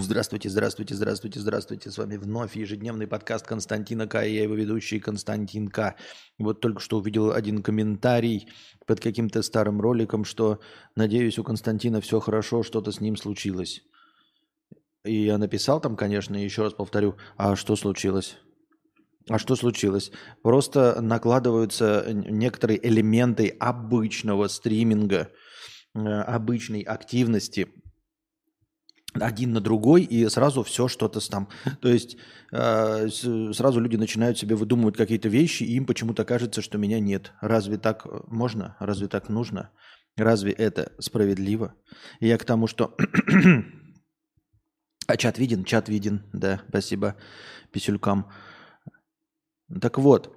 Здравствуйте, здравствуйте, здравствуйте, здравствуйте. С вами вновь ежедневный подкаст Константина К. И я его ведущий Константин К. Вот только что увидел один комментарий под каким-то старым роликом, что, надеюсь, у Константина все хорошо, что-то с ним случилось. И я написал там, конечно, еще раз повторю, а что случилось? А что случилось? Просто накладываются некоторые элементы обычного стриминга, э, обычной активности один на другой, и сразу все что-то там. То есть э, сразу люди начинают себе выдумывать какие-то вещи, и им почему-то кажется, что меня нет. Разве так можно? Разве так нужно? Разве это справедливо? И я к тому, что А чат виден? Чат виден, да, спасибо писюлькам. Так вот,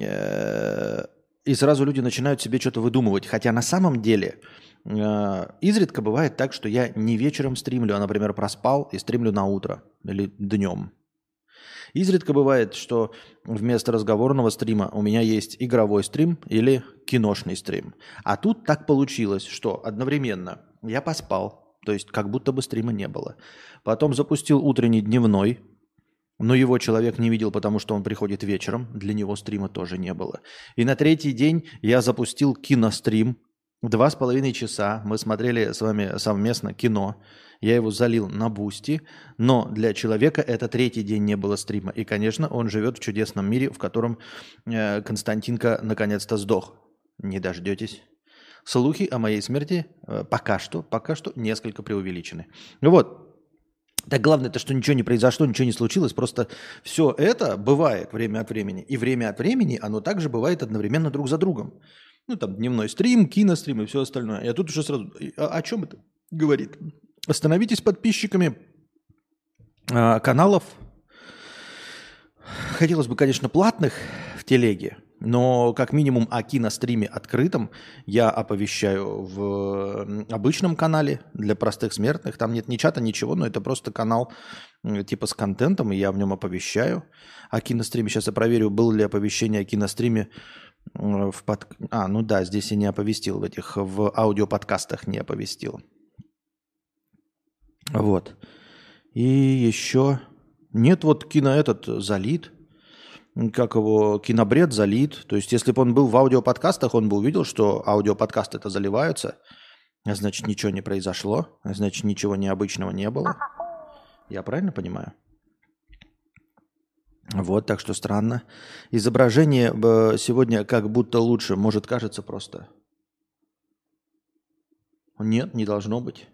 э, и сразу люди начинают себе что-то выдумывать. Хотя на самом деле э, изредка бывает так, что я не вечером стримлю, а, например, проспал и стримлю на утро или днем. Изредка бывает, что вместо разговорного стрима у меня есть игровой стрим или киношный стрим. А тут так получилось, что одновременно я поспал, то есть как будто бы стрима не было. Потом запустил утренний дневной, но его человек не видел, потому что он приходит вечером. Для него стрима тоже не было. И на третий день я запустил кинострим. Два с половиной часа мы смотрели с вами совместно кино. Я его залил на Boosty, но для человека это третий день не было стрима. И, конечно, он живет в чудесном мире, в котором э, Константинка наконец-то сдох. Не дождетесь. Слухи о моей смерти э, пока что, пока что несколько преувеличены. Ну вот, так главное то, что ничего не произошло, ничего не случилось. Просто все это бывает время от времени. И время от времени оно также бывает одновременно друг за другом. Ну, там дневной стрим, кинострим и все остальное. Я тут уже сразу... О, о чем это говорит? Становитесь подписчиками э, каналов. Хотелось бы, конечно, платных в телеге. Но как минимум о киностриме открытом я оповещаю в обычном канале для простых смертных. Там нет ни чата, ничего, но это просто канал типа с контентом, и я в нем оповещаю о киностриме. Сейчас я проверю, было ли оповещение о киностриме в под... А, ну да, здесь я не оповестил в этих, в аудиоподкастах не оповестил. Вот. И еще... Нет, вот кино этот залит – как его, кинобред залит. То есть, если бы он был в аудиоподкастах, он бы увидел, что аудиоподкасты это заливаются. Значит, ничего не произошло. Значит, ничего необычного не было. Я правильно понимаю? Вот, так что странно. Изображение э, сегодня как будто лучше. Может, кажется просто. Нет, не должно быть.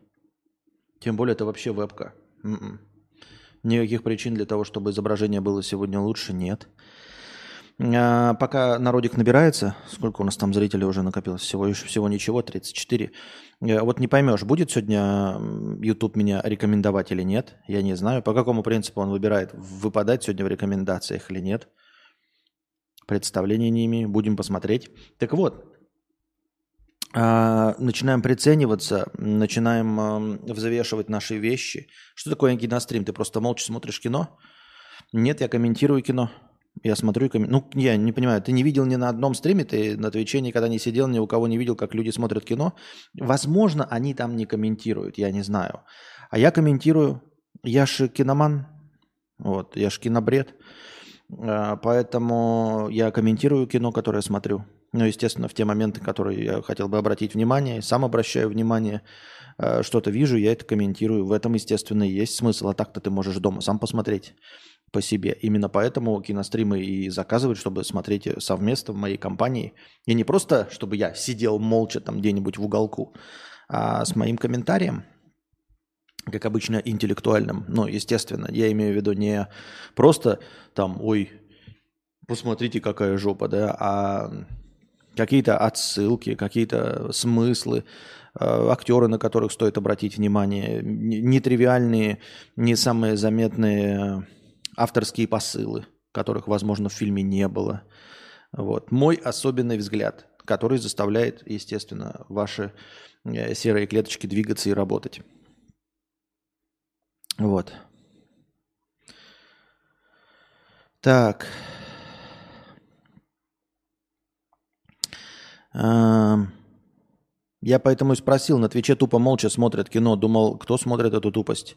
Тем более, это вообще вебка. М-м. Никаких причин для того, чтобы изображение было сегодня лучше, нет. А, пока народик набирается, сколько у нас там зрителей уже накопилось? Всего, всего ничего, 34. Э, вот не поймешь, будет сегодня YouTube меня рекомендовать или нет, я не знаю. По какому принципу он выбирает, выпадать сегодня в рекомендациях или нет. Представления не имею, будем посмотреть. Так вот, начинаем прицениваться, начинаем взвешивать наши вещи. Что такое кинострим? Ты просто молча смотришь кино? Нет, я комментирую кино. Я смотрю и комментирую. Ну, я не понимаю, ты не видел ни на одном стриме, ты на Твиче никогда не сидел, ни у кого не видел, как люди смотрят кино. Возможно, они там не комментируют, я не знаю. А я комментирую. Я же киноман, вот, я же кинобред. А, поэтому я комментирую кино, которое смотрю. Ну, естественно, в те моменты, которые я хотел бы обратить внимание, сам обращаю внимание, э, что-то вижу, я это комментирую. В этом, естественно, и есть смысл. А так-то ты можешь дома сам посмотреть по себе. Именно поэтому киностримы и заказывают, чтобы смотреть совместно в моей компании. И не просто, чтобы я сидел молча там где-нибудь в уголку, а с моим комментарием, как обычно, интеллектуальным. Ну, естественно, я имею в виду не просто там, ой, посмотрите, какая жопа, да, а какие-то отсылки, какие-то смыслы, э, актеры, на которых стоит обратить внимание, нетривиальные, не самые заметные э, авторские посылы, которых, возможно, в фильме не было. Вот. Мой особенный взгляд, который заставляет, естественно, ваши э, серые клеточки двигаться и работать. Вот. Так. Я поэтому и спросил, на Твиче тупо молча смотрят кино. Думал, кто смотрит эту тупость?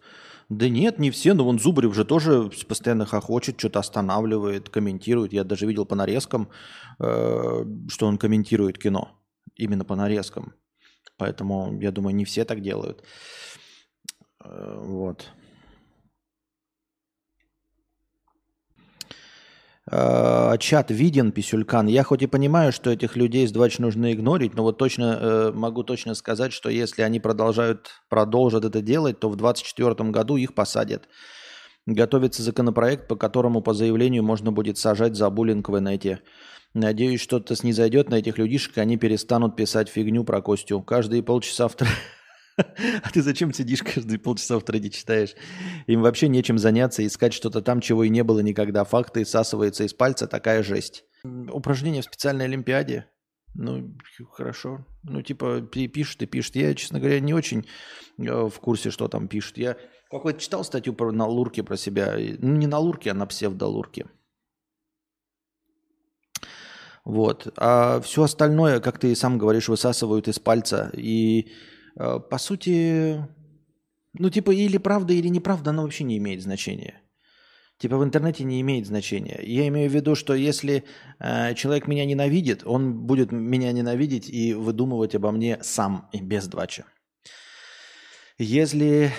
Да нет, не все, но вон Зубарев же тоже постоянно хохочет, что-то останавливает, комментирует. Я даже видел по нарезкам, э, что он комментирует кино. Именно по нарезкам. Поэтому, я думаю, не все так делают. Э, Вот. Э, Чат виден, Писюлькан. Я хоть и понимаю, что этих людей с двач нужно игнорить, но вот точно э, могу точно сказать, что если они продолжают, продолжат это делать, то в 2024 году их посадят. Готовится законопроект, по которому по заявлению можно будет сажать за буллинг в инете. Надеюсь, что-то снизойдет на этих людишек, и они перестанут писать фигню про Костю. Каждые полчаса в А ты зачем сидишь каждые полчаса в треде читаешь? Им вообще нечем заняться, искать что-то там, чего и не было никогда. Факты всасываются из пальца, такая жесть. Упражнение в специальной олимпиаде. Ну, хорошо. Ну, типа, пи- пишет и пишет. Я, честно говоря, не очень э, в курсе, что там пишет. Я какой-то читал статью про, на Лурке про себя. Ну, не на Лурке, а на псевдолурке. Вот. А все остальное, как ты сам говоришь, высасывают из пальца. И, по сути, ну, типа, или правда, или неправда, оно вообще не имеет значения. Типа в интернете не имеет значения. Я имею в виду, что если э, человек меня ненавидит, он будет меня ненавидеть и выдумывать обо мне сам и без двача. Если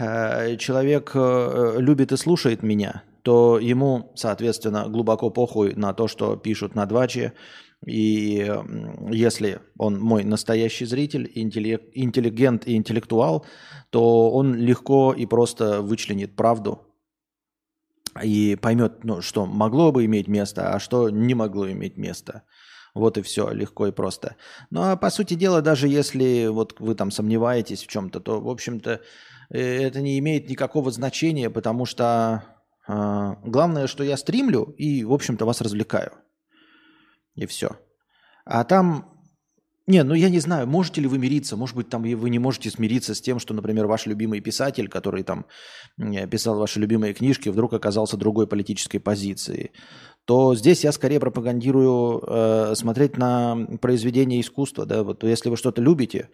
э, человек э, любит и слушает меня, то ему, соответственно, глубоко похуй на то, что пишут на дваче. И если он мой настоящий зритель, интеллек- интеллигент и интеллектуал, то он легко и просто вычленит правду и поймет, ну, что могло бы иметь место, а что не могло иметь место. Вот и все, легко и просто. Ну а по сути дела, даже если вот вы там сомневаетесь в чем-то, то, в общем-то, э, это не имеет никакого значения, потому что э, главное, что я стримлю и, в общем-то, вас развлекаю. И все. А там не, ну я не знаю, можете ли вы мириться, может быть, там вы не можете смириться с тем, что, например, ваш любимый писатель, который там э, писал ваши любимые книжки, вдруг оказался другой политической позиции, то здесь я скорее пропагандирую э, смотреть на произведение искусства, да, вот если вы что-то любите,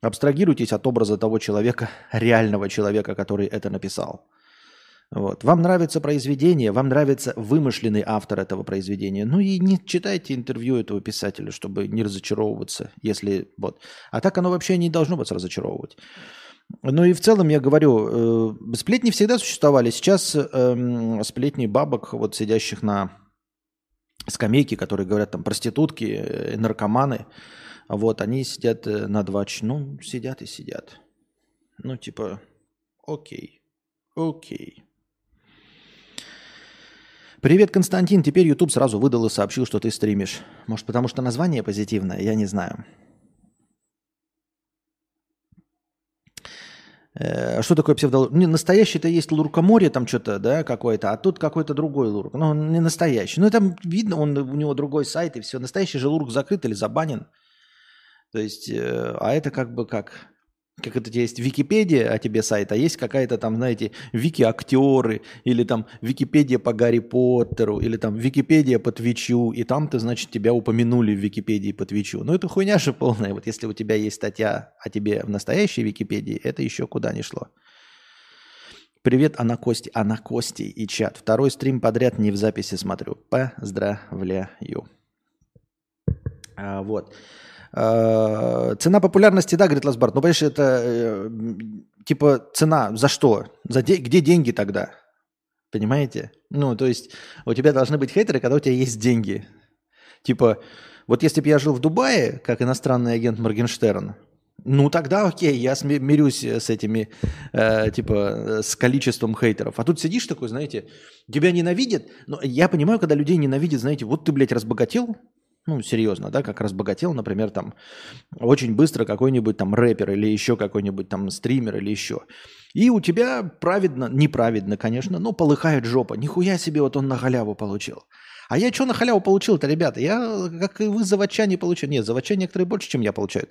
абстрагируйтесь от образа того человека, реального человека, который это написал. Вот. Вам нравится произведение, вам нравится вымышленный автор этого произведения. Ну и не читайте интервью этого писателя, чтобы не разочаровываться, если вот. А так оно вообще не должно вас разочаровывать. Ну и в целом я говорю, э, сплетни всегда существовали. Сейчас эм, сплетни бабок, вот сидящих на скамейке, которые говорят там проститутки, э, наркоманы, вот они сидят э, на два ч- ну сидят и сидят. Ну типа, окей, окей. Привет, Константин. Теперь YouTube сразу выдал и сообщил, что ты стримишь. Может, потому что название позитивное? Я не знаю. Э, Что такое псевдолурк? Не, настоящий-то есть луркоморье там что-то, да, какое-то, а тут какой-то другой лурк. Ну, он не настоящий. Ну, там видно, он, у него другой сайт и все. Настоящий же лурк закрыт или забанен. То есть, э, а это как бы как... Как это есть Википедия о тебе сайт, а есть какая-то там, знаете, вики-актеры, или там Википедия по Гарри Поттеру, или там Википедия по Твичу, и там-то, значит, тебя упомянули в Википедии по Твичу. Ну, это хуйня же полная. Вот если у тебя есть статья о тебе в настоящей Википедии, это еще куда не шло. Привет, Анна Кости, Анна Кости и чат. Второй стрим подряд не в записи смотрю. Поздравляю. А, вот. А, цена популярности, да, говорит Ласбард. Ну, понимаешь, это э, типа цена за что? За де- где деньги тогда? Понимаете? Ну, то есть у тебя должны быть хейтеры, когда у тебя есть деньги. Типа, вот если бы я жил в Дубае, как иностранный агент Моргенштерн, ну тогда окей, я сми- мирюсь с этими, э, типа, э, с количеством хейтеров. А тут сидишь такой, знаете, тебя ненавидят. Но я понимаю, когда людей ненавидят, знаете, вот ты, блядь, разбогател, ну, серьезно, да, как разбогател, например, там, очень быстро какой-нибудь там рэпер или еще какой-нибудь там стример или еще. И у тебя праведно, неправедно, конечно, но полыхает жопа. Нихуя себе вот он на халяву получил. А я что на халяву получил-то, ребята? Я, как и вы, заводчане получаю. Нет, заводчане некоторые больше, чем я получают.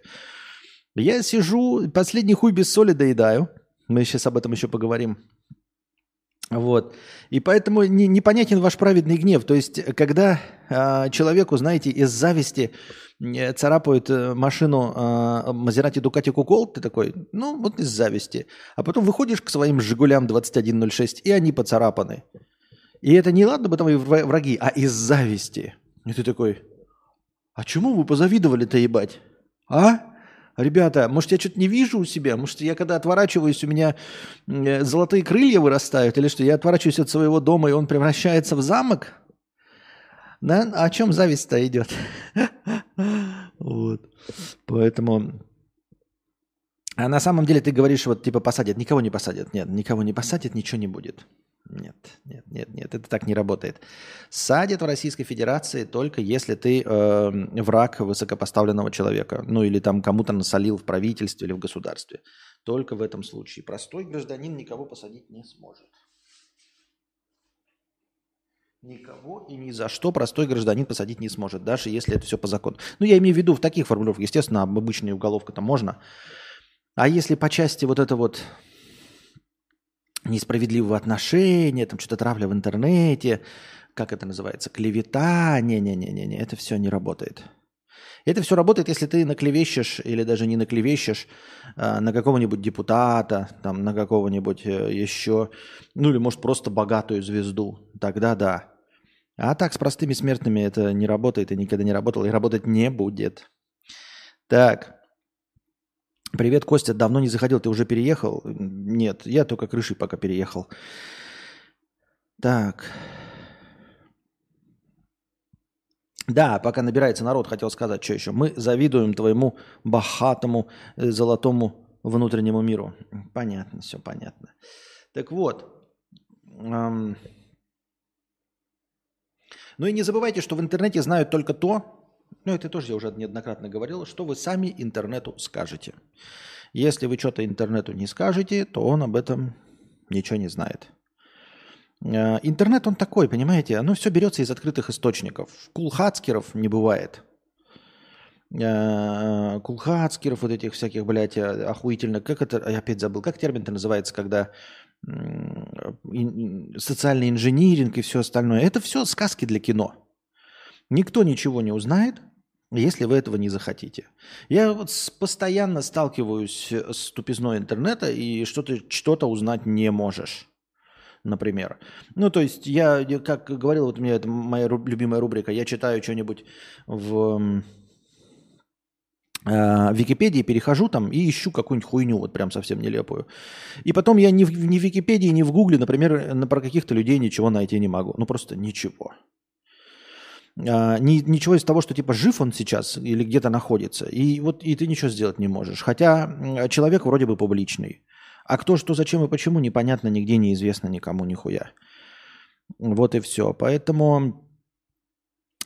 Я сижу, последний хуй без соли доедаю. Мы сейчас об этом еще поговорим. Вот. И поэтому не, непонятен ваш праведный гнев. То есть, когда э, человеку, знаете, из зависти э, царапают э, машину э, Мазерати Дукати Кукол, ты такой, ну, вот из зависти. А потом выходишь к своим Жигулям 2106, и они поцарапаны. И это не ладно там и враги, а из зависти. И ты такой, а чему вы позавидовали-то, ебать? А? Ребята, может, я что-то не вижу у себя? Может, я когда отворачиваюсь, у меня э, золотые крылья вырастают? Или что, я отворачиваюсь от своего дома, и он превращается в замок? Да? А о чем зависть-то идет? Вот. Поэтому... А на самом деле ты говоришь, вот типа посадят. Никого не посадят. Нет, никого не посадят, ничего не будет. Нет, нет, нет, нет, это так не работает. Садят в Российской Федерации только если ты э, враг высокопоставленного человека, ну или там кому-то насолил в правительстве или в государстве. Только в этом случае. Простой гражданин никого посадить не сможет. Никого и ни за что простой гражданин посадить не сможет, даже если это все по закону. Ну, я имею в виду в таких формулировках. Естественно, обычная уголовка-то можно. А если по части вот это вот несправедливого отношения, там что-то травля в интернете, как это называется, клевета. Не-не-не-не, это все не работает. Это все работает, если ты наклевещешь или даже не наклевещешь э, на какого-нибудь депутата, там, на какого-нибудь э, еще, ну или может просто богатую звезду. Тогда да. А так с простыми смертными это не работает и никогда не работало и работать не будет. Так. Привет, Костя, давно не заходил, ты уже переехал? Нет, я только крышей пока переехал. Так. Да, пока набирается народ, хотел сказать, что еще. Мы завидуем твоему богатому э, золотому внутреннему миру. Понятно, все понятно. Так вот. Эм... Ну и не забывайте, что в интернете знают только то, ну это тоже я уже неоднократно говорил, что вы сами интернету скажете. Если вы что-то интернету не скажете, то он об этом ничего не знает. Э, интернет он такой, понимаете, оно все берется из открытых источников. Кулхацкеров не бывает. Э, кулхацкеров, вот этих всяких, блядь, э, охуительно. Как это, я опять забыл, как термин-то называется, когда социальный инжиниринг и все остальное. Это все сказки для кино. Никто ничего не узнает, если вы этого не захотите. Я вот постоянно сталкиваюсь с тупизной интернета, и что-то что узнать не можешь например. Ну, то есть я, как говорил, вот у меня это моя любимая рубрика, я читаю что-нибудь в э, Википедии, перехожу там и ищу какую-нибудь хуйню, вот прям совсем нелепую. И потом я ни в, ни в Википедии, ни в Гугле, например, на, про каких-то людей ничего найти не могу. Ну, просто ничего а, ни, ничего из того, что типа жив он сейчас или где-то находится. И вот и ты ничего сделать не можешь. Хотя человек вроде бы публичный. А кто, что, зачем и почему, непонятно, нигде неизвестно никому нихуя. Вот и все. Поэтому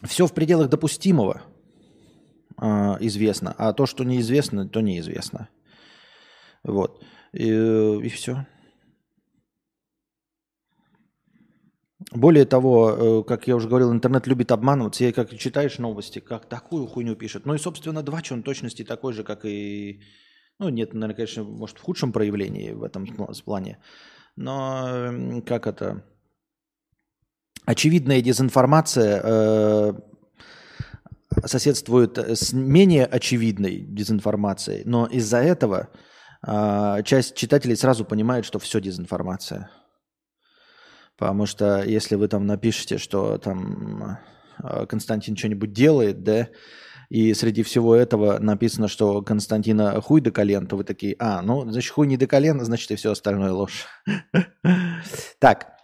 все в пределах допустимого э, известно, а то, что неизвестно, то неизвестно. Вот. И, и все. Более того, э, как я уже говорил, интернет любит обманываться. И как читаешь новости, как такую хуйню пишет. Ну и, собственно, Двач, он точности такой же, как и... Ну, нет, наверное, конечно, может, в худшем проявлении в этом плане. Но как это... Очевидная дезинформация э, соседствует с менее очевидной дезинформацией. Но из-за этого э, часть читателей сразу понимает, что все дезинформация. Потому что если вы там напишете, что там э, Константин что-нибудь делает, да, и среди всего этого написано, что Константина хуй до колен, то вы такие, а, ну, значит, хуй не до колен, значит, и все остальное ложь. Так,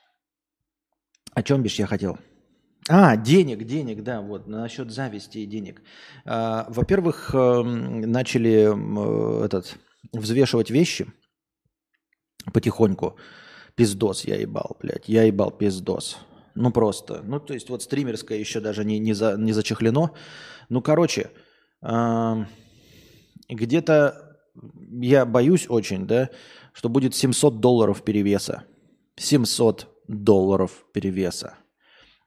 о чем бишь я хотел? А, денег, денег, да, вот, насчет зависти и денег. А, во-первых, эм, начали э, этот, взвешивать вещи потихоньку. Пиздос я ебал, блядь. Я ебал пиздос. Ну просто. Ну то есть вот стримерское еще даже не, не, за, не зачехлено. Ну короче, где-то я боюсь очень, да, что будет 700 долларов перевеса. 700 долларов перевеса.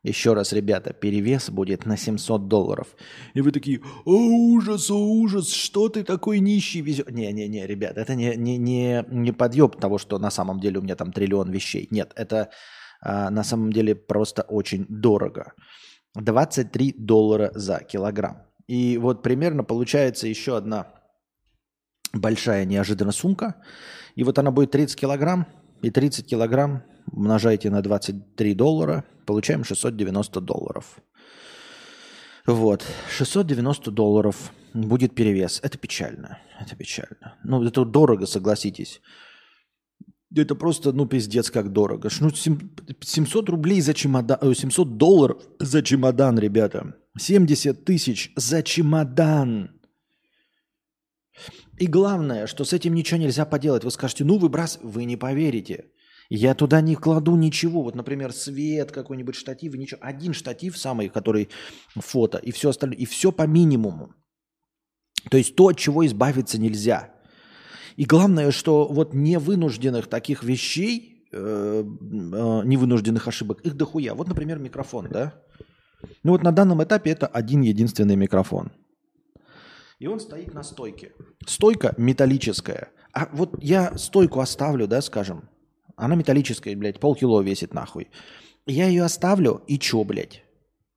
Еще раз, ребята, перевес будет на 700 долларов. И вы такие, о, ужас, о, ужас, что ты такой нищий везешь? Не-не-не, ребят, это не, не, не, не подъеб того, что на самом деле у меня там триллион вещей. Нет, это а, на самом деле просто очень дорого. 23 доллара за килограмм. И вот примерно получается еще одна большая неожиданная сумка. И вот она будет 30 килограмм. И 30 килограмм умножаете на 23 доллара, получаем 690 долларов. Вот, 690 долларов будет перевес. Это печально, это печально. Ну, это дорого, согласитесь. Это просто, ну, пиздец, как дорого. Ну, 700 рублей за чемодан, 700 э, долларов за чемодан, ребята. 70 тысяч за чемодан. И главное, что с этим ничего нельзя поделать. Вы скажете, ну, выбрас, вы не поверите. Я туда не кладу ничего. Вот, например, свет, какой-нибудь штатив, ничего. Один штатив самый, который фото, и все остальное. И все по минимуму. То есть то, от чего избавиться нельзя. И главное, что вот невынужденных таких вещей, э, э, невынужденных ошибок, их дохуя. Вот, например, микрофон, да? Ну вот на данном этапе это один единственный микрофон. И он стоит на стойке. Стойка металлическая. А вот я стойку оставлю, да, скажем, она металлическая, блядь, полкило весит нахуй. Я ее оставлю, и чё, блядь?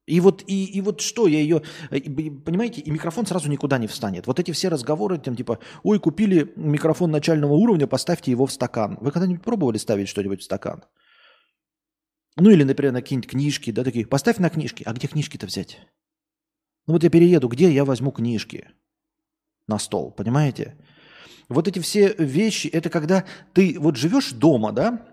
И вот, и, и вот что, я ее, э, понимаете, и микрофон сразу никуда не встанет. Вот эти все разговоры, там типа, ой, купили микрофон начального уровня, поставьте его в стакан. Вы когда-нибудь пробовали ставить что-нибудь в стакан? Ну или, например, на какие-нибудь книжки, да, такие, поставь на книжки. А где книжки-то взять? Ну вот я перееду, где я возьму книжки? На стол, понимаете? Вот эти все вещи, это когда ты вот живешь дома, да,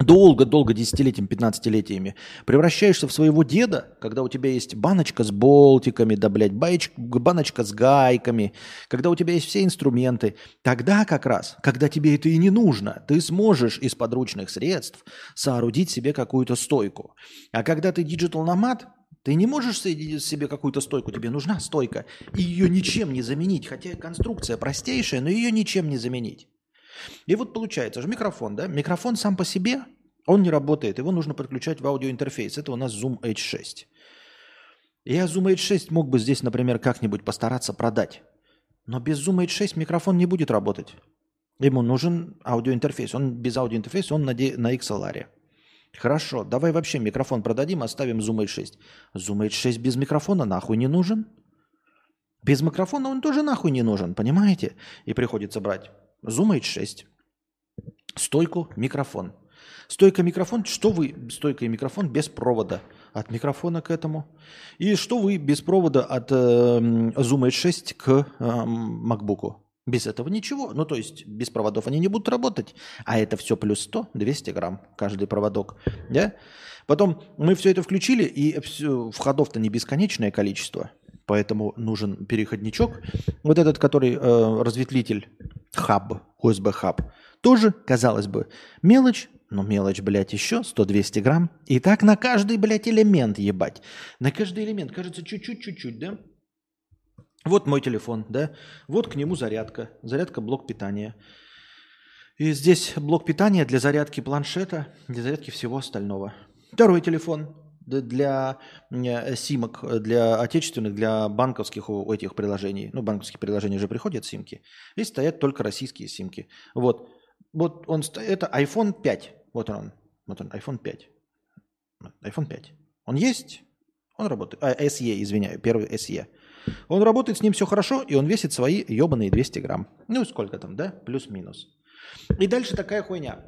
долго-долго, десятилетиями, пятнадцатилетиями, превращаешься в своего деда, когда у тебя есть баночка с болтиками, да, блядь, баечка, баночка с гайками, когда у тебя есть все инструменты, тогда как раз, когда тебе это и не нужно, ты сможешь из подручных средств соорудить себе какую-то стойку. А когда ты digital nomad, ты не можешь соорудить себе какую-то стойку, тебе нужна стойка, и ее ничем не заменить, хотя конструкция простейшая, но ее ничем не заменить. И вот получается же микрофон, да? Микрофон сам по себе, он не работает, его нужно подключать в аудиоинтерфейс. Это у нас Zoom H6. Я Zoom H6 мог бы здесь, например, как-нибудь постараться продать. Но без Zoom H6 микрофон не будет работать. Ему нужен аудиоинтерфейс. Он без аудиоинтерфейса, он на, на XLR. Хорошо, давай вообще микрофон продадим, оставим Zoom H6. Zoom H6 без микрофона нахуй не нужен. Без микрофона он тоже нахуй не нужен, понимаете? И приходится брать Zoom H6, стойку, микрофон. Стойка микрофон, что вы, стойка и микрофон без провода от микрофона к этому. И что вы без провода от э, Zoom H6 к э, MacBook. Без этого ничего. Ну, то есть без проводов они не будут работать. А это все плюс 100, 200 грамм каждый проводок. Да? Потом мы все это включили, и входов-то не бесконечное количество. Поэтому нужен переходничок. Вот этот, который э, разветвитель хаб, USB хаб, тоже, казалось бы, мелочь, но мелочь, блядь, еще 100-200 грамм. И так на каждый, блядь, элемент ебать. На каждый элемент, кажется, чуть-чуть, чуть-чуть, да? Вот мой телефон, да? Вот к нему зарядка. Зарядка блок питания. И здесь блок питания для зарядки планшета, для зарядки всего остального. Второй телефон для э, симок, для отечественных, для банковских у этих приложений. Ну, банковские приложения же приходят симки. Здесь стоят только российские симки. Вот. Вот он, это iPhone 5. Вот он. Вот он, iPhone 5. iPhone 5. Он есть? Он работает. А, SE, извиняю, первый SE. Он работает, с ним все хорошо, и он весит свои ебаные 200 грамм. Ну, сколько там, да? Плюс-минус. И дальше такая хуйня.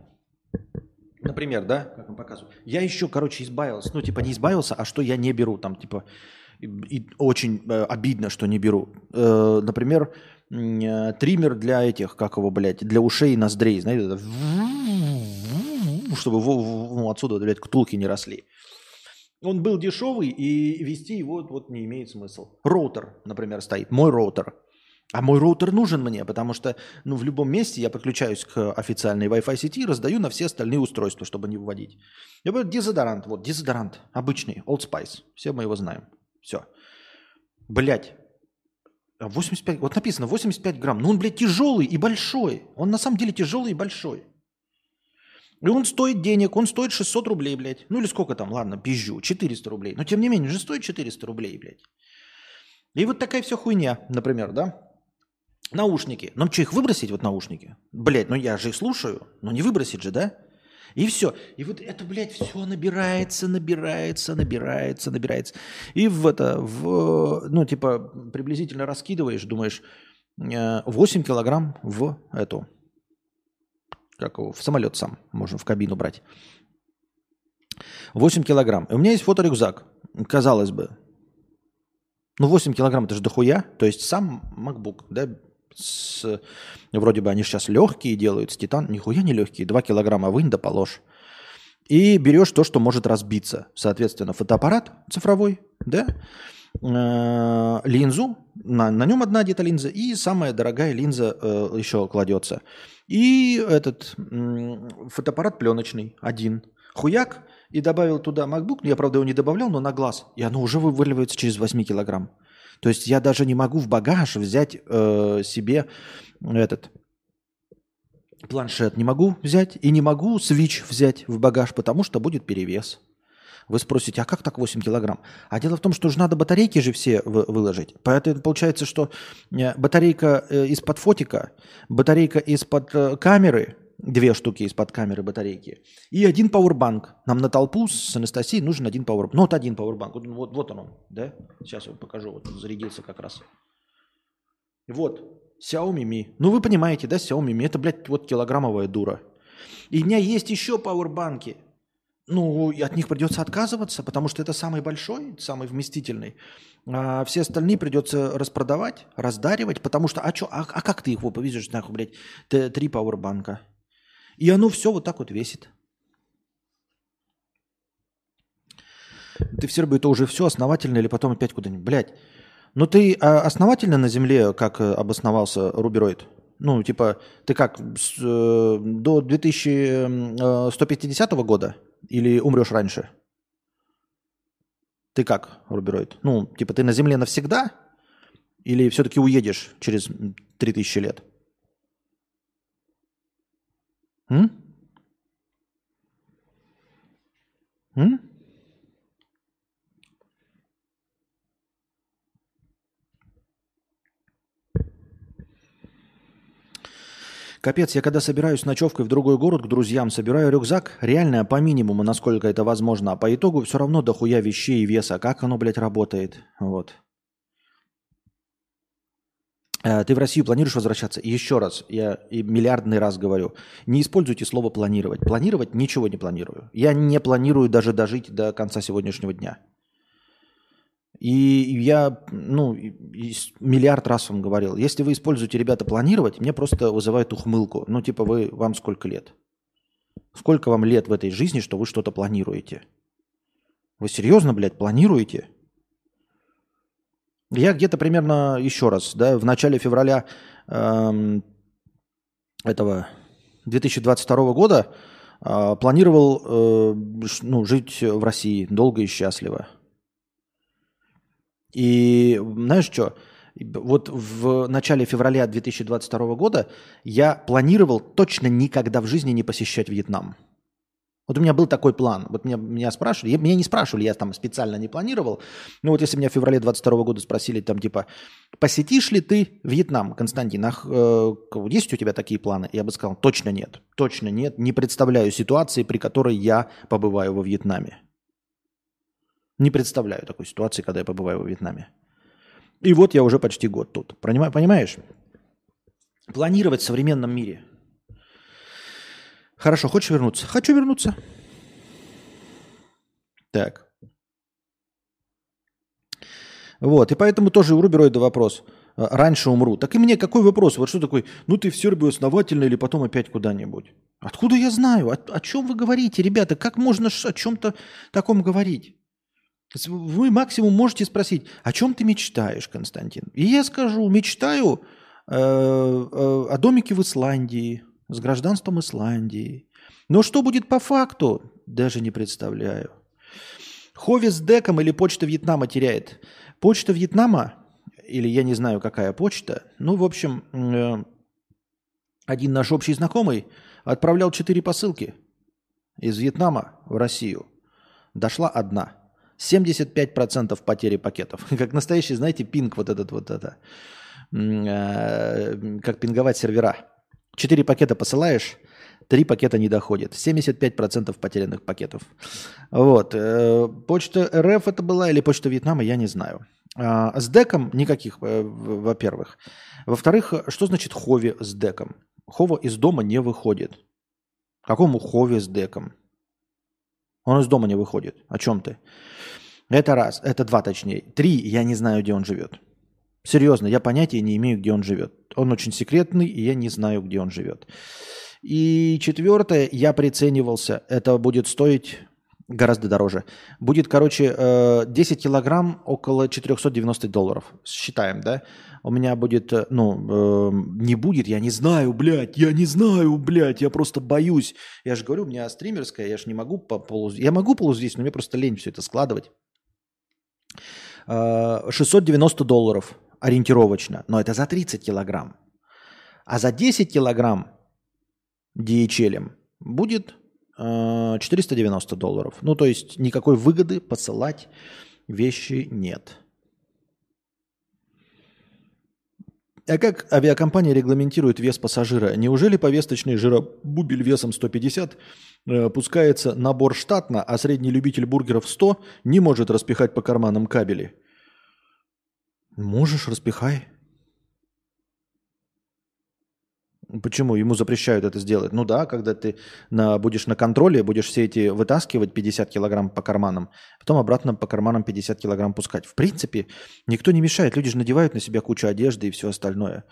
Например, да, как он показывает. Я еще, короче, избавился. Ну, типа не избавился, а что я не беру. Там, типа, и, очень э, обидно, что не беру. Э, например, э, триммер для этих, как его, блядь, для ушей и ноздрей, знаете, чтобы в, в, ну, отсюда, блядь, ктулки не росли. Он был дешевый, и вести его вот не имеет смысла. Роутер, например, стоит. Мой роутер. А мой роутер нужен мне, потому что ну, в любом месте я подключаюсь к официальной Wi-Fi сети и раздаю на все остальные устройства, чтобы не выводить. Я говорю, дезодорант, вот, дезодорант, обычный, Old Spice. Все мы его знаем. Все. Блять. 85, вот написано 85 грамм. Ну он, блядь, тяжелый и большой. Он на самом деле тяжелый и большой. И он стоит денег, он стоит 600 рублей, блядь. Ну или сколько там, ладно, пизжу, 400 рублей. Но тем не менее, же стоит 400 рублей, блядь. И вот такая вся хуйня, например, да? Наушники. Нам что, их выбросить, вот наушники? Блядь, ну я же их слушаю. Ну не выбросить же, да? И все. И вот это, блядь, все набирается, набирается, набирается, набирается. И в это, в, ну, типа, приблизительно раскидываешь, думаешь, 8 э, килограмм в эту, как его, в самолет сам, можно в кабину брать. 8 килограмм. И у меня есть фоторюкзак, казалось бы. Ну, 8 килограмм это же дохуя. То есть сам MacBook, да, с, вроде бы они сейчас легкие делают, с титан, нихуя не легкие, 2 килограмма вынь да положь. И берешь то, что может разбиться. Соответственно, фотоаппарат цифровой, да, э, линзу, на, на нем одна где-то линза, и самая дорогая линза э, еще кладется. И этот фотоаппарат пленочный, один. Хуяк, и добавил туда MacBook, я, правда, его не добавлял, но на глаз, и оно уже вываливается через 8 килограмм. То есть я даже не могу в багаж взять э, себе этот планшет. Не могу взять и не могу свич взять в багаж, потому что будет перевес. Вы спросите, а как так 8 килограмм? А дело в том, что же надо батарейки же все выложить. Поэтому получается, что э, батарейка э, из-под фотика, батарейка из-под э, камеры, две штуки из-под камеры батарейки. И один пауэрбанк. Нам на толпу с Анастасией нужен один пауэрбанк. Ну, вот один пауэрбанк. Вот, вот, вот он, да? Сейчас я вам покажу. Вот он зарядился как раз. Вот. Xiaomi Mi. Ну, вы понимаете, да, Xiaomi Mi. Это, блядь, вот килограммовая дура. И у меня есть еще пауэрбанки. Ну, от них придется отказываться, потому что это самый большой, самый вместительный. А все остальные придется распродавать, раздаривать, потому что, а, чё, а, а как ты вот повезешь, нахуй, блядь, три пауэрбанка? И оно все вот так вот весит. Ты в Сербии это уже все основательно или потом опять куда-нибудь? Блядь, ну ты а, основательно на Земле, как э, обосновался Рубероид? Ну, типа, ты как, с, э, до 2150 э, года или умрешь раньше? Ты как, Рубероид? Ну, типа, ты на Земле навсегда или все-таки уедешь через 3000 лет? М? М? Капец, я когда собираюсь с ночевкой в другой город к друзьям, собираю рюкзак, реально по минимуму, насколько это возможно, а по итогу все равно дохуя вещей и веса. Как оно, блядь, работает? Вот. Э, ты в Россию планируешь возвращаться? Еще раз, я миллиардный раз говорю, не используйте слово планировать. Планировать ничего не планирую. Я не планирую даже дожить до конца сегодняшнего дня. И я, ну, миллиард раз вам говорил, если вы используете, ребята, планировать, мне просто вызывает ухмылку. Ну, типа, вы, вам сколько лет? Сколько вам лет в этой жизни, что вы что-то планируете? Вы серьезно, блядь, планируете? Я где-то примерно, еще раз, да, в начале февраля эм, этого 2022 года э, планировал э, ну, жить в России долго и счастливо. И знаешь что? Вот в начале февраля 2022 года я планировал точно никогда в жизни не посещать Вьетнам. Вот у меня был такой план. Вот меня, меня спрашивали, меня не спрашивали, я там специально не планировал. Но вот если меня в феврале 22 года спросили, там типа, посетишь ли ты Вьетнам, Константин, ах, э, есть у тебя такие планы? Я бы сказал, точно нет, точно нет. Не представляю ситуации, при которой я побываю во Вьетнаме. Не представляю такой ситуации, когда я побываю во Вьетнаме. И вот я уже почти год тут. Понимаешь? Планировать в современном мире – Хорошо, хочешь вернуться? Хочу вернуться. Так. Вот, и поэтому тоже у Рубероида вопрос. А, раньше умру. Так и мне какой вопрос? Вот что такой, ну ты в Сербию основательно или потом опять куда-нибудь? Откуда я знаю? О, о чем вы говорите, ребята? Как можно о чем-то таком говорить? Вы максимум можете спросить, о чем ты мечтаешь, Константин? И я скажу, мечтаю э, э, о домике в Исландии, с гражданством Исландии. Но что будет по факту, даже не представляю. Хови с деком или почта Вьетнама теряет. Почта Вьетнама, или я не знаю, какая почта, ну, в общем, э, один наш общий знакомый отправлял четыре посылки из Вьетнама в Россию дошла одна. 75% потери пакетов. Как настоящий, знаете, пинг вот этот вот это. Э, как пинговать сервера. Четыре пакета посылаешь, три пакета не доходит. 75% потерянных пакетов. Вот. Э, почта РФ это была или почта Вьетнама, я не знаю. А, с деком никаких, э, во-первых. Во-вторых, что значит хови с деком? Хова из дома не выходит. Какому хови с деком? Он из дома не выходит. О чем ты? Это раз. Это два точнее. Три. Я не знаю, где он живет. Серьезно, я понятия не имею, где он живет. Он очень секретный, и я не знаю, где он живет. И четвертое, я приценивался, это будет стоить гораздо дороже. Будет, короче, 10 э, килограмм около 490 долларов. Считаем, да? У меня будет, э, ну, э, не будет, я не знаю, блядь, я не знаю, блядь, я просто боюсь. Я же говорю, у меня стримерская, я же не могу по полу... Я могу полу здесь, но мне просто лень все это складывать. 690 долларов ориентировочно, но это за 30 килограмм. А за 10 килограмм DHL будет 490 долларов. Ну, то есть никакой выгоды посылать вещи нет. А как авиакомпания регламентирует вес пассажира? Неужели повесточный жиробубель весом 150 э, пускается набор штатно, а средний любитель бургеров 100 не может распихать по карманам кабели? Можешь, распихай. Почему? Ему запрещают это сделать. Ну да, когда ты на, будешь на контроле, будешь все эти вытаскивать 50 килограмм по карманам, потом обратно по карманам 50 килограмм пускать. В принципе, никто не мешает. Люди же надевают на себя кучу одежды и все остальное.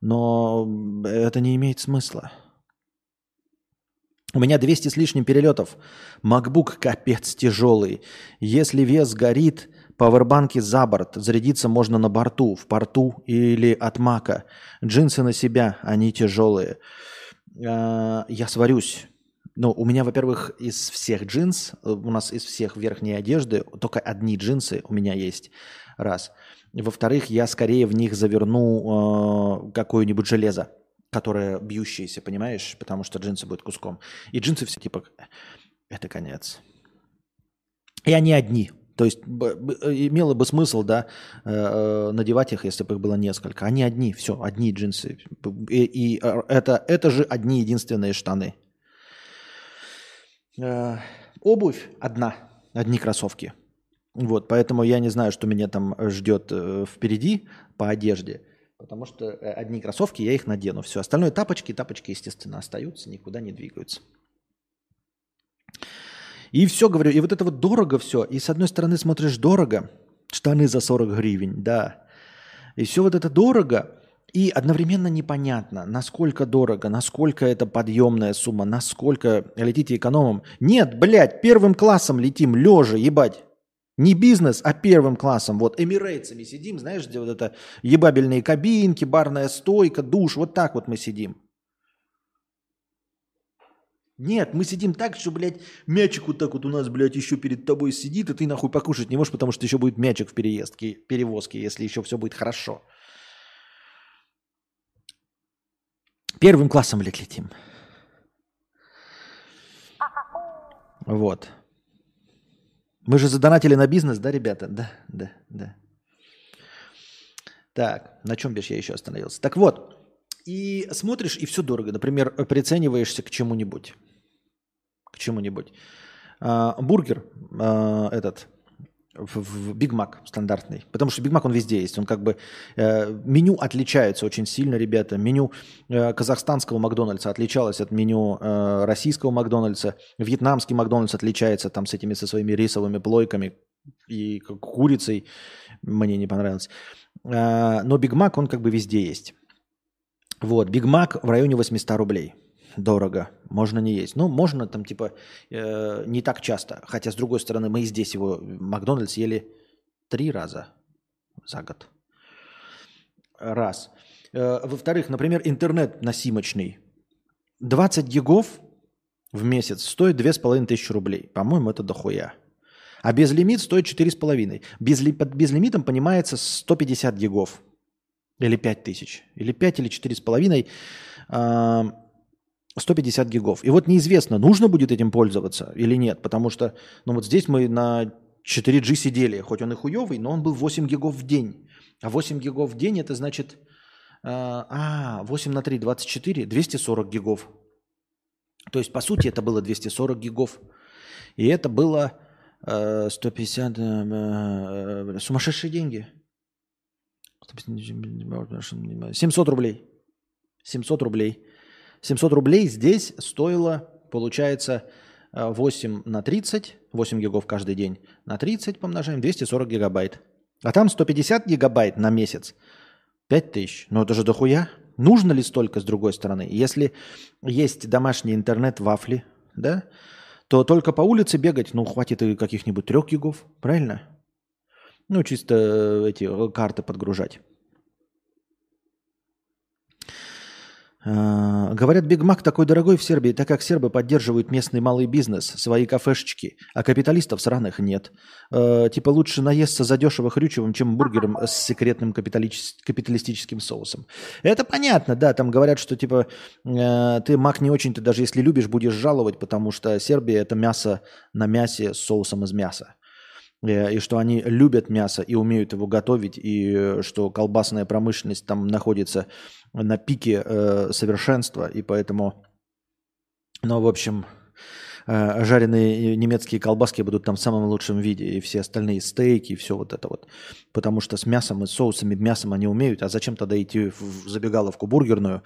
Но это не имеет смысла. У меня 200 с лишним перелетов. MacBook капец тяжелый. Если вес горит, Пауэрбанки за борт. Зарядиться можно на борту, в порту или от мака. Джинсы на себя, они тяжелые. А, я сварюсь. Ну, у меня, во-первых, из всех джинс, э, у нас из всех верхней одежды только одни джинсы у меня есть. Раз. Во-вторых, я скорее в них заверну э, какое-нибудь железо, которое бьющееся, понимаешь? Потому что джинсы будут куском. И джинсы все типа... Это конец. И они одни. То есть имело бы смысл, да, э, э, надевать их, если бы их было несколько. Они одни, все, одни джинсы. И, и э, это, это же одни единственные штаны. Обувь одна, одни кроссовки. Вот, поэтому я не знаю, что меня там ждет впереди по одежде. Потому что одни кроссовки, я их надену. Все, остальное тапочки, тапочки, естественно, остаются, никуда не двигаются. И все, говорю, и вот это вот дорого все. И с одной стороны смотришь дорого, штаны за 40 гривен, да. И все вот это дорого, и одновременно непонятно, насколько дорого, насколько это подъемная сумма, насколько летите экономом. Нет, блядь, первым классом летим, лежа, ебать. Не бизнес, а первым классом. Вот эмирейтсами сидим, знаешь, где вот это ебабельные кабинки, барная стойка, душ, вот так вот мы сидим. Нет, мы сидим так, что, блядь, мячик вот так вот у нас, блядь, еще перед тобой сидит, и ты нахуй покушать не можешь, потому что еще будет мячик в переездке, перевозке, если еще все будет хорошо. Первым классом, блядь, летим. Вот. Мы же задонатили на бизнес, да, ребята? Да, да, да. Так, на чем бишь я еще остановился? Так вот, и смотришь, и все дорого. Например, прицениваешься к чему-нибудь чему-нибудь. А, бургер а, этот в Биг Мак стандартный. Потому что Биг Мак он везде есть. Он как бы э, меню отличается очень сильно, ребята. Меню э, казахстанского Макдональдса отличалось от меню э, российского Макдональдса. Вьетнамский Макдональдс отличается там с этими со своими рисовыми плойками и курицей. Мне не понравилось. Э, но Биг Мак он как бы везде есть. Вот, Биг Мак в районе 800 рублей дорого, можно не есть. Ну, можно там типа э, не так часто. Хотя, с другой стороны, мы и здесь его, Макдональдс, ели три раза за год. Раз. Э, во-вторых, например, интернет носимочный. 20 гигов в месяц стоит 2500 рублей. По-моему, это дохуя. А безлимит стоит 4,5. Без, под безлимитом понимается 150 гигов. Или 5000. Или 5, или 4,5. 150 гигов. И вот неизвестно, нужно будет этим пользоваться или нет, потому что, ну вот здесь мы на 4G сидели, хоть он и хуевый, но он был 8 гигов в день. А 8 гигов в день это значит, а, 8 на 3, 24, 240 гигов. То есть, по сути, это было 240 гигов. И это было э, 150, э, э, сумасшедшие деньги. 700 рублей. 700 рублей. 700 рублей здесь стоило, получается, 8 на 30, 8 гигов каждый день, на 30 помножаем, 240 гигабайт. А там 150 гигабайт на месяц, 5000. Ну это же дохуя. Нужно ли столько с другой стороны? Если есть домашний интернет, вафли, да, то только по улице бегать, ну, хватит и каких-нибудь трех гигов, правильно? Ну, чисто э, эти э, карты подгружать. А, говорят, Биг Мак такой дорогой в Сербии, так как сербы поддерживают местный малый бизнес, свои кафешечки, а капиталистов сраных нет. Э, типа лучше наесться задешево хрючевым, чем бургером с секретным капиталистическим соусом. Это понятно, да, там говорят, что типа э, ты Мак не очень-то, даже если любишь, будешь жаловать, потому что Сербия это мясо на мясе с соусом из мяса. Э, и что они любят мясо и умеют его готовить, и что колбасная промышленность там находится на пике э, совершенства, и поэтому, ну, в общем, э, жареные немецкие колбаски будут там в самом лучшем виде, и все остальные стейки, и все вот это вот. Потому что с мясом и соусами мясом они умеют, а зачем тогда идти в забегаловку бургерную,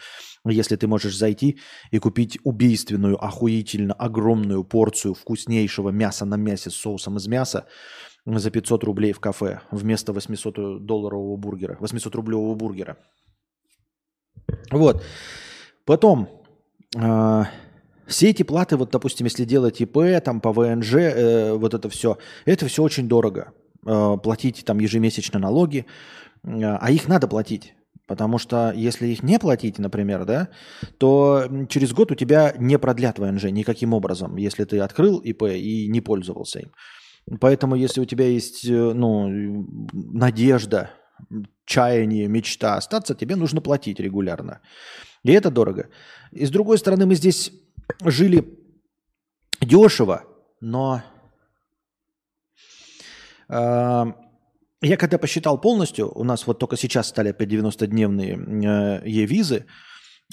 если ты можешь зайти и купить убийственную, охуительно огромную порцию вкуснейшего мяса на мясе с соусом из мяса, за 500 рублей в кафе вместо 800 долларового бургера, 800 рублевого бургера. Вот. Потом, э, все эти платы, вот, допустим, если делать ИП, там, по ВНЖ, э, вот это все, это все очень дорого. Э, платить там ежемесячно налоги, э, а их надо платить. Потому что если их не платить, например, да, то через год у тебя не продлят ВНЖ никаким образом, если ты открыл ИП и не пользовался им. Поэтому, если у тебя есть э, ну, надежда, чаяние, мечта остаться, тебе нужно платить регулярно. И это дорого. И с другой стороны, мы здесь жили дешево, но э, я когда посчитал полностью, у нас вот только сейчас стали опять 90-дневные э, е-визы,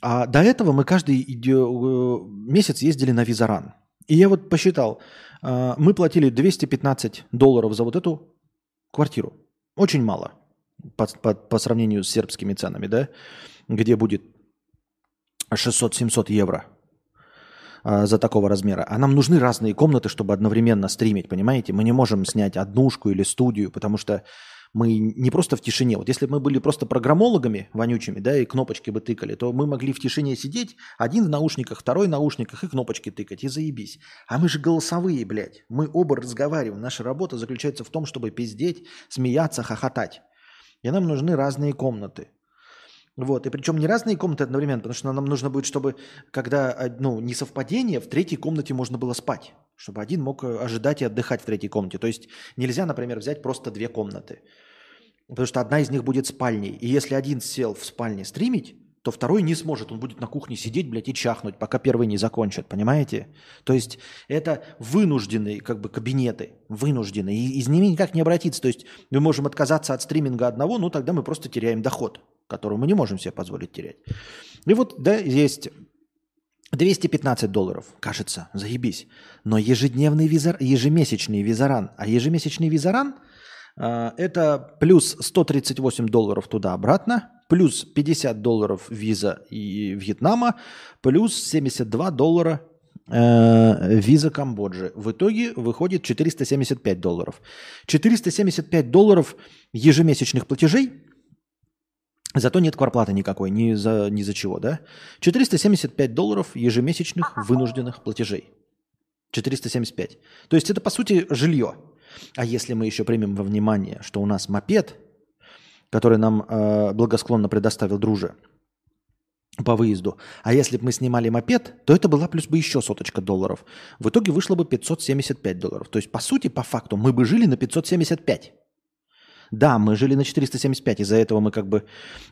а до этого мы каждый э, месяц ездили на визаран. И я вот посчитал, э, мы платили 215 долларов за вот эту квартиру. Очень мало по, по, по сравнению с сербскими ценами, да, где будет 600-700 евро а, за такого размера. А нам нужны разные комнаты, чтобы одновременно стримить, понимаете? Мы не можем снять однушку или студию, потому что мы не просто в тишине. Вот если бы мы были просто программологами вонючими, да, и кнопочки бы тыкали, то мы могли в тишине сидеть, один в наушниках, второй в наушниках, и кнопочки тыкать, и заебись. А мы же голосовые, блядь. Мы оба разговариваем. Наша работа заключается в том, чтобы пиздеть, смеяться, хохотать. И нам нужны разные комнаты. Вот, и причем не разные комнаты одновременно, потому что нам нужно будет, чтобы, когда ну, не совпадение, в третьей комнате можно было спать, чтобы один мог э, ожидать и отдыхать в третьей комнате. То есть нельзя, например, взять просто две комнаты, потому что одна из них будет спальней. И если один сел в спальне стримить, то второй не сможет. Он будет на кухне сидеть, блядь, и чахнуть, пока первый не закончит, понимаете? То есть это вынужденные как бы кабинеты, вынужденные, и из ними никак не обратиться. То есть мы можем отказаться от стриминга одного, ну тогда мы просто теряем доход, который мы не можем себе позволить терять. И вот, да, есть 215 долларов, кажется, заебись. Но ежедневный визар, ежемесячный визаран, а ежемесячный визаран э, это плюс 138 долларов туда-обратно, плюс 50 долларов виза и Вьетнама, плюс 72 доллара э, виза Камбоджи. В итоге выходит 475 долларов. 475 долларов ежемесячных платежей, зато нет кварплаты никакой, ни за, ни за чего, да? 475 долларов ежемесячных вынужденных платежей. 475. То есть это, по сути, жилье. А если мы еще примем во внимание, что у нас мопед – который нам э, благосклонно предоставил друже по выезду. А если бы мы снимали мопед, то это была плюс бы еще соточка долларов. В итоге вышло бы 575 долларов. То есть, по сути, по факту, мы бы жили на 575. Да, мы жили на 475, из-за этого мы как бы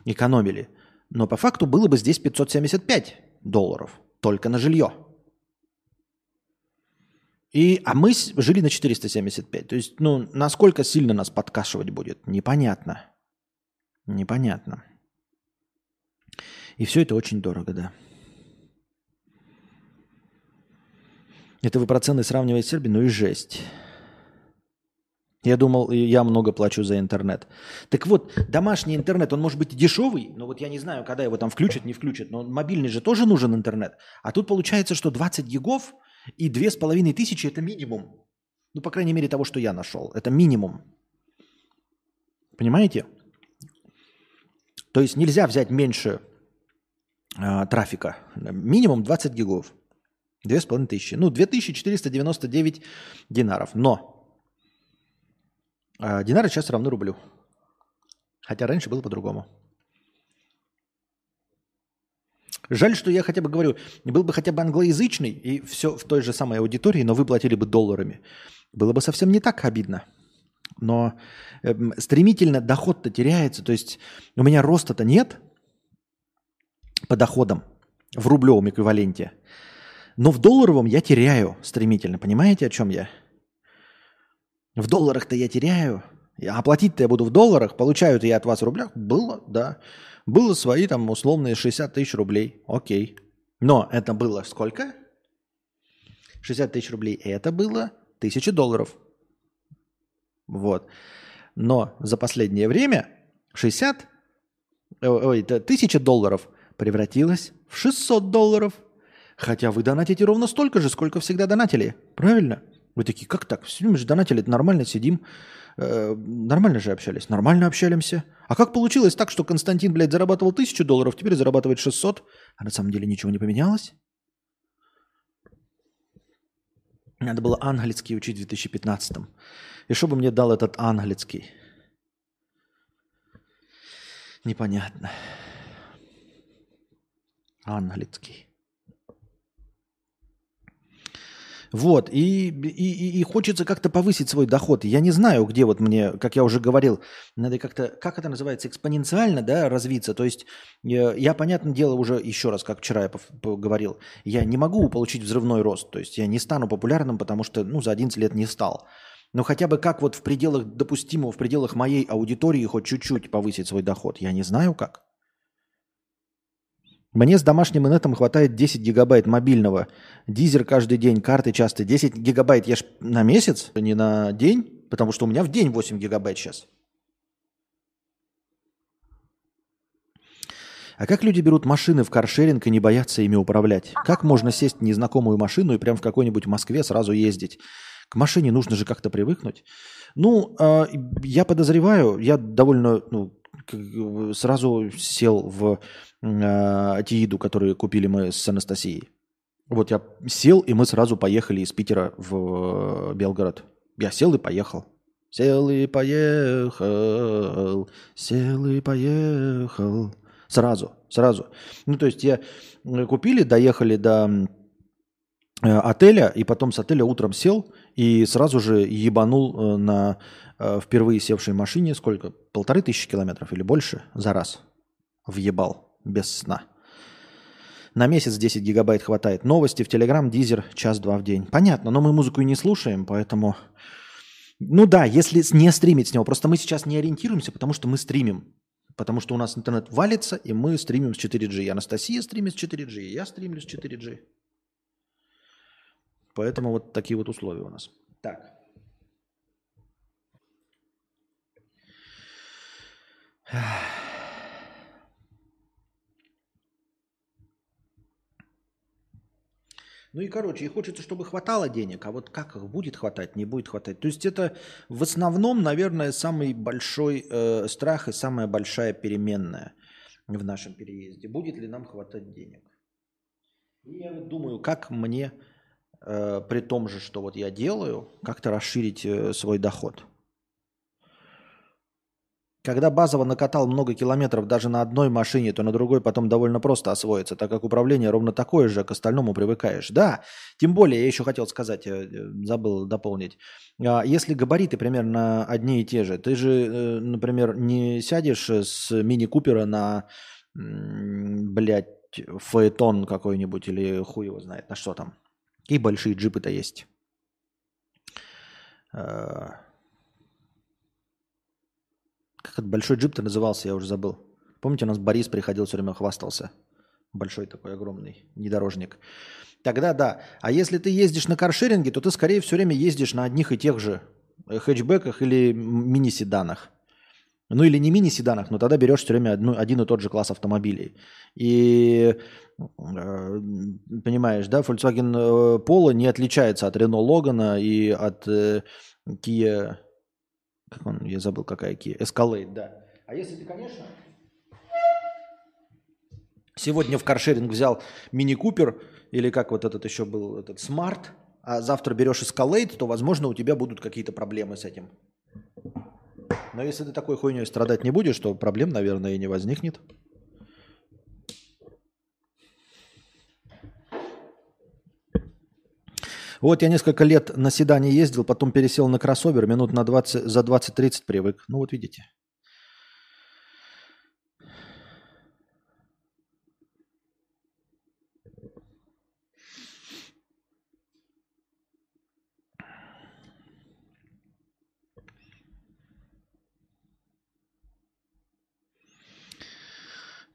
экономили. Но по факту было бы здесь 575 долларов. только на жилье. И, а мы жили на 475. То есть, ну, насколько сильно нас подкашивать будет, непонятно. Непонятно. И все это очень дорого, да. Это вы про цены сравниваете с Сербией, ну и жесть. Я думал, я много плачу за интернет. Так вот, домашний интернет, он может быть дешевый, но вот я не знаю, когда его там включат, не включат, но мобильный же тоже нужен интернет. А тут получается, что 20 гигов и 2500 – это минимум. Ну, по крайней мере, того, что я нашел. Это минимум. Понимаете? То есть нельзя взять меньше э, трафика. Минимум 20 гигов. 2500. Ну, 2499 динаров. Но а динары сейчас равны рублю. Хотя раньше было по-другому. Жаль, что я хотя бы говорю, был бы хотя бы англоязычный и все в той же самой аудитории, но вы платили бы долларами. Было бы совсем не так обидно. Но э, стремительно доход-то теряется. То есть у меня роста-то нет по доходам в рублевом эквиваленте. Но в долларовом я теряю стремительно. Понимаете, о чем я? В долларах-то я теряю. А оплатить-то я буду в долларах. Получаю-то я от вас в рублях. Было, да. Было свои там условные 60 тысяч рублей. Окей. Но это было сколько? 60 тысяч рублей. Это было тысячи долларов. Вот. Но за последнее время 60, ой, тысяча долларов превратилась в 600 долларов. Хотя вы донатите ровно столько же, сколько всегда донатили. Правильно? Вы такие, как так? Все же донатили, нормально сидим. Э, нормально же общались. Нормально общаемся. А как получилось так, что Константин, блядь, зарабатывал тысячу долларов, теперь зарабатывает 600, а на самом деле ничего не поменялось? Надо было английский учить в 2015-м. И что бы мне дал этот английский? Непонятно. Английский. Вот, и, и, и хочется как-то повысить свой доход. Я не знаю, где вот мне, как я уже говорил, надо как-то, как это называется, экспоненциально, да, развиться. То есть я, я понятное дело, уже еще раз, как вчера я говорил, я не могу получить взрывной рост. То есть я не стану популярным, потому что, ну, за 11 лет не стал. Но хотя бы как вот в пределах допустимого, в пределах моей аудитории хоть чуть-чуть повысить свой доход, я не знаю как. Мне с домашним инетом хватает 10 гигабайт мобильного. Дизер каждый день, карты часто. 10 гигабайт я ж на месяц, а не на день, потому что у меня в день 8 гигабайт сейчас. А как люди берут машины в каршеринг и не боятся ими управлять? Как можно сесть в незнакомую машину и прям в какой-нибудь Москве сразу ездить? К машине нужно же как-то привыкнуть. Ну, э, я подозреваю, я довольно ну, сразу сел в э, Тииду, которую купили мы с Анастасией. Вот я сел, и мы сразу поехали из Питера в Белгород. Я сел и поехал. Сел и поехал, сел и поехал. Сразу, сразу. Ну, то есть я купили, доехали до э, отеля, и потом с отеля утром сел и сразу же ебанул э, на э, впервые севшей машине сколько? Полторы тысячи километров или больше за раз въебал без сна. На месяц 10 гигабайт хватает. Новости в Телеграм, Дизер, час-два в день. Понятно, но мы музыку и не слушаем, поэтому... Ну да, если не стримить с него. Просто мы сейчас не ориентируемся, потому что мы стримим. Потому что у нас интернет валится, и мы стримим с 4G. И Анастасия стримит с 4G, и я стримлю с 4G. Поэтому вот такие вот условия у нас. Так. Ну и, короче, и хочется, чтобы хватало денег, а вот как их будет хватать, не будет хватать. То есть это в основном, наверное, самый большой э, страх и самая большая переменная в нашем переезде. Будет ли нам хватать денег? И я вот думаю, как мне, э, при том же, что вот я делаю, как-то расширить э, свой доход. Когда базово накатал много километров даже на одной машине, то на другой потом довольно просто освоиться, так как управление ровно такое же, к остальному привыкаешь. Да, тем более, я еще хотел сказать, э, забыл дополнить. А если габариты примерно одни и те же, ты же, например, не сядешь с мини-купера на, блядь, фаэтон какой-нибудь или хуй его знает на что там. И большие джипы-то есть. Э, как этот большой джип-то назывался, я уже забыл. Помните, у нас Борис приходил, все время хвастался. Большой такой огромный внедорожник. Тогда да. А если ты ездишь на каршеринге, то ты скорее все время ездишь на одних и тех же хэтчбеках или мини-седанах. Ну или не мини-седанах, но тогда берешь все время одну, один и тот же класс автомобилей. И э, понимаешь, да, Volkswagen э, Polo не отличается от Renault Logan и от э, Kia, как он, я забыл, какая Kia, Escalade, да. А если ты, конечно, сегодня в каршеринг взял Мини Купер, или как вот этот еще был, этот Smart, а завтра берешь Escalade, то, возможно, у тебя будут какие-то проблемы с этим. Но если ты такой хуйней страдать не будешь, то проблем, наверное, и не возникнет. Вот я несколько лет на седане ездил, потом пересел на кроссовер, минут на 20, за 20-30 привык. Ну вот видите.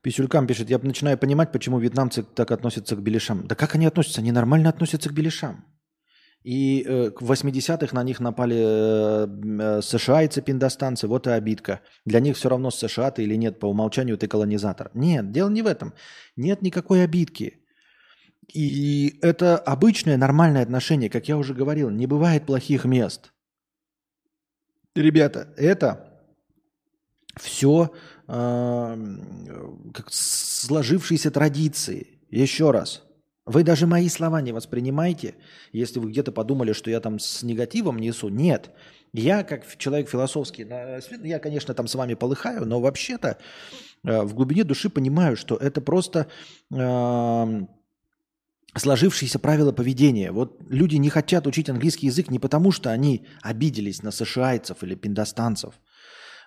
Писюлькам пишет, я начинаю понимать, почему вьетнамцы так относятся к беляшам. Да как они относятся? Они нормально относятся к беляшам. И э, в 80-х на них напали э, э, США-ицы, пиндостанцы, вот и обидка. Для них все равно США ты или нет, по умолчанию ты колонизатор. Нет, дело не в этом. Нет никакой обидки. И это обычное нормальное отношение, как я уже говорил, не бывает плохих мест. Ребята, это все как сложившиеся традиции. Еще раз, вы даже мои слова не воспринимаете, если вы где-то подумали, что я там с негативом несу. Нет. Я, как человек философский, я, конечно, там с вами полыхаю, но вообще-то э, в глубине души понимаю, что это просто э, сложившиеся правила поведения. Вот люди не хотят учить английский язык не потому, что они обиделись на сашиайцев или пиндостанцев,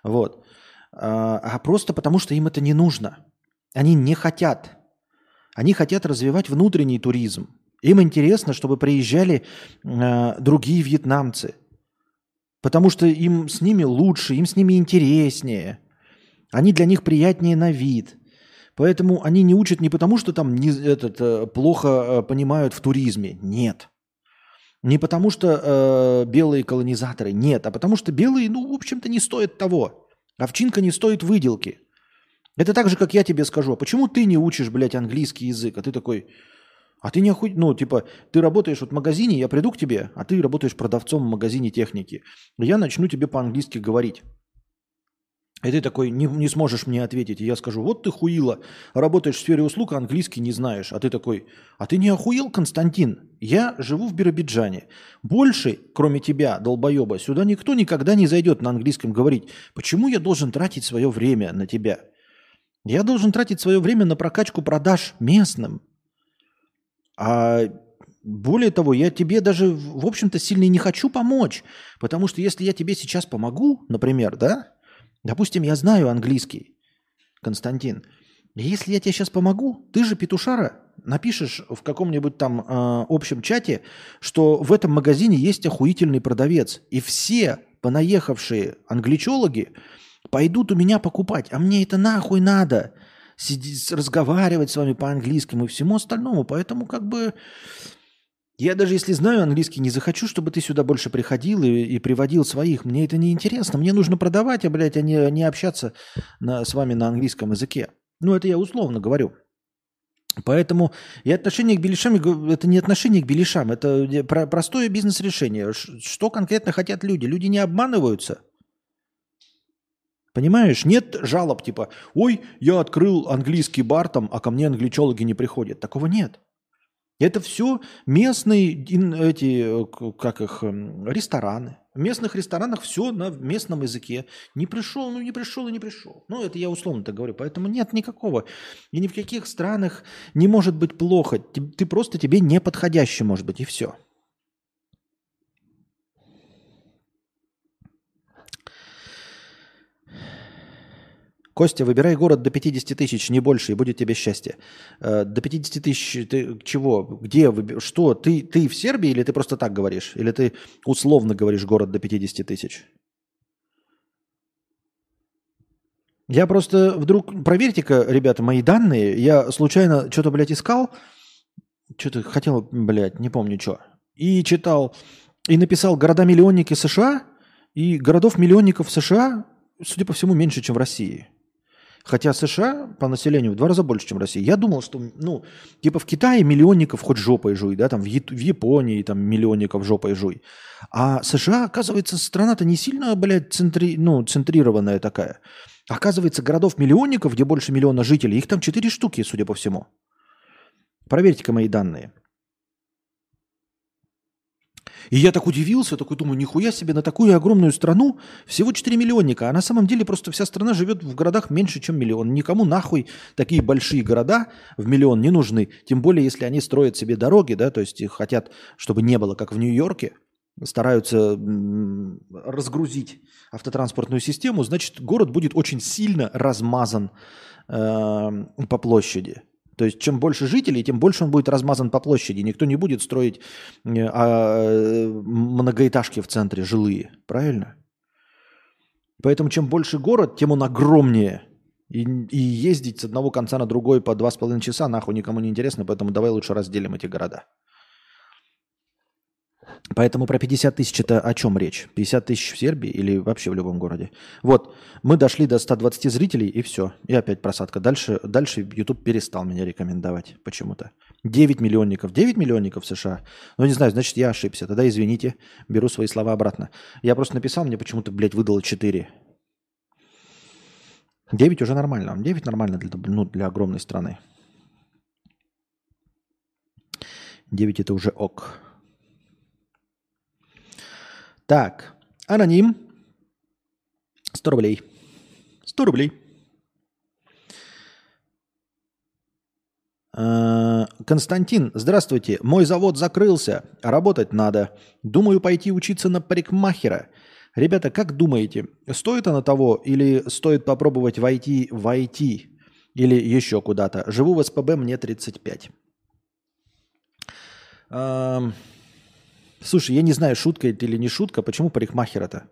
вот, а, а просто потому, что им это не нужно. Они не хотят они хотят развивать внутренний туризм. Им интересно, чтобы приезжали э, другие вьетнамцы, потому что им с ними лучше, им с ними интереснее. Они для них приятнее на вид. Поэтому они не учат не потому, что там не, этот, э, плохо э, понимают в туризме. Нет. Не потому, что э, белые колонизаторы. Нет. А потому, что белые, ну, в общем-то, не стоят того. Овчинка не стоит выделки. Это так же, как я тебе скажу, а почему ты не учишь, блядь, английский язык? А ты такой, а ты не охуй... Ну, типа, ты работаешь вот в магазине, я приду к тебе, а ты работаешь продавцом в магазине техники. Я начну тебе по-английски говорить. И ты такой, не, не сможешь мне ответить. И я скажу, вот ты хуила, работаешь в сфере услуг, а английский не знаешь. А ты такой, а ты не охуел, Константин? Я живу в Биробиджане. Больше, кроме тебя, долбоеба, сюда никто никогда не зайдет на английском говорить. Почему я должен тратить свое время на тебя? Я должен тратить свое время на прокачку продаж местным. А более того, я тебе даже, в общем-то, сильно и не хочу помочь. Потому что если я тебе сейчас помогу, например, да, допустим, я знаю английский, Константин, если я тебе сейчас помогу, ты же петушара, напишешь в каком-нибудь там э, общем чате, что в этом магазине есть охуительный продавец, и все понаехавшие англичологи пойдут у меня покупать, а мне это нахуй надо. Сидеть, разговаривать с вами по-английскому и всему остальному. Поэтому как бы я даже если знаю английский, не захочу, чтобы ты сюда больше приходил и, и приводил своих. Мне это не интересно. Мне нужно продавать, а, блядь, а не, не общаться на, с вами на английском языке. Ну, это я условно говорю. Поэтому и отношение к беляшам, это не отношение к беляшам, это простое бизнес-решение. Что конкретно хотят люди? Люди не обманываются. Понимаешь, нет жалоб типа, ой, я открыл английский бар там, а ко мне англичологи не приходят. Такого нет. Это все местные эти, как их, эм, рестораны. В местных ресторанах все на местном языке. Не пришел, ну не пришел и не пришел. Ну, это я условно так говорю. Поэтому нет никакого. И ни в каких странах не может быть плохо. Ты просто тебе не подходящий, может быть, и все. Костя, выбирай город до 50 тысяч, не больше, и будет тебе счастье. Э, до 50 тысяч ты чего? Где? Что? Ты, ты в Сербии или ты просто так говоришь? Или ты условно говоришь город до 50 тысяч? Я просто вдруг... Проверьте-ка, ребята, мои данные. Я случайно что-то, блядь, искал. Что-то хотел, блядь, не помню что. И читал, и написал города-миллионники США, и городов-миллионников США, судя по всему, меньше, чем в России. Хотя США по населению в два раза больше, чем Россия. Я думал, что, ну, типа в Китае миллионников хоть жопой жуй, да, там в, в Японии там миллионников жопой жуй. А США, оказывается, страна-то не сильно, блядь, центри, ну, центрированная такая. Оказывается, городов-миллионников, где больше миллиона жителей, их там четыре штуки, судя по всему. Проверьте-ка мои данные. И я так удивился, такой думаю, нихуя себе, на такую огромную страну всего 4 миллионника, а на самом деле просто вся страна живет в городах меньше, чем миллион. Никому нахуй такие большие города в миллион не нужны, тем более, если они строят себе дороги, да, то есть хотят, чтобы не было, как в Нью-Йорке, стараются разгрузить автотранспортную систему, значит, город будет очень сильно размазан э, по площади. То есть чем больше жителей, тем больше он будет размазан по площади. Никто не будет строить э, а, многоэтажки в центре, жилые. Правильно? Поэтому чем больше город, тем он огромнее. И, и ездить с одного конца на другой по два с половиной часа нахуй никому не интересно, поэтому давай лучше разделим эти города. Поэтому про 50 тысяч это о чем речь? 50 тысяч в Сербии или вообще в любом городе? Вот, мы дошли до 120 зрителей и все. И опять просадка. Дальше, дальше YouTube перестал меня рекомендовать почему-то. 9 миллионников. 9 миллионников в США? Ну, не знаю, значит, я ошибся. Тогда извините, беру свои слова обратно. Я просто написал, мне почему-то, блядь, выдало 4. 9 уже нормально. 9 нормально для, ну, для огромной страны. 9 это уже ок. Так, аноним. 100 рублей. 100 рублей. А, Константин, здравствуйте. Мой завод закрылся, работать надо. Думаю пойти учиться на парикмахера. Ребята, как думаете, стоит оно того или стоит попробовать войти в IT или еще куда-то? Живу в СПБ, мне 35. Слушай, я не знаю, шутка это или не шутка, почему парикмахера-то?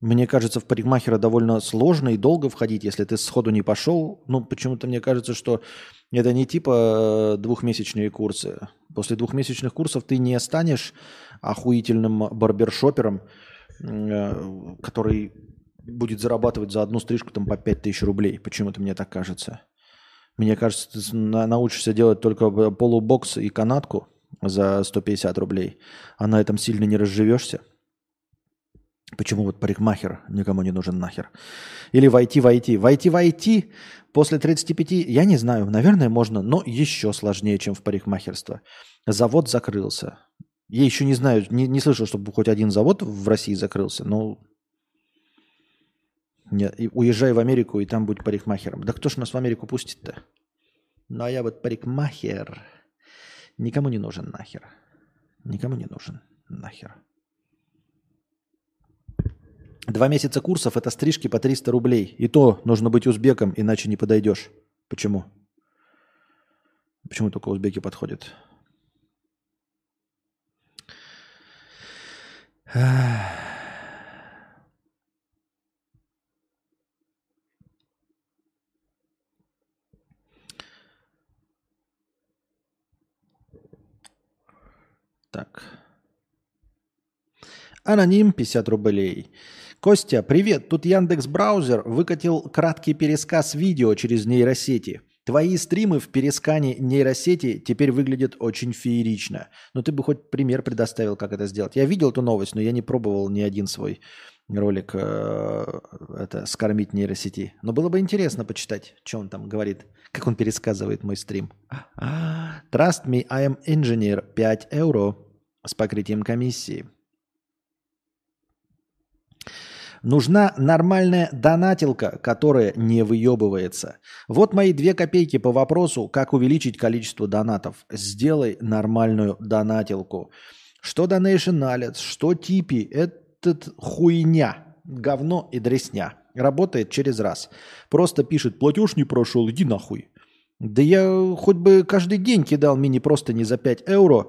Мне кажется, в парикмахера довольно сложно и долго входить, если ты сходу не пошел. Ну, почему-то мне кажется, что это не типа э, двухмесячные курсы. После двухмесячных курсов ты не станешь охуительным барбершопером, э, который будет зарабатывать за одну стрижку там по 5000 рублей. Почему-то мне так кажется. Мне кажется, ты научишься делать только полубокс и канатку – за 150 рублей, а на этом сильно не разживешься. Почему вот парикмахер никому не нужен нахер? Или войти войти. Войти войти после 35, я не знаю, наверное, можно, но еще сложнее, чем в парикмахерство. Завод закрылся. Я еще не знаю, не, не слышал, чтобы хоть один завод в России закрылся, но нет, и уезжай в Америку и там будь парикмахером. Да кто ж нас в Америку пустит-то? Ну а я вот парикмахер. Никому не нужен нахер. Никому не нужен нахер. Два месяца курсов – это стрижки по 300 рублей. И то нужно быть узбеком, иначе не подойдешь. Почему? Почему только узбеки подходят? Так. Аноним 50 рублей. Костя, привет. Тут Яндекс Браузер выкатил краткий пересказ видео через нейросети. Твои стримы в перескане нейросети теперь выглядят очень феерично. Но ты бы хоть пример предоставил, как это сделать. Я видел эту новость, но я не пробовал ни один свой ролик э, это скормить нейросети. Но было бы интересно почитать, что он там говорит, как он пересказывает мой стрим. Trust me, I am engineer. 5 евро с покрытием комиссии. Нужна нормальная донатилка, которая не выебывается. Вот мои две копейки по вопросу, как увеличить количество донатов. Сделай нормальную донатилку. Что Donation Alerts, что Типи, этот хуйня, говно и дресня. работает через раз. Просто пишет, платеж не прошел, иди нахуй. Да я хоть бы каждый день кидал мини просто не за 5 евро,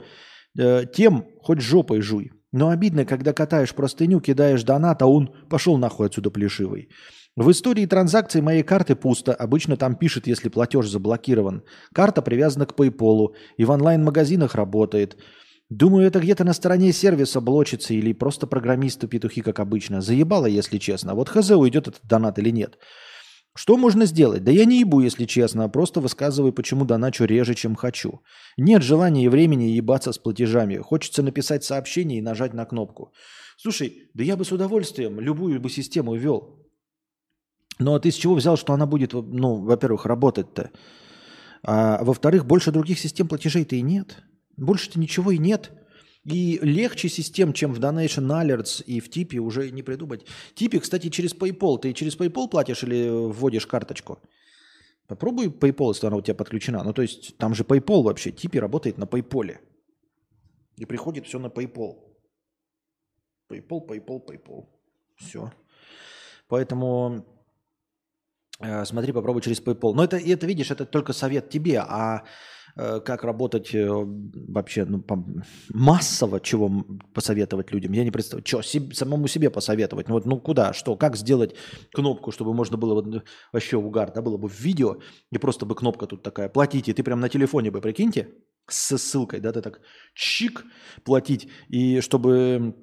э, тем хоть жопой жуй. Но обидно, когда катаешь простыню, кидаешь донат, а он пошел нахуй отсюда плешивый. В истории транзакций моей карты пусто. Обычно там пишет, если платеж заблокирован. Карта привязана к PayPal и в онлайн-магазинах работает. Думаю, это где-то на стороне сервиса блочится или просто программисты петухи, как обычно. Заебало, если честно. Вот хз, уйдет этот донат или нет. Что можно сделать? Да я не ебу, если честно, а просто высказываю, почему доначу реже, чем хочу. Нет желания и времени ебаться с платежами. Хочется написать сообщение и нажать на кнопку. Слушай, да я бы с удовольствием любую бы систему ввел. Но ты с чего взял, что она будет, ну, во-первых, работать-то? А во-вторых, больше других систем платежей-то и нет. Больше-то ничего и нет. И легче систем, чем в Donation Alerts и в Типе уже не придумать. Типе, кстати, через PayPal. Ты через PayPal платишь или вводишь карточку? Попробуй PayPal, если она у тебя подключена. Ну, то есть там же PayPal вообще. Типе работает на PayPal. И приходит все на PayPal. PayPal, PayPal, PayPal. Все. Поэтому Э, смотри, попробуй через PayPal. Но это, это, видишь, это только совет тебе, а как работать э, вообще ну, массово, чего посоветовать людям, я не представляю. Что, себе, самому себе посоветовать? Ну, вот, ну куда, что, как сделать кнопку, чтобы можно было вот, вообще угар, да, было бы в видео, и просто бы кнопка тут такая, платите, ты прям на телефоне бы, прикиньте, с ссылкой, да, ты так чик платить, и чтобы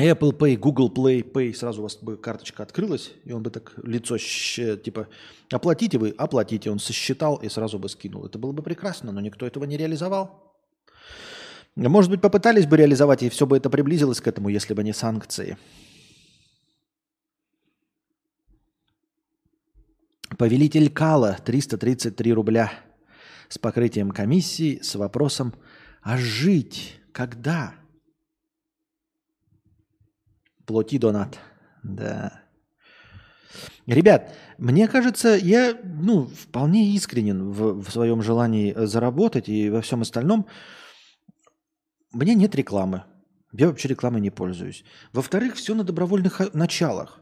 Apple Pay, Google Play Pay, сразу у вас бы карточка открылась, и он бы так лицо, типа, оплатите вы, оплатите, он сосчитал и сразу бы скинул. Это было бы прекрасно, но никто этого не реализовал. Может быть, попытались бы реализовать, и все бы это приблизилось к этому, если бы не санкции. Повелитель Кала, 333 рубля с покрытием комиссии, с вопросом «А жить когда?» Плати донат. Да. Ребят, мне кажется, я ну, вполне искренен в, в своем желании заработать и во всем остальном. Мне нет рекламы. Я вообще рекламой не пользуюсь. Во-вторых, все на добровольных началах.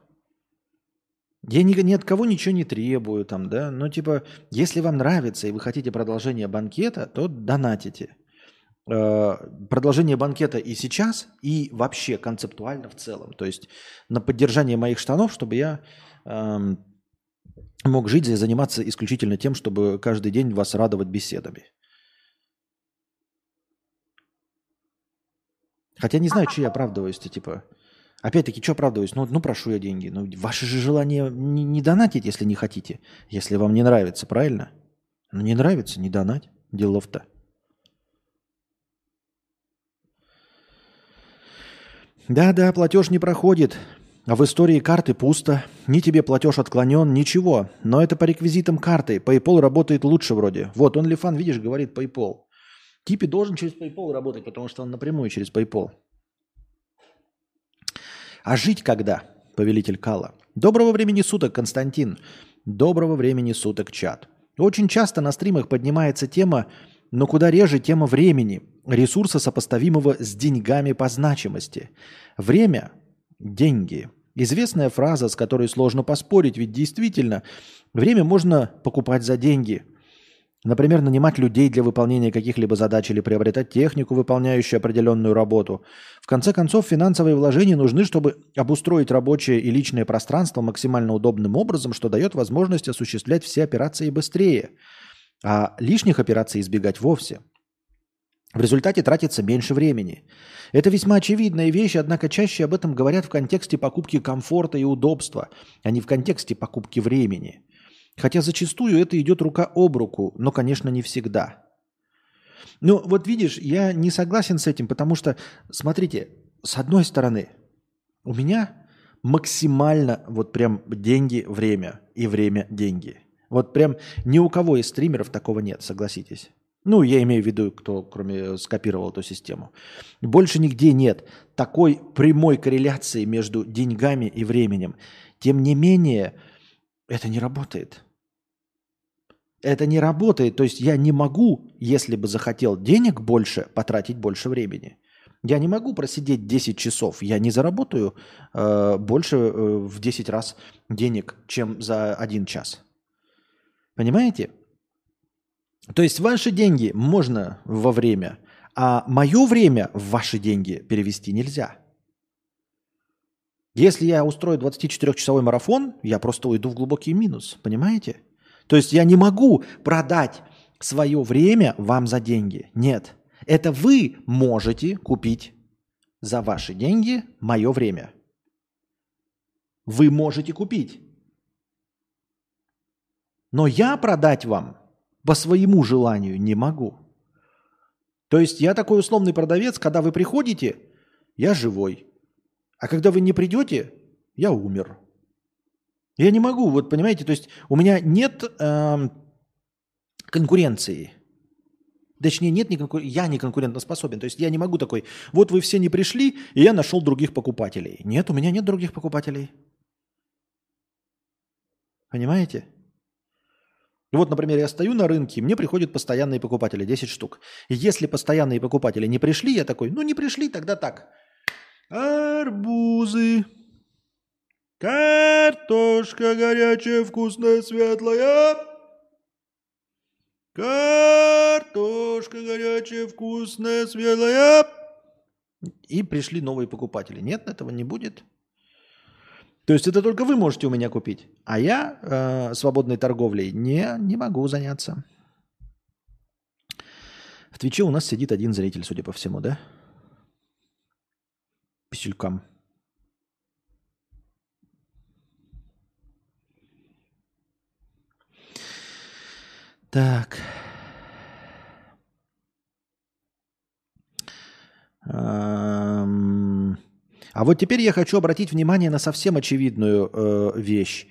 Я ни, ни от кого ничего не требую там, да. Но типа, если вам нравится и вы хотите продолжение банкета, то донатите. Э, продолжение банкета и сейчас, и вообще концептуально в целом. То есть на поддержание моих штанов, чтобы я эм, мог жить и заниматься исключительно тем, чтобы каждый день вас радовать беседами. Хотя не знаю, что я оправдываюсь-то, типа. Опять-таки, что оправдываюсь? Ну, ну, прошу я деньги. Ну, ваше же желание не, не донатить, если не хотите. Если вам не нравится, правильно? Ну, не нравится, не донать. Делов-то. Да-да, платеж не проходит. А в истории карты пусто. Ни тебе платеж отклонен, ничего. Но это по реквизитам карты. PayPal работает лучше вроде. Вот, он Лифан, видишь, говорит PayPal. Типи должен через PayPal работать, потому что он напрямую через PayPal. А жить когда? Повелитель Кала. Доброго времени суток, Константин. Доброго времени суток, чат. Очень часто на стримах поднимается тема, но куда реже тема времени – ресурса, сопоставимого с деньгами по значимости. Время – деньги. Известная фраза, с которой сложно поспорить, ведь действительно время можно покупать за деньги. Например, нанимать людей для выполнения каких-либо задач или приобретать технику, выполняющую определенную работу. В конце концов, финансовые вложения нужны, чтобы обустроить рабочее и личное пространство максимально удобным образом, что дает возможность осуществлять все операции быстрее, а лишних операций избегать вовсе – в результате тратится меньше времени. Это весьма очевидная вещь, однако чаще об этом говорят в контексте покупки комфорта и удобства, а не в контексте покупки времени. Хотя зачастую это идет рука об руку, но, конечно, не всегда. Ну, вот видишь, я не согласен с этим, потому что, смотрите, с одной стороны, у меня максимально вот прям деньги, время и время, деньги. Вот прям ни у кого из стримеров такого нет, согласитесь. Ну, я имею в виду, кто кроме э, скопировал эту систему. Больше нигде нет такой прямой корреляции между деньгами и временем. Тем не менее, это не работает. Это не работает. То есть я не могу, если бы захотел денег больше, потратить больше времени. Я не могу просидеть 10 часов. Я не заработаю э, больше э, в 10 раз денег, чем за один час. Понимаете? То есть ваши деньги можно во время, а мое время в ваши деньги перевести нельзя. Если я устрою 24-часовой марафон, я просто уйду в глубокий минус. Понимаете? То есть я не могу продать свое время вам за деньги. Нет. Это вы можете купить за ваши деньги мое время. Вы можете купить. Но я продать вам по своему желанию не могу. То есть я такой условный продавец, когда вы приходите, я живой. А когда вы не придете, я умер. Я не могу, вот понимаете, то есть у меня нет э, конкуренции. Точнее, нет, не конкур... я не конкурентоспособен. То есть я не могу такой, вот вы все не пришли, и я нашел других покупателей. Нет, у меня нет других покупателей. Понимаете? Вот, например, я стою на рынке, мне приходят постоянные покупатели, 10 штук. И если постоянные покупатели не пришли, я такой, ну не пришли, тогда так. Арбузы, картошка горячая, вкусная, светлая. Картошка горячая, вкусная, светлая. И пришли новые покупатели. Нет, этого не будет. То есть это только вы можете у меня купить, а я э, свободной торговлей не, не могу заняться. В Твиче у нас сидит один зритель, судя по всему, да? Писюлькам. Так. Эм... А вот теперь я хочу обратить внимание на совсем очевидную э, вещь.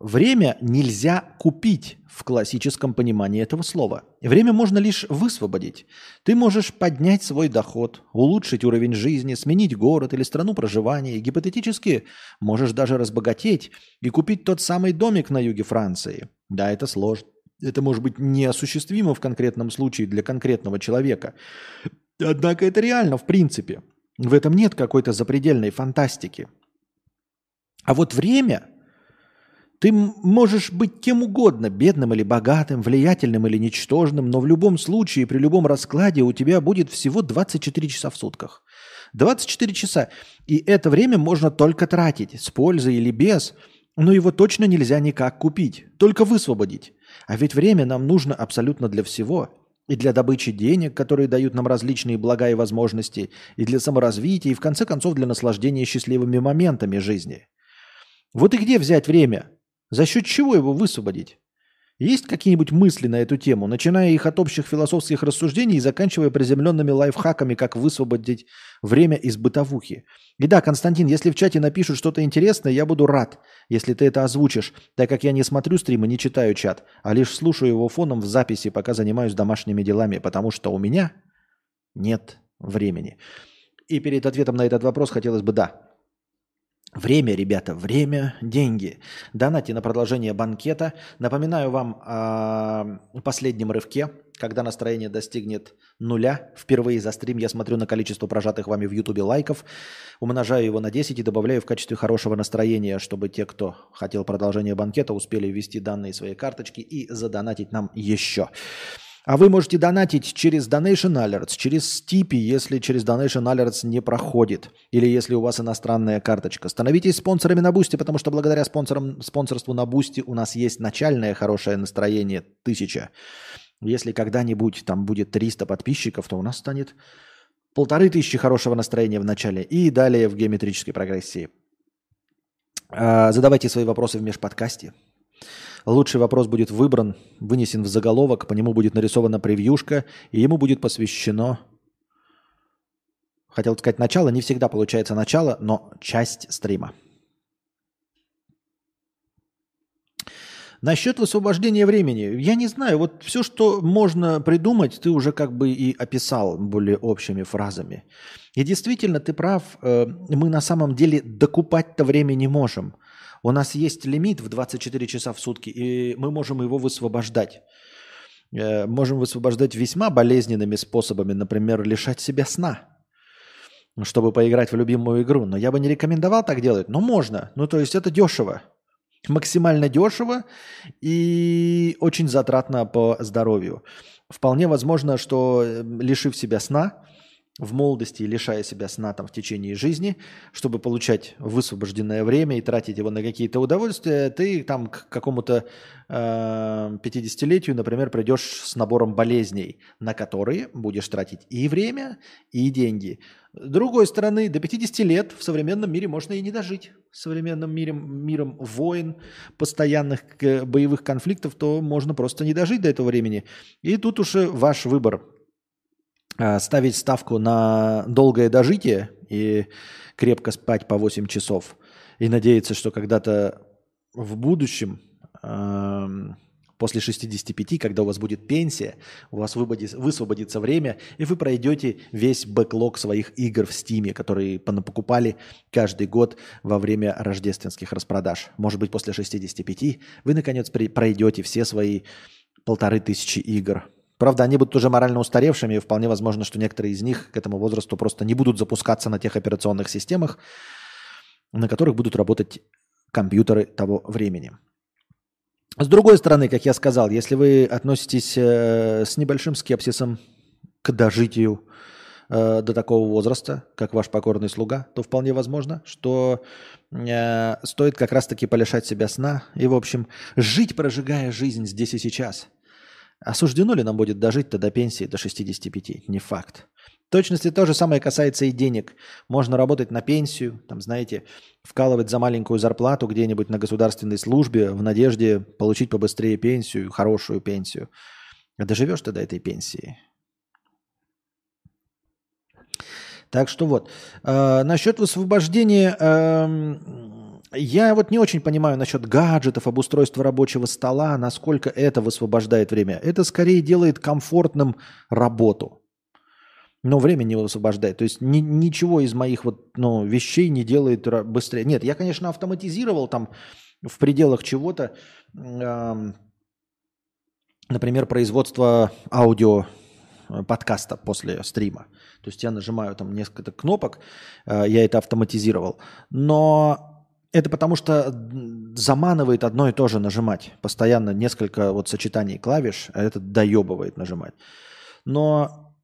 Время нельзя купить в классическом понимании этого слова. Время можно лишь высвободить. Ты можешь поднять свой доход, улучшить уровень жизни, сменить город или страну проживания. И гипотетически можешь даже разбогатеть и купить тот самый домик на юге Франции. Да, это сложно. Это может быть неосуществимо в конкретном случае для конкретного человека. Однако это реально в принципе. В этом нет какой-то запредельной фантастики. А вот время, ты можешь быть кем угодно, бедным или богатым, влиятельным или ничтожным, но в любом случае, при любом раскладе у тебя будет всего 24 часа в сутках. 24 часа. И это время можно только тратить, с пользой или без, но его точно нельзя никак купить, только высвободить. А ведь время нам нужно абсолютно для всего – и для добычи денег, которые дают нам различные блага и возможности, и для саморазвития, и в конце концов для наслаждения счастливыми моментами жизни. Вот и где взять время? За счет чего его высвободить? Есть какие-нибудь мысли на эту тему, начиная их от общих философских рассуждений и заканчивая приземленными лайфхаками, как высвободить время из бытовухи? И да, Константин, если в чате напишут что-то интересное, я буду рад, если ты это озвучишь, так как я не смотрю стримы, не читаю чат, а лишь слушаю его фоном в записи, пока занимаюсь домашними делами, потому что у меня нет времени. И перед ответом на этот вопрос хотелось бы, да, Время, ребята, время – деньги. Донати на продолжение банкета. Напоминаю вам о последнем рывке, когда настроение достигнет нуля. Впервые за стрим я смотрю на количество прожатых вами в ютубе лайков, умножаю его на 10 и добавляю в качестве хорошего настроения, чтобы те, кто хотел продолжение банкета, успели ввести данные своей карточки и задонатить нам еще. А вы можете донатить через Donation Alerts, через Стипи, если через Donation Alerts не проходит, или если у вас иностранная карточка. Становитесь спонсорами на Boosty, потому что благодаря спонсорам, спонсорству на Boosty у нас есть начальное хорошее настроение, тысяча. Если когда-нибудь там будет 300 подписчиков, то у нас станет полторы тысячи хорошего настроения в начале и далее в геометрической прогрессии. А, задавайте свои вопросы в межподкасте. Лучший вопрос будет выбран, вынесен в заголовок, по нему будет нарисована превьюшка, и ему будет посвящено, хотел сказать начало, не всегда получается начало, но часть стрима. Насчет высвобождения времени, я не знаю, вот все, что можно придумать, ты уже как бы и описал более общими фразами. И действительно, ты прав, э, мы на самом деле докупать-то время не можем. У нас есть лимит в 24 часа в сутки, и мы можем его высвобождать. Э, можем высвобождать весьма болезненными способами, например, лишать себя сна. чтобы поиграть в любимую игру. Но я бы не рекомендовал так делать. Но можно. Ну, то есть это дешево. Максимально дешево и очень затратно по здоровью. Вполне возможно, что э, лишив себя сна, в молодости, лишая себя сна там, в течение жизни, чтобы получать высвобожденное время и тратить его на какие-то удовольствия, ты там к какому-то э, 50-летию, например, придешь с набором болезней, на которые будешь тратить и время, и деньги. С другой стороны, до 50 лет в современном мире можно и не дожить. В современном мире, миром войн, постоянных боевых конфликтов, то можно просто не дожить до этого времени. И тут уже ваш выбор – Э, ставить ставку на долгое дожитие и крепко спать по 8 часов и надеяться, что когда-то в будущем, эм, после 65, когда у вас будет пенсия, у вас высвободится время, и вы пройдете весь бэклог своих игр в Стиме, которые покупали каждый год во время рождественских распродаж. Может быть, после 65 вы, наконец, пройдете все свои полторы тысячи игр – Правда, они будут уже морально устаревшими, и вполне возможно, что некоторые из них к этому возрасту просто не будут запускаться на тех операционных системах, на которых будут работать компьютеры того времени. С другой стороны, как я сказал, если вы относитесь э, с небольшим скепсисом к дожитию э, до такого возраста, как ваш покорный слуга, то вполне возможно, что э, стоит как раз-таки полишать себя сна и, в общем, жить, прожигая жизнь здесь и сейчас – Осуждено ли нам будет дожить-то до пенсии до 65? Не факт. В точности то же самое касается и денег. Можно работать на пенсию, там, знаете, вкалывать за маленькую зарплату где-нибудь на государственной службе в надежде получить побыстрее пенсию, хорошую пенсию. А доживешь ты до этой пенсии? Так что вот. Э, насчет высвобождения э, я вот не очень понимаю насчет гаджетов, обустройства рабочего стола, насколько это высвобождает время. Это скорее делает комфортным работу. Но время не высвобождает. То есть ни, ничего из моих вот, ну, вещей не делает быстрее. Нет, я, конечно, автоматизировал там в пределах чего-то, э, например, производство аудио э, подкаста после стрима. То есть я нажимаю там несколько кнопок, э, я это автоматизировал. Но это потому что заманывает одно и то же нажимать. Постоянно несколько вот сочетаний клавиш, а это доебывает нажимать. Но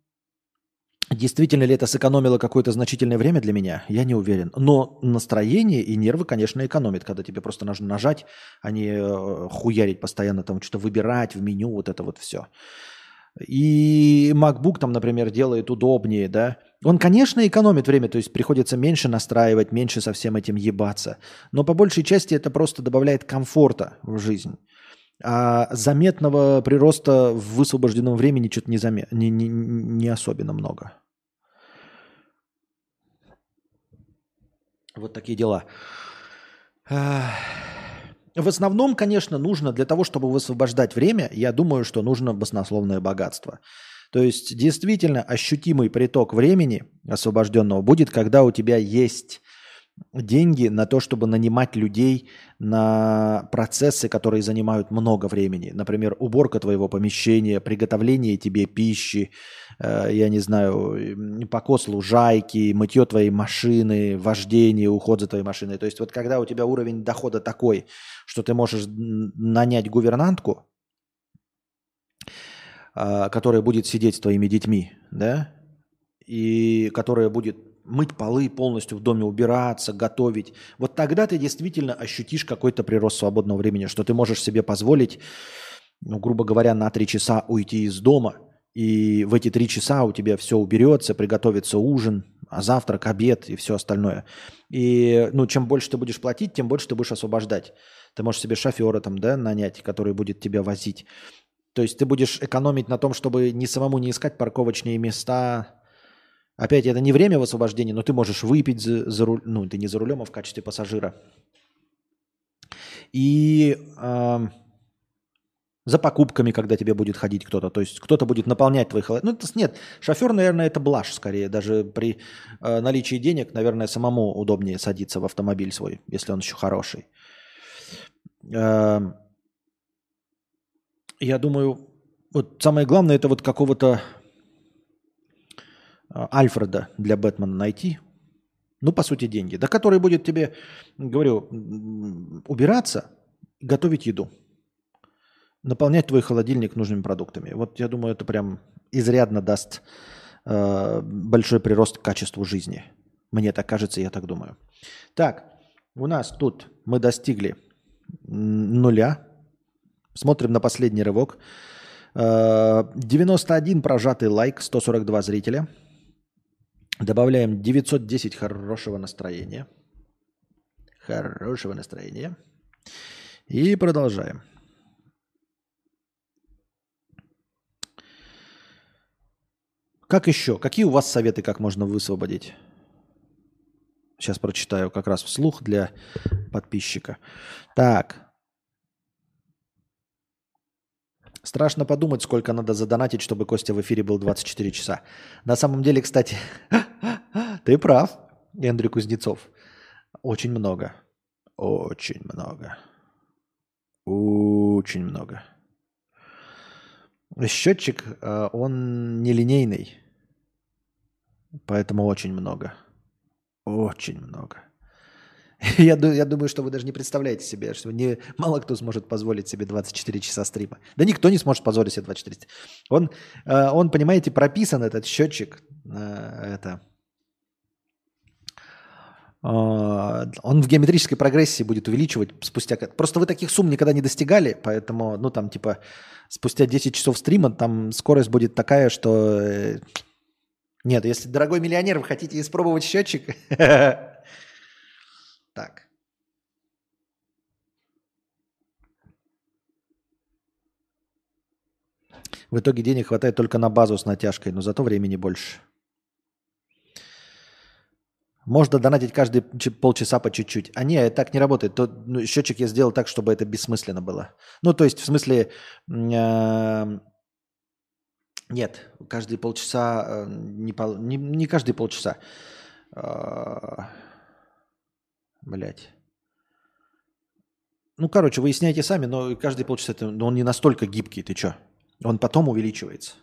действительно ли это сэкономило какое-то значительное время для меня, я не уверен. Но настроение и нервы, конечно, экономит, когда тебе просто нужно нажать, а не э, хуярить постоянно, там что-то выбирать в меню, вот это вот все. И MacBook там, например, делает удобнее, да. Он, конечно, экономит время, то есть приходится меньше настраивать, меньше со всем этим ебаться. Но по большей части это просто добавляет комфорта в жизнь. А заметного прироста в высвобожденном времени что-то не, заме... не, не, не особенно много. Вот такие дела. В основном, конечно, нужно для того, чтобы высвобождать время, я думаю, что нужно баснословное богатство. То есть действительно ощутимый приток времени освобожденного будет, когда у тебя есть деньги на то, чтобы нанимать людей на процессы, которые занимают много времени. Например, уборка твоего помещения, приготовление тебе пищи, э, я не знаю, покос лужайки, мытье твоей машины, вождение, уход за твоей машиной. То есть вот когда у тебя уровень дохода такой, что ты можешь нанять гувернантку, которая будет сидеть с твоими детьми, да, и которая будет мыть полы полностью в доме, убираться, готовить, вот тогда ты действительно ощутишь какой-то прирост свободного времени, что ты можешь себе позволить, ну, грубо говоря, на три часа уйти из дома, и в эти три часа у тебя все уберется, приготовится ужин, а завтрак, обед и все остальное. И ну, чем больше ты будешь платить, тем больше ты будешь освобождать. Ты можешь себе шофера там, да, нанять, который будет тебя возить. То есть ты будешь экономить на том, чтобы не самому не искать парковочные места, Опять, это не время в но ты можешь выпить за, за руль, ну, ты не за рулем, а в качестве пассажира. И э, за покупками, когда тебе будет ходить кто-то. То есть кто-то будет наполнять твои холодильник. Ну, это, нет, шофер, наверное, это блажь скорее. Даже при э, наличии денег, наверное, самому удобнее садиться в автомобиль свой, если он еще хороший. Э, я думаю, вот самое главное, это вот какого-то Альфреда для Бэтмена найти, ну, по сути, деньги, да, который будет тебе, говорю, убираться, готовить еду, наполнять твой холодильник нужными продуктами. Вот я думаю, это прям изрядно даст э, большой прирост к качеству жизни. Мне так кажется, я так думаю. Так, у нас тут мы достигли нуля. Смотрим на последний рывок. 91 э, прожатый лайк, 142 зрителя. Добавляем 910 хорошего настроения. Хорошего настроения. И продолжаем. Как еще? Какие у вас советы, как можно высвободить? Сейчас прочитаю как раз вслух для подписчика. Так. Страшно подумать, сколько надо задонатить, чтобы Костя в эфире был 24 часа. На самом деле, кстати, ты прав, Эндрю Кузнецов. Очень много. Очень много. Очень много. Счетчик, э, он нелинейный. Поэтому очень много. Очень много. Я, я думаю, что вы даже не представляете себе, что не, мало кто сможет позволить себе 24 часа стрима. Да никто не сможет позволить себе 24 часа. Он, э, он понимаете, прописан этот счетчик. Э, это, э, он в геометрической прогрессии будет увеличивать спустя... Просто вы таких сумм никогда не достигали, поэтому, ну, там, типа, спустя 10 часов стрима там скорость будет такая, что нет, если, дорогой миллионер, вы хотите испробовать счетчик, так. В итоге денег хватает только на базу с натяжкой, но зато времени больше. Можно донатить каждые полчаса по чуть-чуть. А не, так не работает. То, ну, счетчик я сделал так, чтобы это бессмысленно было. Ну, то есть, в смысле, э, нет, каждые полчаса, э, не, пол, не, не каждые полчаса. А, Блять. Ну, короче, выясняйте сами, но каждые полчаса это, но он не настолько гибкий, ты чё? Он потом увеличивается.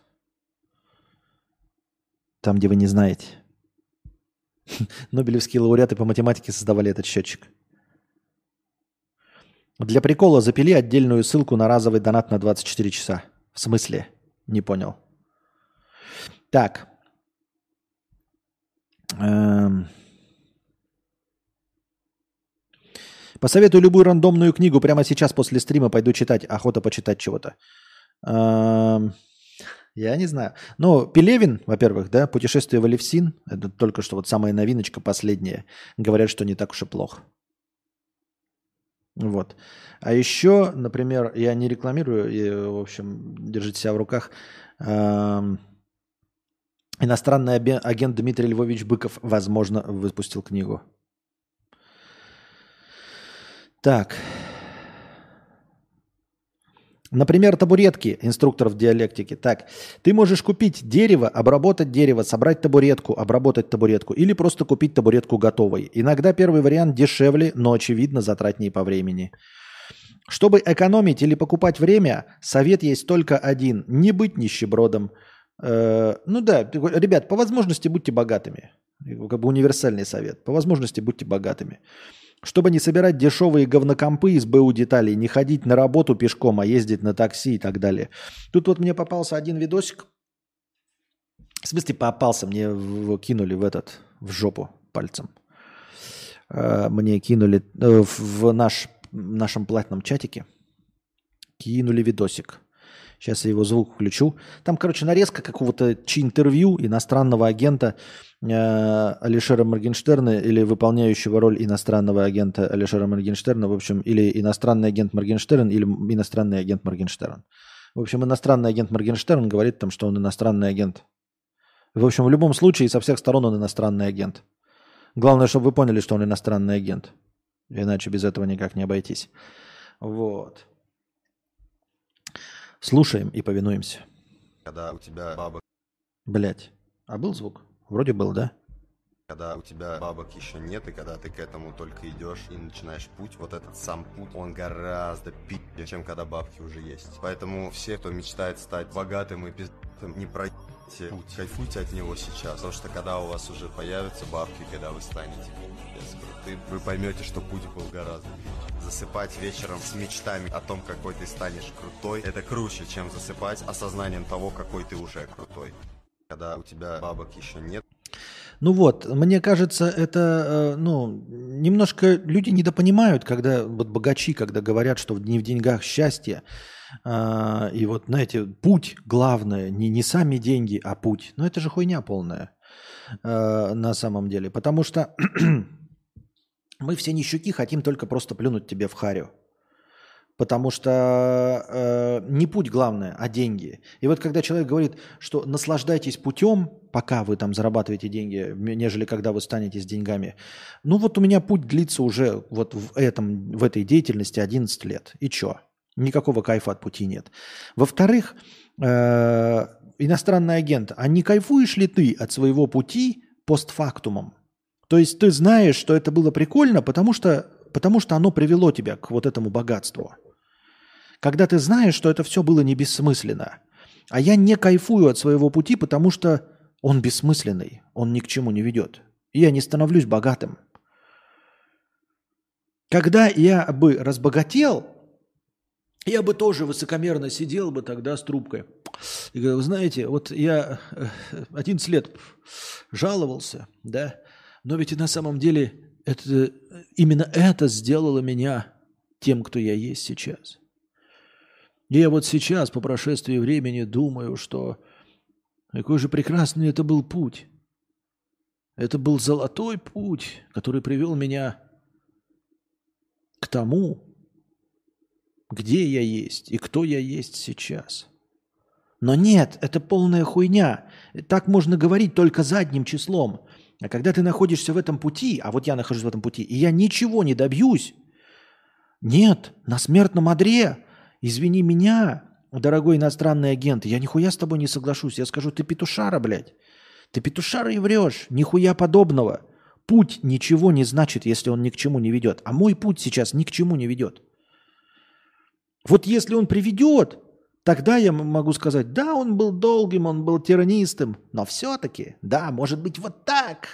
Там, где вы не знаете. Нобелевские лауреаты по математике создавали этот счетчик. Для прикола запили отдельную ссылку на разовый донат на 24 часа. В смысле? Не понял. Так. Эм. Посоветую любую рандомную книгу прямо сейчас после стрима. Пойду читать. Охота почитать чего-то. Я не знаю. Ну, Пелевин, во-первых, да, «Путешествие в Алевсин». Это только что вот самая новиночка, последняя. Говорят, что не так уж и плохо. Вот. А еще, например, я не рекламирую, и, в общем, держите себя в руках. Иностранный агент Дмитрий Львович Быков, возможно, выпустил книгу. Так. Например, табуретки, инструктор в диалектике. Так, ты можешь купить дерево, обработать дерево, собрать табуретку, обработать табуретку или просто купить табуретку готовой. Иногда первый вариант дешевле, но очевидно затратнее по времени. Чтобы экономить или покупать время, совет есть только один – не быть нищебродом – Э, ну да, ребят, по возможности будьте богатыми. Как бы универсальный совет. По возможности будьте богатыми. Чтобы не собирать дешевые говнокомпы из БУ деталей, не ходить на работу пешком, а ездить на такси и так далее. Тут вот мне попался один видосик. В смысле попался, мне его кинули в этот, в жопу пальцем. Э, мне кинули э, в наш, нашем платном чатике. Кинули видосик. Сейчас я его звук включу. Там, короче, нарезка какого-то чи-интервью иностранного агента э, Алишера Моргенштерна или выполняющего роль иностранного агента Алишера Моргенштерна, в общем, или иностранный агент Моргенштерн, или иностранный агент Моргенштерн. В общем, иностранный агент Моргенштерн говорит там, что он иностранный агент. В общем, в любом случае, со всех сторон он иностранный агент. Главное, чтобы вы поняли, что он иностранный агент. Иначе без этого никак не обойтись. Вот. Слушаем и повинуемся. Когда у тебя бабок... Блять. А был звук? Вроде был, да? Когда у тебя бабок еще нет, и когда ты к этому только идешь и начинаешь путь, вот этот сам путь, он гораздо пи***, чем когда бабки уже есть. Поэтому все, кто мечтает стать богатым и пиздатым, не про выбирайте путь, кайфуйте от него сейчас. Потому что когда у вас уже появятся бабки, когда вы станете крутым, вы поймете, что путь был гораздо легче. Засыпать вечером с мечтами о том, какой ты станешь крутой, это круче, чем засыпать осознанием того, какой ты уже крутой. Когда у тебя бабок еще нет, Ну вот, мне кажется, это, э, ну, немножко люди недопонимают, когда вот богачи, когда говорят, что не в деньгах счастье, и вот, знаете, путь главное, не, не сами деньги, а путь. Но это же хуйня полная э, на самом деле. Потому что мы все нищуки хотим только просто плюнуть тебе в харю. Потому что э, не путь главное, а деньги. И вот когда человек говорит, что наслаждайтесь путем, пока вы там зарабатываете деньги, нежели когда вы станете с деньгами. Ну вот у меня путь длится уже вот в, этом, в этой деятельности 11 лет. И чё? Никакого кайфа от пути нет. Во-вторых, э, иностранный агент, а не кайфуешь ли ты от своего пути постфактумом? То есть ты знаешь, что это было прикольно, потому что, потому что оно привело тебя к вот этому богатству. Когда ты знаешь, что это все было не бессмысленно. А я не кайфую от своего пути, потому что он бессмысленный, он ни к чему не ведет. И я не становлюсь богатым. Когда я бы разбогател, я бы тоже высокомерно сидел бы тогда с трубкой. И говорил, вы знаете, вот я 11 лет жаловался, да, но ведь и на самом деле это, именно это сделало меня тем, кто я есть сейчас. И я вот сейчас, по прошествии времени, думаю, что какой же прекрасный это был путь. Это был золотой путь, который привел меня к тому, где я есть и кто я есть сейчас. Но нет, это полная хуйня. Так можно говорить только задним числом. А когда ты находишься в этом пути, а вот я нахожусь в этом пути, и я ничего не добьюсь, нет, на смертном одре, извини меня, дорогой иностранный агент, я нихуя с тобой не соглашусь. Я скажу, ты петушара, блядь. Ты петушара и врешь, нихуя подобного. Путь ничего не значит, если он ни к чему не ведет. А мой путь сейчас ни к чему не ведет. Вот если он приведет, тогда я могу сказать, да, он был долгим, он был тиранистым, но все-таки, да, может быть вот так,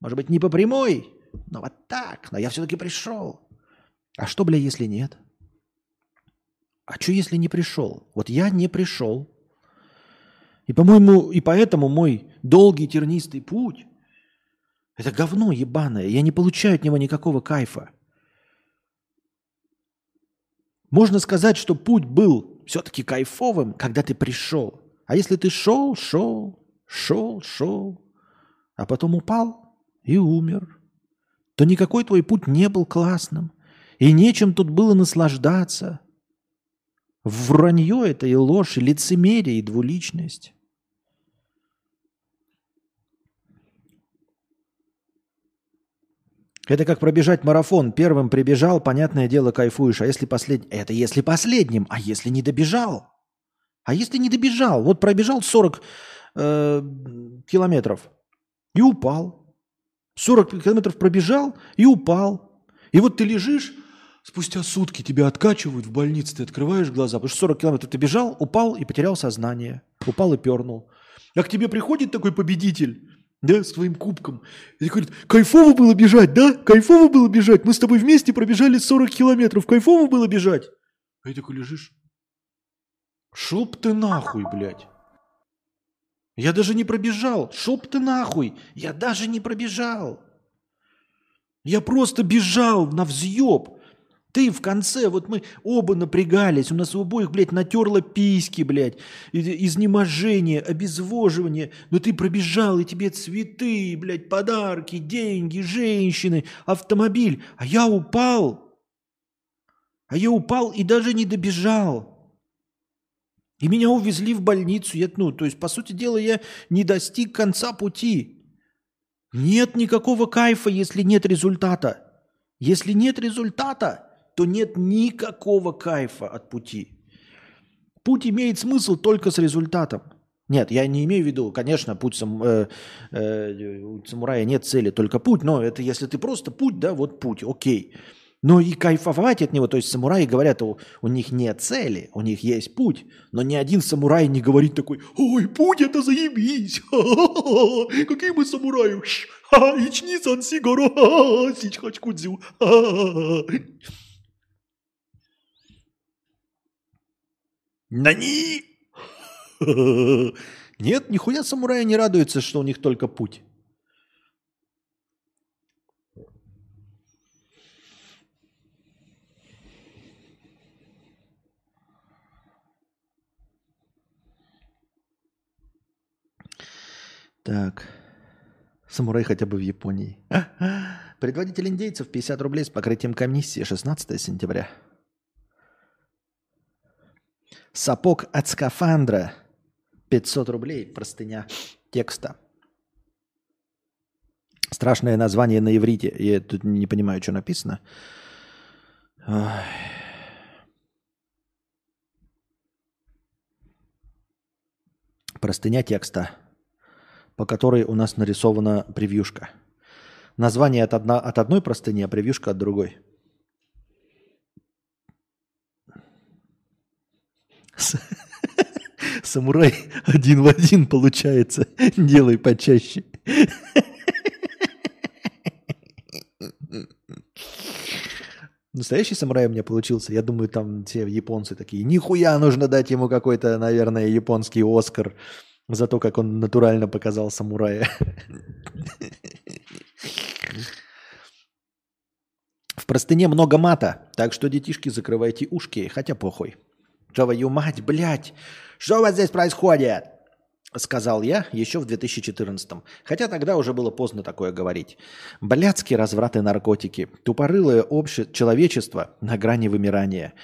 может быть не по прямой, но вот так, но я все-таки пришел. А что, бля, если нет? А что, если не пришел? Вот я не пришел. И, по-моему, и поэтому мой долгий тернистый путь – это говно ебаное. Я не получаю от него никакого кайфа. Можно сказать, что путь был все-таки кайфовым, когда ты пришел. А если ты шел, шел, шел, шел, а потом упал и умер, то никакой твой путь не был классным. И нечем тут было наслаждаться. Вранье это и ложь, и лицемерие, и двуличность. Это как пробежать марафон. Первым прибежал, понятное дело, кайфуешь. А если последний? Это если последним. А если не добежал? А если не добежал? Вот пробежал 40 э, километров и упал. 40 километров пробежал и упал. И вот ты лежишь, спустя сутки тебя откачивают в больнице, ты открываешь глаза, потому что 40 километров ты бежал, упал и потерял сознание. Упал и пернул. А к тебе приходит такой победитель да, с твоим кубком. И говорит, кайфово было бежать, да? Кайфово было бежать. Мы с тобой вместе пробежали 40 километров. Кайфово было бежать. А я такой лежишь. Б ты нахуй, блядь. Я даже не пробежал. Б ты нахуй. Я даже не пробежал. Я просто бежал на взъеб. Ты в конце, вот мы оба напрягались, у нас у обоих, блядь, натерло письки, блядь, изнеможение, обезвоживание, но ты пробежал, и тебе цветы, блядь, подарки, деньги, женщины, автомобиль, а я упал, а я упал и даже не добежал. И меня увезли в больницу, я, ну, то есть, по сути дела, я не достиг конца пути. Нет никакого кайфа, если нет результата. Если нет результата, то нет никакого кайфа от пути. Путь имеет смысл только с результатом. Нет, я не имею в виду, конечно, путь сам, э, э, у самурая нет цели, только путь, но это если ты просто путь, да, вот путь, окей. Но и кайфовать от него, то есть самураи говорят, у, у них нет цели, у них есть путь, но ни один самурай не говорит такой, ой, путь это заебись, какие мы самураи, ични-сан сигаро, сичхачкудзю. Нани! Нет, нихуя самураи не радуются, что у них только путь. Так. Самурай хотя бы в Японии. Предводитель индейцев 50 рублей с покрытием комиссии 16 сентября. Сапог от скафандра 500 рублей, простыня текста. Страшное название на иврите. Я тут не понимаю, что написано. Простыня текста по которой у нас нарисована превьюшка. Название от, одна, от одной простыни, а превьюшка от другой. Самурай один в один получается. Делай почаще. Настоящий самурай у меня получился. Я думаю, там все японцы такие. Нихуя нужно дать ему какой-то, наверное, японский Оскар за то, как он натурально показал самурая. В простыне много мата, так что, детишки, закрывайте ушки, хотя похуй. Твою мать, блядь, что у вас здесь происходит? Сказал я еще в 2014-м. Хотя тогда уже было поздно такое говорить. Блядские развраты наркотики. Тупорылое обще... человечество на грани вымирания.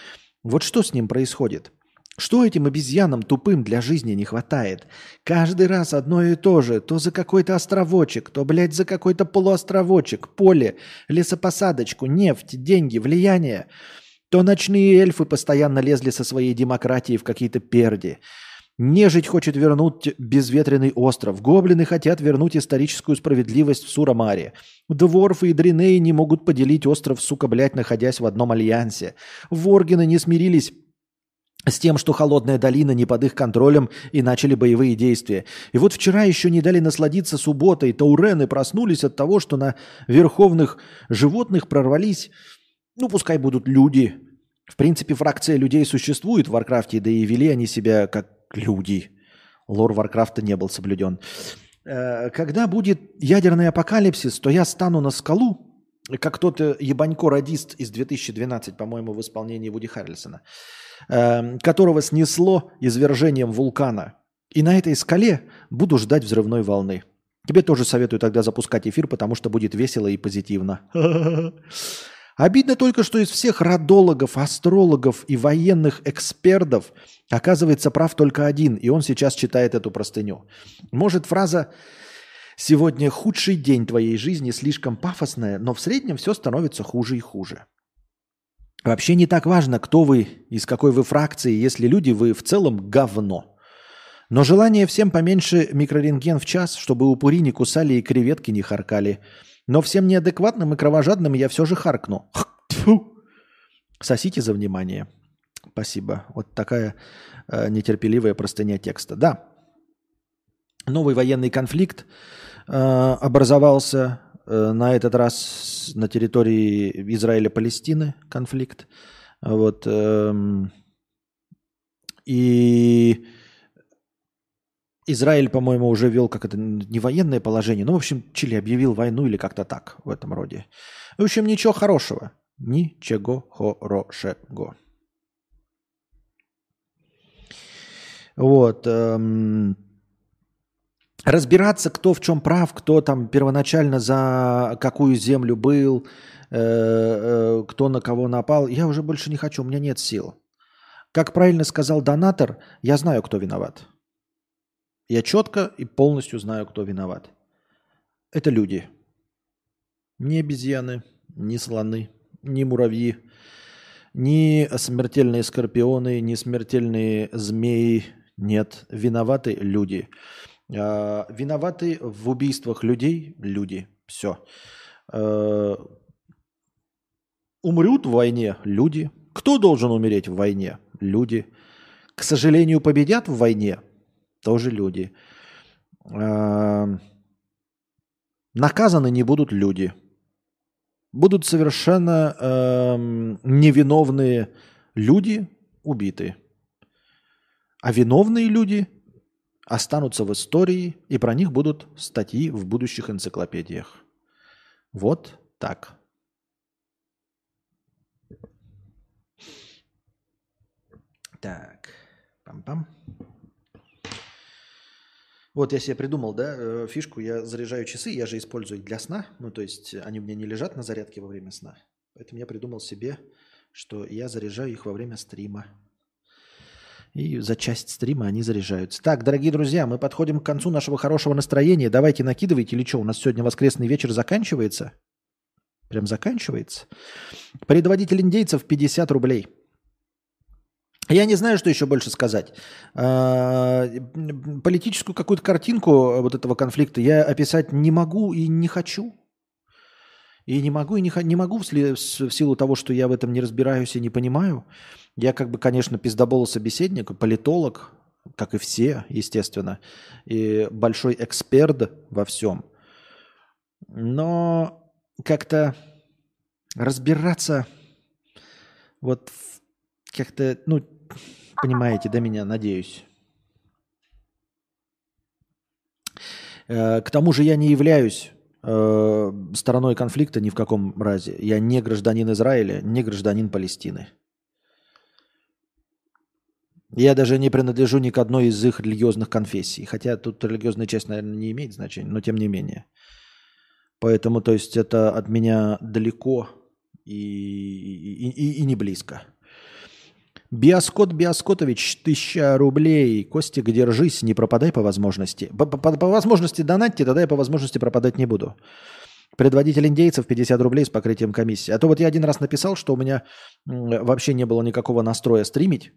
Вот что с ним происходит? Что этим обезьянам тупым для жизни не хватает? Каждый раз одно и то же. То за какой-то островочек, то, блядь, за какой-то полуостровочек, поле, лесопосадочку, нефть, деньги, влияние. То ночные эльфы постоянно лезли со своей демократией в какие-то перди. Нежить хочет вернуть безветренный остров. Гоблины хотят вернуть историческую справедливость в Сурамаре. Дворфы и дринеи не могут поделить остров, сука, блядь, находясь в одном альянсе. Воргены не смирились с тем, что холодная долина не под их контролем и начали боевые действия. И вот вчера еще не дали насладиться субботой, таурены проснулись от того, что на верховных животных прорвались, ну пускай будут люди. В принципе, фракция людей существует в Варкрафте, да и вели они себя как люди. Лор Варкрафта не был соблюден. Э, когда будет ядерный апокалипсис, то я стану на скалу, как тот э, ебанько-радист из 2012, по-моему, в исполнении Вуди Харрельсона – Эм, которого снесло извержением вулкана. И на этой скале буду ждать взрывной волны. Тебе тоже советую тогда запускать эфир, потому что будет весело и позитивно. Обидно только, что из всех родологов, астрологов и военных экспертов оказывается прав только один, и он сейчас читает эту простыню. Может, фраза «Сегодня худший день твоей жизни» слишком пафосная, но в среднем все становится хуже и хуже. Вообще не так важно, кто вы, из какой вы фракции, если люди вы в целом говно. Но желание всем поменьше микрорентген в час, чтобы упыри не кусали и креветки не харкали. Но всем неадекватным и кровожадным я все же харкну. Фу. Сосите за внимание. Спасибо. Вот такая э, нетерпеливая простыня текста. Да. Новый военный конфликт э, образовался Э, на этот раз на территории Израиля-Палестины конфликт. Вот. Эм, и Израиль, по-моему, уже вел как это не военное положение. Ну, в общем, Чили объявил войну или как-то так в этом роде. В общем, ничего хорошего. Ничего хорошего. Вот. Эм, разбираться, кто в чем прав, кто там первоначально за какую землю был, э, э, кто на кого напал, я уже больше не хочу, у меня нет сил. Как правильно сказал донатор, я знаю, кто виноват. Я четко и полностью знаю, кто виноват. Это люди. Не обезьяны, не слоны, не муравьи, не смертельные скорпионы, не смертельные змеи. Нет, виноваты люди. Э, виноваты в убийствах людей люди. Все. Э, Умрут в войне люди. Кто должен умереть в войне? Люди. К сожалению, победят в войне? Тоже люди. Наказаны не будут люди. Будут совершенно невиновные люди убиты. А виновные люди останутся в истории, и про них будут статьи в будущих энциклопедиях. Вот так. Так, пам-пам. Вот я себе придумал, да, э, фишку, я заряжаю часы, я же использую их для сна, ну то есть они у меня не лежат на зарядке во время сна. Поэтому я придумал себе, что я заряжаю их во время стрима. И за часть стрима они заряжаются. Так, дорогие друзья, мы подходим к концу нашего хорошего настроения. Давайте накидывайте или что, у нас сегодня воскресный вечер заканчивается? Прям заканчивается. Предводитель индейцев 50 рублей. Я не знаю, что еще больше сказать. А, политическую какую-то картинку вот этого конфликта я описать не могу и не хочу. И не могу, и не, не могу в, в силу того, что я в этом не разбираюсь и не понимаю. Я как бы, конечно, пиздобол собеседник, политолог, как и все, естественно, и большой эксперт во всем. Но как-то разбираться вот как-то, ну, Понимаете, да, меня, надеюсь. Э, к тому же я не являюсь э, стороной конфликта ни в каком разе. Я не гражданин Израиля, не гражданин Палестины. Я даже не принадлежу ни к одной из их религиозных конфессий. Хотя тут религиозная часть, наверное, не имеет значения, но тем не менее. Поэтому, то есть, это от меня далеко и, и, и, и не близко. Биоскот Биоскотович, тысяча рублей. Костик, держись, не пропадай по возможности. По, по, возможности донатьте, тогда я по возможности пропадать не буду. Предводитель индейцев 50 рублей с покрытием комиссии. А то вот я один раз написал, что у меня вообще не было никакого настроя стримить.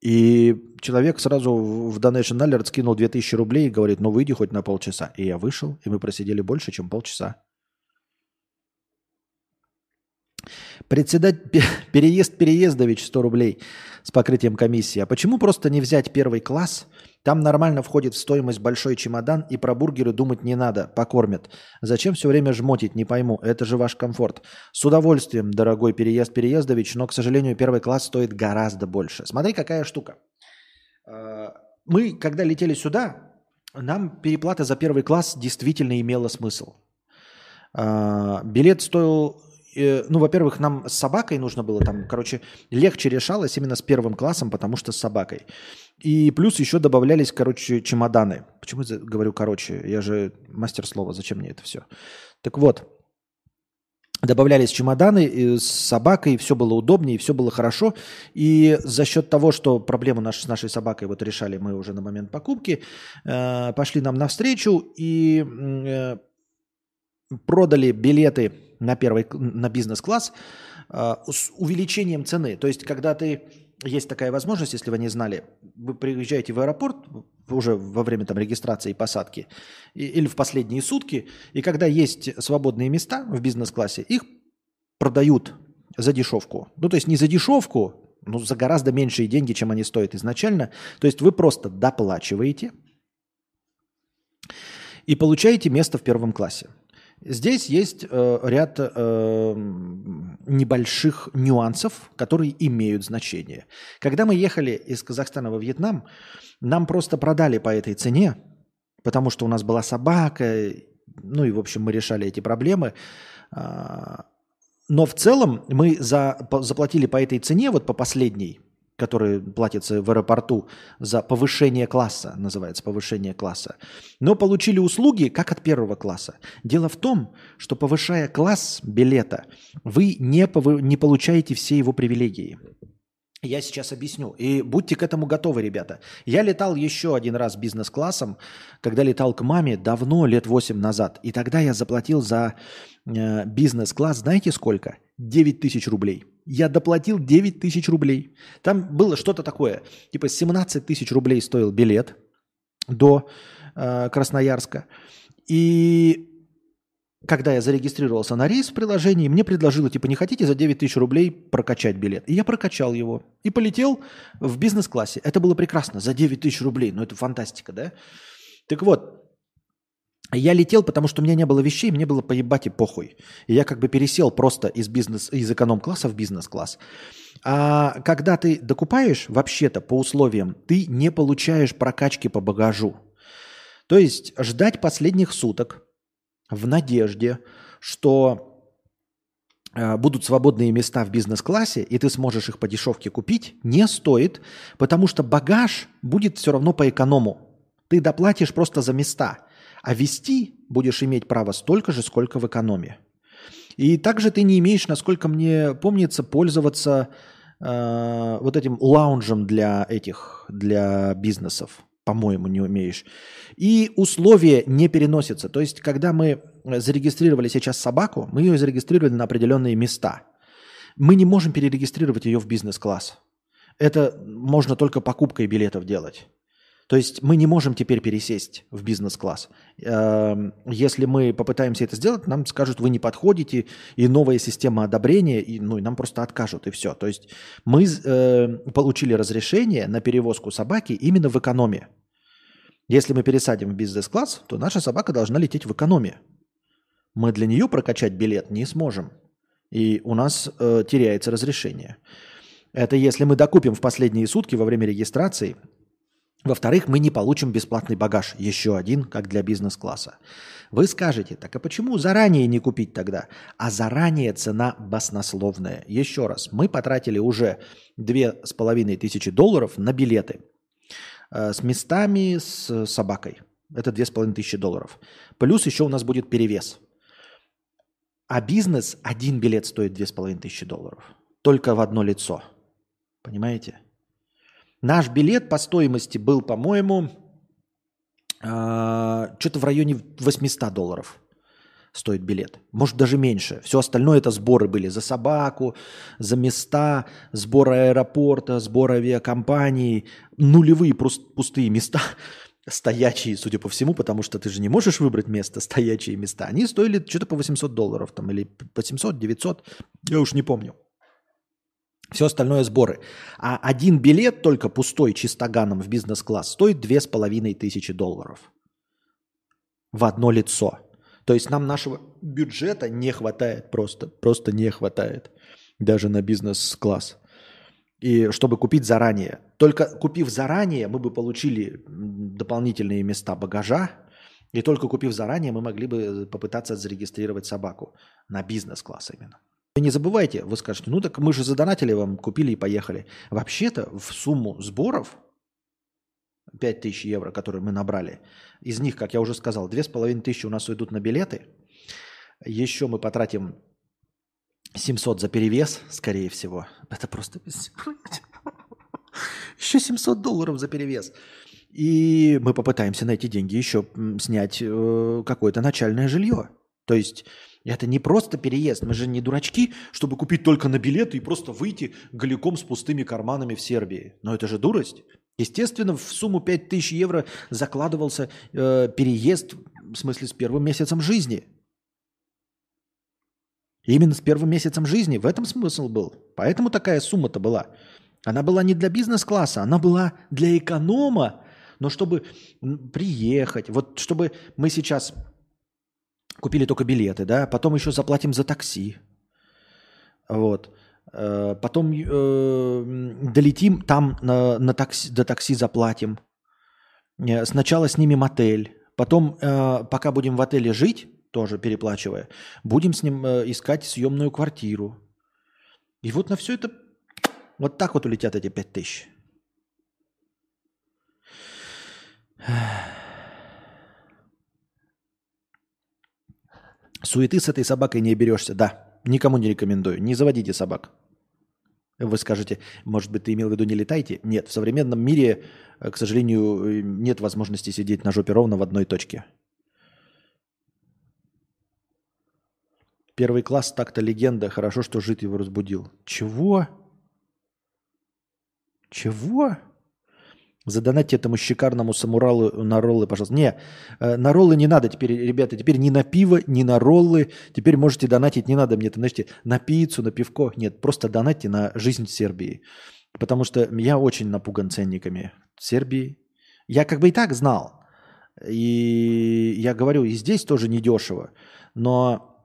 И человек сразу в Donation Alert скинул 2000 рублей и говорит, ну выйди хоть на полчаса. И я вышел, и мы просидели больше, чем полчаса. Председатель, переезд Переездович 100 рублей с покрытием комиссии. А почему просто не взять первый класс? Там нормально входит в стоимость большой чемодан, и про бургеры думать не надо, покормят. Зачем все время жмотить, не пойму. Это же ваш комфорт. С удовольствием, дорогой переезд Переездович, но, к сожалению, первый класс стоит гораздо больше. Смотри, какая штука. А, мы, когда летели сюда, нам переплата за первый класс действительно имела смысл. А, билет стоил Э, ну, во-первых, нам с собакой нужно было там, короче, легче решалось именно с первым классом, потому что с собакой. И плюс еще добавлялись, короче, чемоданы. Почему я говорю короче? Я же мастер слова, зачем мне это все? Так вот, добавлялись чемоданы с собакой, все было удобнее, все было хорошо. И за счет того, что проблему наш, с нашей собакой вот решали мы уже на момент покупки, э, пошли нам навстречу и э, продали билеты на, первый, на бизнес-класс э, с увеличением цены. То есть, когда ты есть такая возможность, если вы не знали, вы приезжаете в аэропорт уже во время там, регистрации и посадки и, или в последние сутки, и когда есть свободные места в бизнес-классе, их продают за дешевку. Ну, то есть не за дешевку, но за гораздо меньшие деньги, чем они стоят изначально. То есть вы просто доплачиваете и получаете место в первом классе. Здесь есть э, ряд э, небольших нюансов, которые имеют значение. Когда мы ехали из Казахстана во Вьетнам, нам просто продали по этой цене, потому что у нас была собака, ну и, в общем, мы решали эти проблемы. А, но в целом мы за, заплатили по этой цене, вот по последней, который платится в аэропорту за повышение класса, называется повышение класса, но получили услуги как от первого класса. Дело в том, что повышая класс билета, вы не, повы- не получаете все его привилегии. Я сейчас объясню. И будьте к этому готовы, ребята. Я летал еще один раз бизнес-классом, когда летал к маме давно, лет 8 назад. И тогда я заплатил за э, бизнес-класс, знаете сколько? 9 тысяч рублей. Я доплатил 9 тысяч рублей. Там было что-то такое. Типа 17 тысяч рублей стоил билет до э, Красноярска. И когда я зарегистрировался на рейс в приложении, мне предложило, типа, не хотите за 9 тысяч рублей прокачать билет? И я прокачал его. И полетел в бизнес-классе. Это было прекрасно. За 9 тысяч рублей. Ну, это фантастика, да? Так вот, я летел, потому что у меня не было вещей, мне было поебать и похуй. И я как бы пересел просто из, бизнес, из эконом-класса в бизнес-класс. А когда ты докупаешь, вообще-то по условиям, ты не получаешь прокачки по багажу. То есть ждать последних суток в надежде, что э, будут свободные места в бизнес-классе, и ты сможешь их по дешевке купить, не стоит, потому что багаж будет все равно по эконому. Ты доплатишь просто за места – а вести будешь иметь право столько же, сколько в экономе. И также ты не имеешь, насколько мне помнится, пользоваться э, вот этим лаунжем для этих, для бизнесов. По-моему, не умеешь. И условия не переносятся. То есть, когда мы зарегистрировали сейчас собаку, мы ее зарегистрировали на определенные места. Мы не можем перерегистрировать ее в бизнес-класс. Это можно только покупкой билетов делать. То есть мы не можем теперь пересесть в бизнес-класс. Эм, если мы попытаемся это сделать, нам скажут, вы не подходите, и новая система одобрения, и, ну, и нам просто откажут, и все. То есть мы э, получили разрешение на перевозку собаки именно в экономе. Если мы пересадим в бизнес-класс, то наша собака должна лететь в экономе. Мы для нее прокачать билет не сможем. И у нас э, теряется разрешение. Это если мы докупим в последние сутки во время регистрации во-вторых, мы не получим бесплатный багаж, еще один, как для бизнес-класса. Вы скажете, так а почему заранее не купить тогда? А заранее цена баснословная. Еще раз, мы потратили уже две с половиной тысячи долларов на билеты э, с местами, с собакой. Это две с половиной тысячи долларов. Плюс еще у нас будет перевес. А бизнес, один билет стоит две с половиной тысячи долларов. Только в одно лицо. Понимаете? Наш билет по стоимости был, по-моему, э, что-то в районе 800 долларов стоит билет. Может, даже меньше. Все остальное это сборы были за собаку, за места, сбор аэропорта, сбор авиакомпании, нулевые пустые места, стоячие, судя по всему, потому что ты же не можешь выбрать место, стоячие места. Они стоили что-то по 800 долларов там, или по 700, 900, я уж не помню. Все остальное сборы. А один билет только пустой чистоганом в бизнес-класс стоит две с половиной тысячи долларов. В одно лицо. То есть нам нашего бюджета не хватает просто. Просто не хватает. Даже на бизнес-класс. И чтобы купить заранее. Только купив заранее, мы бы получили дополнительные места багажа. И только купив заранее, мы могли бы попытаться зарегистрировать собаку. На бизнес-класс именно. Вы не забывайте, вы скажете, ну так мы же задонатили вам, купили и поехали. Вообще-то в сумму сборов 5000 евро, которые мы набрали, из них, как я уже сказал, 2500 у нас уйдут на билеты. Еще мы потратим 700 за перевес, скорее всего. Это просто... Еще 700 долларов за перевес. И мы попытаемся на эти деньги еще снять э, какое-то начальное жилье. То есть это не просто переезд. Мы же не дурачки, чтобы купить только на билеты и просто выйти голиком с пустыми карманами в Сербии. Но это же дурость. Естественно, в сумму 5000 евро закладывался э, переезд, в смысле, с первым месяцем жизни. именно с первым месяцем жизни. В этом смысл был. Поэтому такая сумма-то была. Она была не для бизнес-класса, она была для эконома. Но чтобы приехать, вот чтобы мы сейчас купили только билеты, да, потом еще заплатим за такси, вот, э, потом э, долетим, там на, на такси, до такси заплатим, э, сначала снимем отель, потом, э, пока будем в отеле жить, тоже переплачивая, будем с ним э, искать съемную квартиру. И вот на все это, вот так вот улетят эти пять тысяч. Суеты с этой собакой не берешься, да. Никому не рекомендую. Не заводите собак. Вы скажете, может быть, ты имел в виду не летайте? Нет, в современном мире, э, к сожалению, нет возможности сидеть на жопе ровно в одной точке. Первый класс так-то легенда. Хорошо, что жид его разбудил. Чего? Чего? Задонатьте этому шикарному самуралу на роллы, пожалуйста. Не, э, на роллы не надо теперь, ребята. Теперь ни на пиво, ни на роллы. Теперь можете донатить, не надо мне, это, знаете, на пиццу, на пивко. Нет, просто донатьте на жизнь Сербии. Потому что я очень напуган ценниками Сербии. Я как бы и так знал. И я говорю, и здесь тоже недешево. Но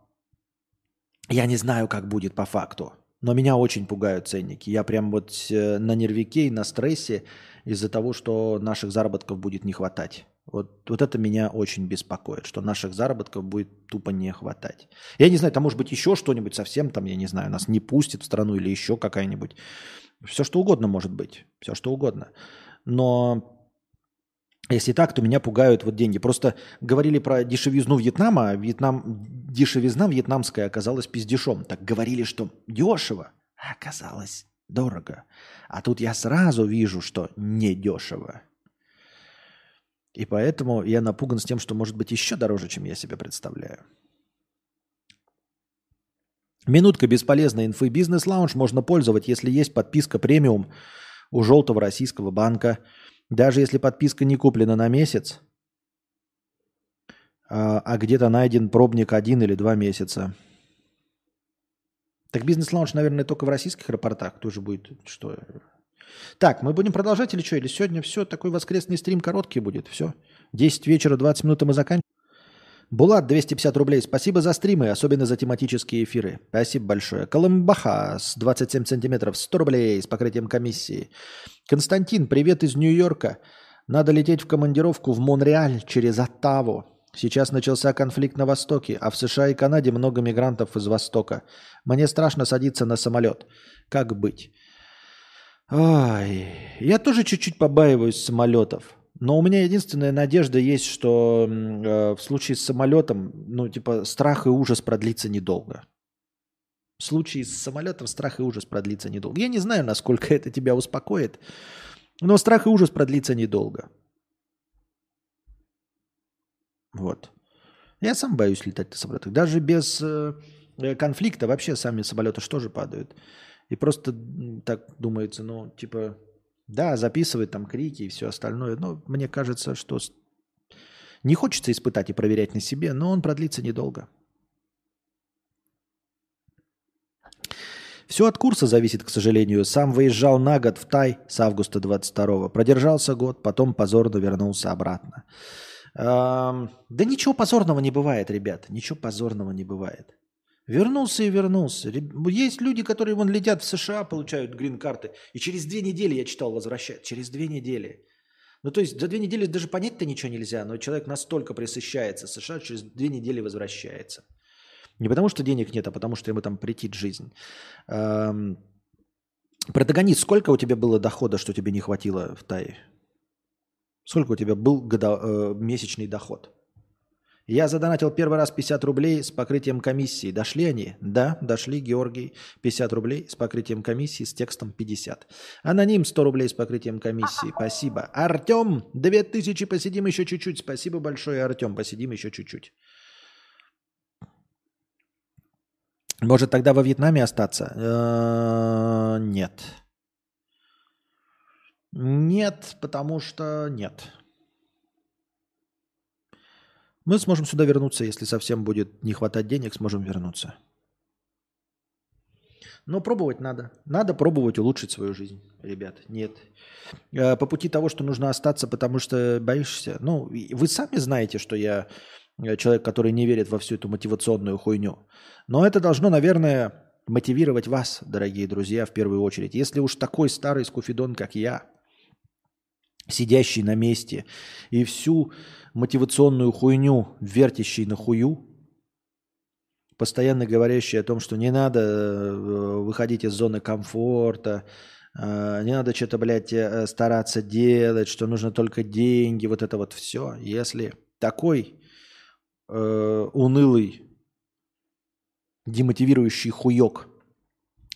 я не знаю, как будет по факту. Но меня очень пугают ценники. Я прям вот э, на нервике и на стрессе из-за того, что наших заработков будет не хватать. Вот, вот это меня очень беспокоит, что наших заработков будет тупо не хватать. Я не знаю, там может быть еще что-нибудь совсем, там, я не знаю, нас не пустит в страну или еще какая-нибудь. Все что угодно может быть, все что угодно. Но если так, то меня пугают вот деньги. Просто говорили про дешевизну Вьетнама, а Вьетнам, дешевизна вьетнамская оказалась пиздешом. Так говорили, что дешево, а оказалось дорого. А тут я сразу вижу, что недешево. И поэтому я напуган с тем, что может быть еще дороже, чем я себе представляю. Минутка бесполезной инфы. Бизнес-лаунж можно пользовать, если есть подписка премиум у желтого российского банка – даже если подписка не куплена на месяц, а, а где-то найден пробник один или два месяца. Так бизнес-лаунж, наверное, только в российских аэропортах тоже будет. Что? Так, мы будем продолжать или что? Или сегодня все, такой воскресный стрим короткий будет, все. 10 вечера, 20 минут и мы заканчиваем. Булат, 250 рублей. Спасибо за стримы, особенно за тематические эфиры. Спасибо большое. Колымбаха с 27 сантиметров, 100 рублей с покрытием комиссии. Константин, привет из Нью-Йорка. Надо лететь в командировку в Монреаль через Оттаву. Сейчас начался конфликт на Востоке, а в США и Канаде много мигрантов из Востока. Мне страшно садиться на самолет. Как быть? Ой, я тоже чуть-чуть побаиваюсь самолетов. Но у меня единственная надежда есть, что э, в случае с самолетом, ну, типа, страх и ужас продлится недолго. В случае с самолетом страх и ужас продлится недолго. Я не знаю, насколько это тебя успокоит, но страх и ужас продлится недолго. Вот. Я сам боюсь летать на самолетах. Даже без э, конфликта вообще сами самолеты что же падают. И просто так думается, ну, типа, да, записывает там крики и все остальное. Но мне кажется, что не хочется испытать и проверять на себе, но он продлится недолго. Все от курса зависит, к сожалению. Сам выезжал на год в Тай с августа 22-го. Продержался год, потом позорно вернулся обратно. Да ничего позорного не бывает, ребят. Ничего позорного не бывает. Вернулся и вернулся. Есть люди, которые вон летят в США, получают грин-карты, и через две недели, я читал, возвращают. Через две недели. Ну, то есть за две недели даже понять-то ничего нельзя, но человек настолько присыщается США, через две недели возвращается. Не потому, что денег нет, а потому, что ему там претит жизнь. Эм... Протагонист, сколько у тебя было дохода, что тебе не хватило в Тае? Сколько у тебя был годо... э, месячный доход? Я задонатил первый раз 50 рублей с покрытием комиссии. Дошли они? Да, дошли, Георгий. 50 рублей с покрытием комиссии с текстом 50. Аноним 100 рублей с покрытием комиссии. Спасибо. Артем, 2000, посидим еще чуть-чуть. Спасибо большое, Артем, посидим еще чуть-чуть. Может тогда во Вьетнаме остаться? Э, нет. Нет, потому что нет. Мы сможем сюда вернуться, если совсем будет не хватать денег, сможем вернуться. Но пробовать надо. Надо пробовать улучшить свою жизнь, ребят. Нет. Э, по пути того, что нужно остаться, потому что боишься. Ну, вы сами знаете, что я э, человек, который не верит во всю эту мотивационную хуйню. Но это должно, наверное, мотивировать вас, дорогие друзья, в первую очередь. Если уж такой старый скуфидон, как я, сидящий на месте и всю мотивационную хуйню, вертящий на хую, постоянно говорящий о том, что не надо э, выходить из зоны комфорта, э, не надо что-то, блядь, э, стараться делать, что нужно только деньги, вот это вот все. Если такой э, унылый, демотивирующий хуёк,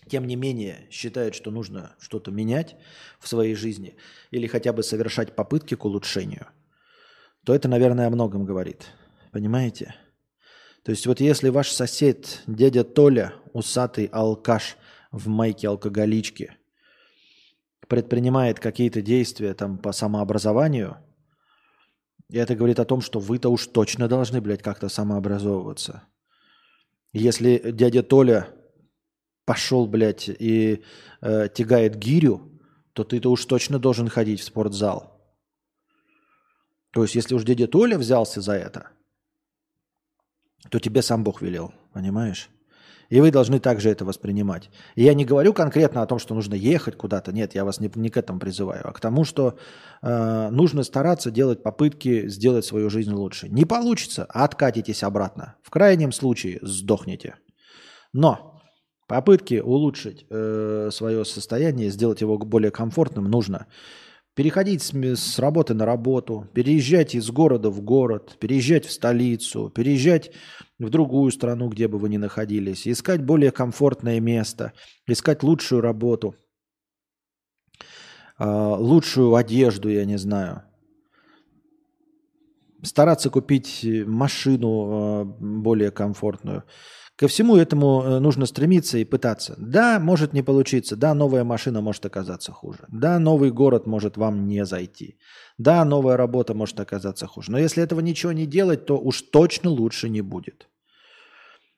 тем не менее считает, что нужно что-то менять в своей жизни или хотя бы совершать попытки к улучшению – то это, наверное, о многом говорит. Понимаете? То есть вот если ваш сосед, дядя Толя, усатый алкаш в майке алкоголички, предпринимает какие-то действия там по самообразованию, и это говорит о том, что вы-то уж точно должны, блядь, как-то самообразовываться. Если дядя Толя пошел, блядь, и э, тягает гирю, то ты-то уж точно должен ходить в спортзал. То есть, если уж дядя Толя взялся за это, то тебе сам Бог велел, понимаешь? И вы должны также это воспринимать. И я не говорю конкретно о том, что нужно ехать куда-то. Нет, я вас не, не к этому призываю, а к тому, что э, нужно стараться делать попытки сделать свою жизнь лучше. Не получится, откатитесь обратно. В крайнем случае сдохнете. Но попытки улучшить э, свое состояние, сделать его более комфортным нужно. Переходить с, с работы на работу, переезжать из города в город, переезжать в столицу, переезжать в другую страну, где бы вы ни находились, искать более комфортное место, искать лучшую работу, а, лучшую одежду, я не знаю. Стараться купить машину а, более комфортную. Ко всему этому э, нужно стремиться и пытаться. Да, может не получиться. Да, новая машина может оказаться хуже. Да, новый город может вам не зайти. Да, новая работа может оказаться хуже. Но если этого ничего не делать, то уж точно лучше не будет.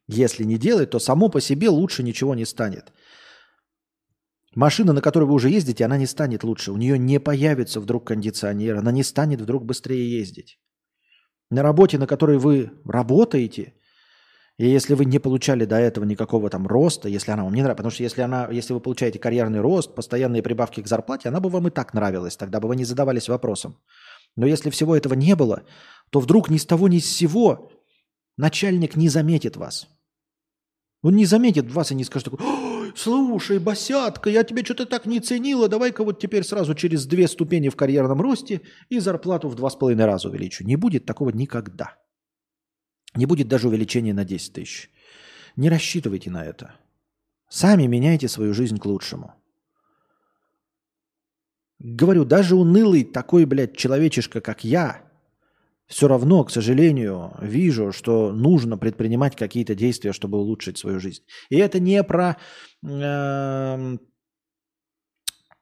Если не делать, то само по себе лучше ничего не станет. Машина, на которой вы уже ездите, она не станет лучше. У нее не появится вдруг кондиционер, она не станет вдруг быстрее ездить. На работе, на которой вы работаете – и если вы не получали до этого никакого там роста, если она вам не нравится, потому что если, она, если вы получаете карьерный рост, постоянные прибавки к зарплате, она бы вам и так нравилась, тогда бы вы не задавались вопросом. Но если всего этого не было, то вдруг ни с того ни с сего начальник не заметит вас. Он не заметит вас и не скажет такой, слушай, босятка, я тебя что-то так не ценила, давай-ка вот теперь сразу через две ступени в карьерном росте и зарплату в два с половиной раза увеличу. Не будет такого никогда. Не будет даже увеличения на 10 тысяч. Не рассчитывайте на это. Сами меняйте свою жизнь к лучшему. Говорю, даже унылый такой, блядь, человечишка, как я, все равно, к сожалению, вижу, что нужно предпринимать какие-то действия, чтобы улучшить свою жизнь. И это не про э,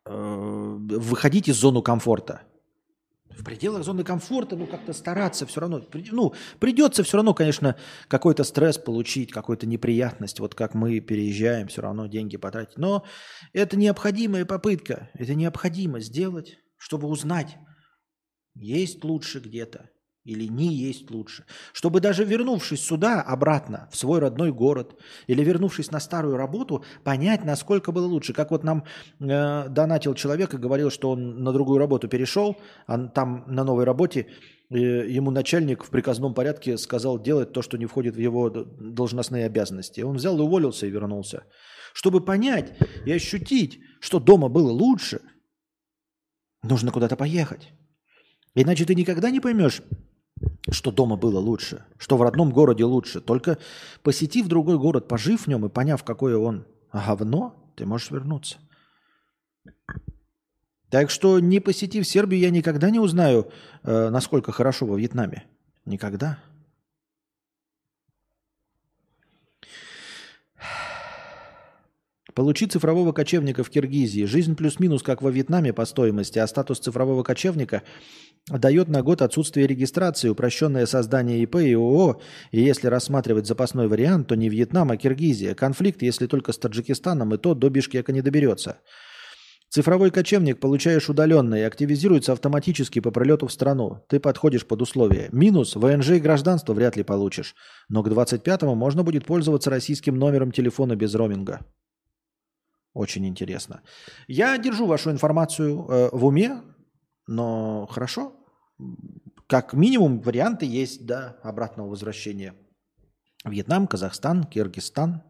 э, выходить из зоны комфорта в пределах зоны комфорта, ну, как-то стараться все равно. Ну, придется все равно, конечно, какой-то стресс получить, какую-то неприятность, вот как мы переезжаем, все равно деньги потратить. Но это необходимая попытка, это необходимо сделать, чтобы узнать, есть лучше где-то или не есть лучше. Чтобы даже вернувшись сюда, обратно, в свой родной город, или вернувшись на старую работу, понять, насколько было лучше. Как вот нам э, донатил человек и говорил, что он на другую работу перешел, а там на новой работе э, ему начальник в приказном порядке сказал делать то, что не входит в его должностные обязанности. Он взял и уволился и вернулся. Чтобы понять и ощутить, что дома было лучше, нужно куда-то поехать. Иначе ты никогда не поймешь, что дома было лучше, что в родном городе лучше. Только посетив другой город, пожив в нем и поняв, какое он говно, ты можешь вернуться. Так что, не посетив Сербию, я никогда не узнаю, э, насколько хорошо во Вьетнаме. Никогда. Получи цифрового кочевника в Киргизии. Жизнь плюс-минус, как во Вьетнаме по стоимости, а статус цифрового кочевника дает на год отсутствие регистрации, упрощенное создание ИП и ООО, и если рассматривать запасной вариант, то не Вьетнам, а Киргизия. Конфликт, если только с Таджикистаном, и то до Бишкека не доберется. Цифровой кочевник получаешь удаленно и активизируется автоматически по прилету в страну. Ты подходишь под условия. Минус, ВНЖ и гражданство вряд ли получишь. Но к 25-му можно будет пользоваться российским номером телефона без роуминга. Очень интересно. Я держу вашу информацию э, в уме, но хорошо. Как минимум варианты есть да, обратного возвращения. Вьетнам, Казахстан, Киргизстан.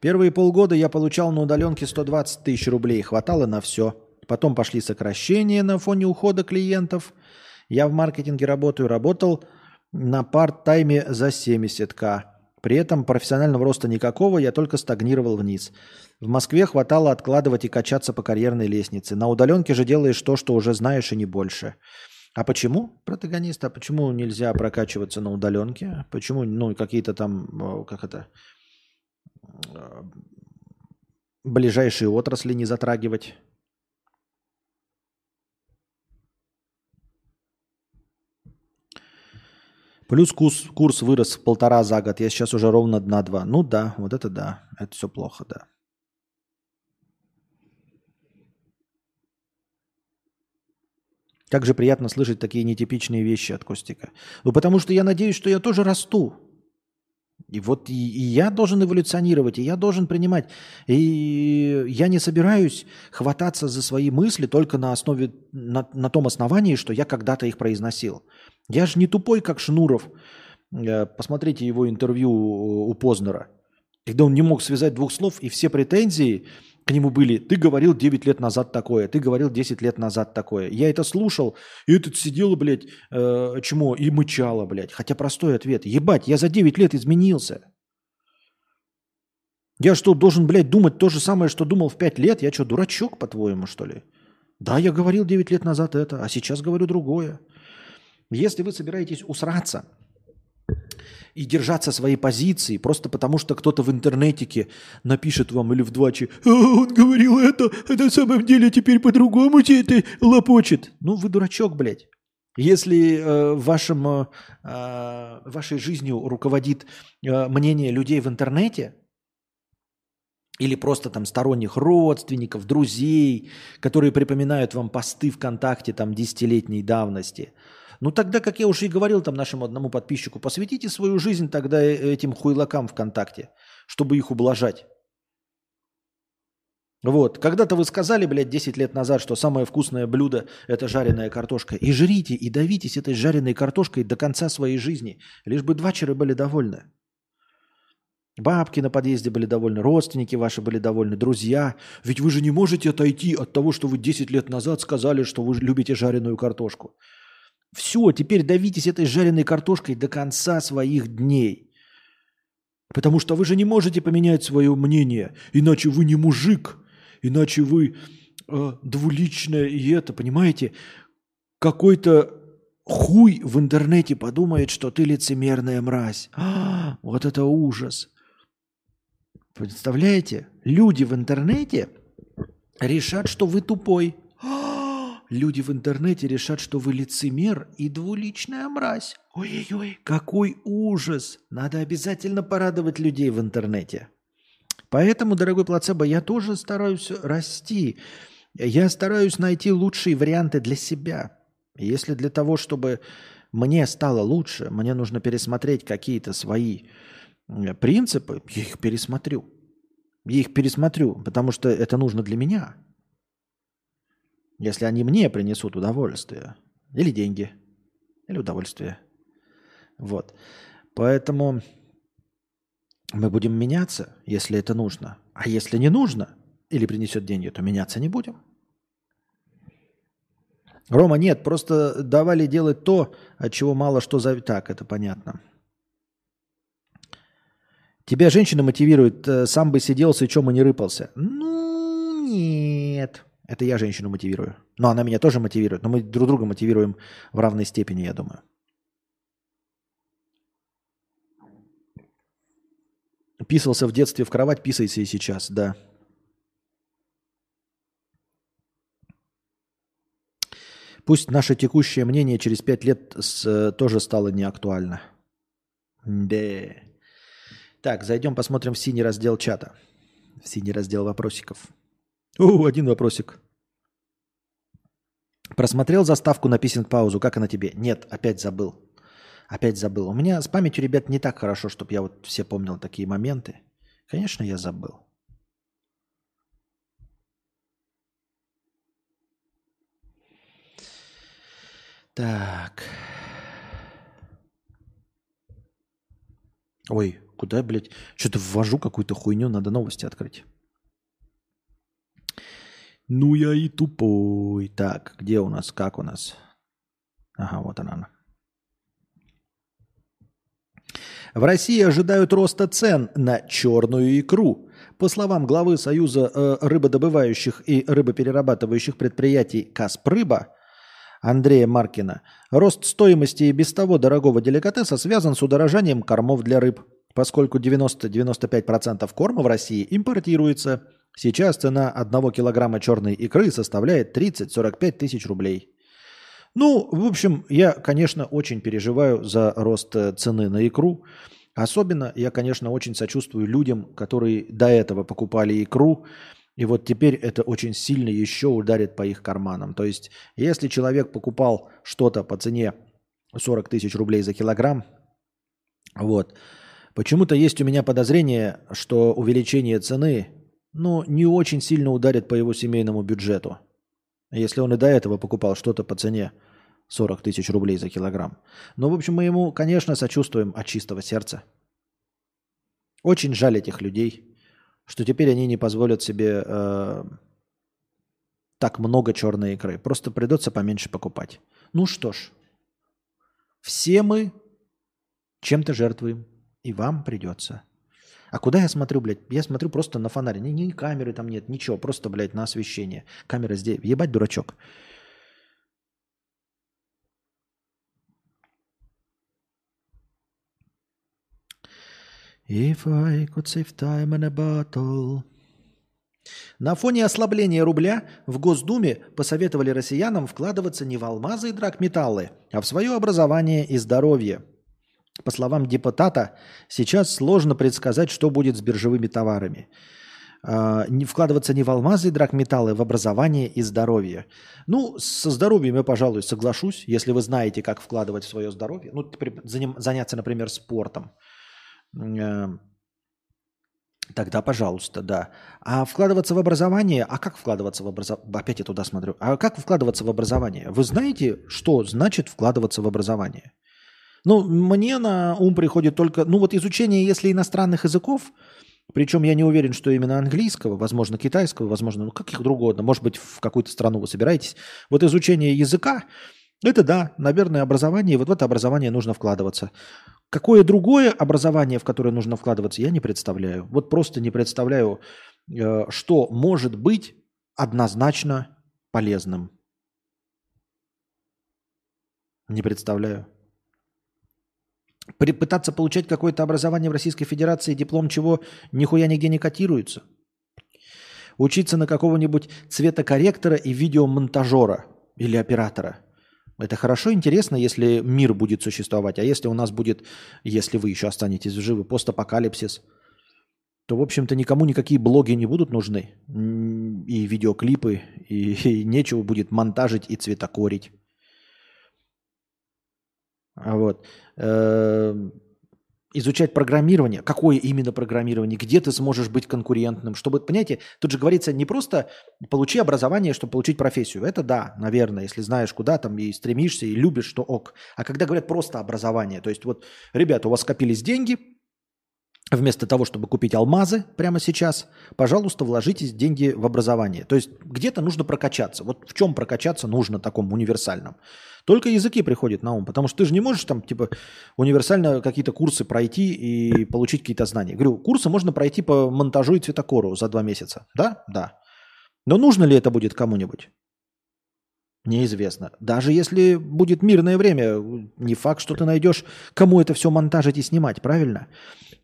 Первые полгода я получал на удаленке 120 тысяч рублей. Хватало на все. Потом пошли сокращения на фоне ухода клиентов. Я в маркетинге работаю. Работал на парт-тайме за 70к. При этом профессионального роста никакого, я только стагнировал вниз. В Москве хватало откладывать и качаться по карьерной лестнице. На удаленке же делаешь то, что уже знаешь, и не больше. А почему, протагонист, а почему нельзя прокачиваться на удаленке? Почему, ну, какие-то там, как это, э, ближайшие отрасли не затрагивать. Плюс курс, курс вырос в полтора за год. Я сейчас уже ровно на два. Ну да, вот это да. Это все плохо, да. Как же приятно слышать такие нетипичные вещи от Костика. Ну, потому что я надеюсь, что я тоже расту. И вот и, и я должен эволюционировать, и я должен принимать. И я не собираюсь хвататься за свои мысли только на основе, на, на том основании, что я когда-то их произносил. Я же не тупой, как Шнуров. Э, посмотрите его интервью у Познера. Когда он не мог связать двух слов, и все претензии к нему были, ты говорил 9 лет назад такое, ты говорил 10 лет назад такое. Я это слушал, и этот сидел, блядь, э, чмо, и мычало, блядь. Хотя простой ответ. Ебать, я за 9 лет изменился. Я что, должен, блядь, думать то же самое, что думал в 5 лет? Я что, дурачок, по-твоему, что ли? Да, я говорил 9 лет назад это, а сейчас говорю другое. Если вы собираетесь усраться, и держаться своей позиции, просто потому что кто-то в интернетике напишет вам или в дваче, а, он говорил это, а на самом деле теперь по-другому тебе это лопочет. Ну, вы дурачок, блядь. Если э, вашим, э, э, вашей жизнью руководит э, мнение людей в интернете, или просто там сторонних родственников, друзей, которые припоминают вам посты ВКонтакте там десятилетней давности – ну тогда, как я уже и говорил там нашему одному подписчику, посвятите свою жизнь тогда э, этим хуйлакам ВКонтакте, чтобы их ублажать. Вот. Когда-то вы сказали, блядь, 10 лет назад, что самое вкусное блюдо – это жареная картошка. И жрите, и давитесь этой жареной картошкой до конца своей жизни. Лишь бы двачеры были довольны. Бабки на подъезде были довольны, родственники ваши были довольны, друзья. Ведь вы же не можете отойти от того, что вы 10 лет назад сказали, что вы любите жареную картошку. Все, теперь давитесь этой жареной картошкой до конца своих дней. Потому что вы же не можете поменять свое мнение, иначе вы не мужик, иначе вы э, двуличное и это, понимаете? Какой-то хуй в интернете подумает, что ты лицемерная мразь. А, вот это ужас. Представляете? Люди в интернете решат, что вы тупой люди в интернете решат, что вы лицемер и двуличная мразь. Ой-ой-ой, какой ужас! Надо обязательно порадовать людей в интернете. Поэтому, дорогой плацебо, я тоже стараюсь расти. Я стараюсь найти лучшие варианты для себя. Если для того, чтобы мне стало лучше, мне нужно пересмотреть какие-то свои принципы, я их пересмотрю. Я их пересмотрю, потому что это нужно для меня если они мне принесут удовольствие. Или деньги. Или удовольствие. Вот. Поэтому мы будем меняться, если это нужно. А если не нужно или принесет деньги, то меняться не будем. Рома, нет, просто давали делать то, от чего мало что за... Так, это понятно. Тебя женщина мотивирует, э, сам бы сидел, с и не рыпался. Ну, нет. Это я женщину мотивирую. Но она меня тоже мотивирует. Но мы друг друга мотивируем в равной степени, я думаю. Писался в детстве в кровать, писайся и сейчас, да. Пусть наше текущее мнение через пять лет с, тоже стало неактуально. Да. Так, зайдем, посмотрим в синий раздел чата. В синий раздел вопросиков. О, один вопросик. Просмотрел заставку на писинг паузу, как она тебе? Нет, опять забыл. Опять забыл. У меня с памятью, ребят, не так хорошо, чтобы я вот все помнил такие моменты. Конечно, я забыл. Так. Ой, куда, блядь? Что-то ввожу какую-то хуйню, надо новости открыть. Ну я и тупой. Так, где у нас, как у нас? Ага, вот она. В России ожидают роста цен на черную икру. По словам главы Союза э, рыбодобывающих и рыбоперерабатывающих предприятий «Каспрыба» Андрея Маркина, рост стоимости и без того дорогого деликатеса связан с удорожанием кормов для рыб. поскольку 90-95% корма в России импортируется. Сейчас цена одного килограмма черной икры составляет 30-45 тысяч рублей. Ну, в общем, я, конечно, очень переживаю за рост э, цены на икру. Особенно я, конечно, очень сочувствую людям, которые до этого покупали икру, и вот теперь это очень сильно еще ударит по их карманам. То есть, если человек покупал что-то по цене 40 тысяч рублей за килограмм. Вот. Почему-то есть у меня подозрение, что увеличение цены ну, не очень сильно ударит по его семейному бюджету. Если он и до этого покупал что-то по цене 40 тысяч рублей за килограмм. Но, в общем, мы ему, конечно, сочувствуем от чистого сердца. Очень жаль этих людей, что теперь они не позволят себе э, так много черной икры. Просто придется поменьше покупать. Ну что ж, все мы чем-то жертвуем, и вам придется. А куда я смотрю, блядь? Я смотрю просто на фонарь. Ни, ни камеры там нет, ничего. Просто, блядь, на освещение. Камера здесь. Ебать, дурачок. If I could save time in a bottle. На фоне ослабления рубля в Госдуме посоветовали россиянам вкладываться не в алмазы и драгметаллы, а в свое образование и здоровье. По словам депутата, сейчас сложно предсказать, что будет с биржевыми товарами. А, не вкладываться не в алмазы и драгметаллы, а в образование и здоровье. Ну, со здоровьем я, пожалуй, соглашусь, если вы знаете, как вкладывать в свое здоровье. Ну, заняться, например, спортом э, Тогда, пожалуйста, да. А вкладываться в образование, а как вкладываться в образование? Опять я туда смотрю. А как вкладываться в образование? Вы знаете, что значит вкладываться в образование? Ну, мне на ум приходит только, ну вот изучение, если иностранных языков, причем я не уверен, что именно английского, возможно, китайского, возможно, ну каких угодно, может быть, в какую-то страну вы собираетесь. Вот изучение языка, это да, наверное, образование, вот в это образование нужно вкладываться. Какое другое образование, в которое нужно вкладываться, я не представляю. Вот просто не представляю, э, что может быть однозначно полезным. Не представляю. Пытаться получать какое-то образование в Российской Федерации, диплом чего нихуя нигде не котируется. Учиться на какого-нибудь цветокорректора и видеомонтажера или оператора – это хорошо, интересно, если мир будет существовать. А если у нас будет, если вы еще останетесь живы, постапокалипсис, то, в общем-то, никому никакие блоги не будут нужны. И видеоклипы, и, и нечего будет монтажить и цветокорить. Вот. Эм, изучать программирование, какое именно программирование, где ты сможешь быть конкурентным, чтобы, понимаете, тут же говорится не просто получи образование, чтобы получить профессию. Это да, наверное, если знаешь куда там и стремишься, и любишь, что ок. А когда говорят просто образование, то есть вот, ребята, у вас скопились деньги, Вместо того, чтобы купить алмазы прямо сейчас, пожалуйста, вложитесь деньги в образование. То есть где-то нужно прокачаться. Вот в чем прокачаться нужно таком универсальном. Только языки приходят на ум, потому что ты же не можешь там типа универсально какие-то курсы пройти и получить какие-то знания. Говорю, курсы можно пройти по монтажу и цветокору за два месяца. Да? Да. Но нужно ли это будет кому-нибудь? Неизвестно. Даже если будет мирное время, не факт, что ты найдешь, кому это все монтажить и снимать, правильно?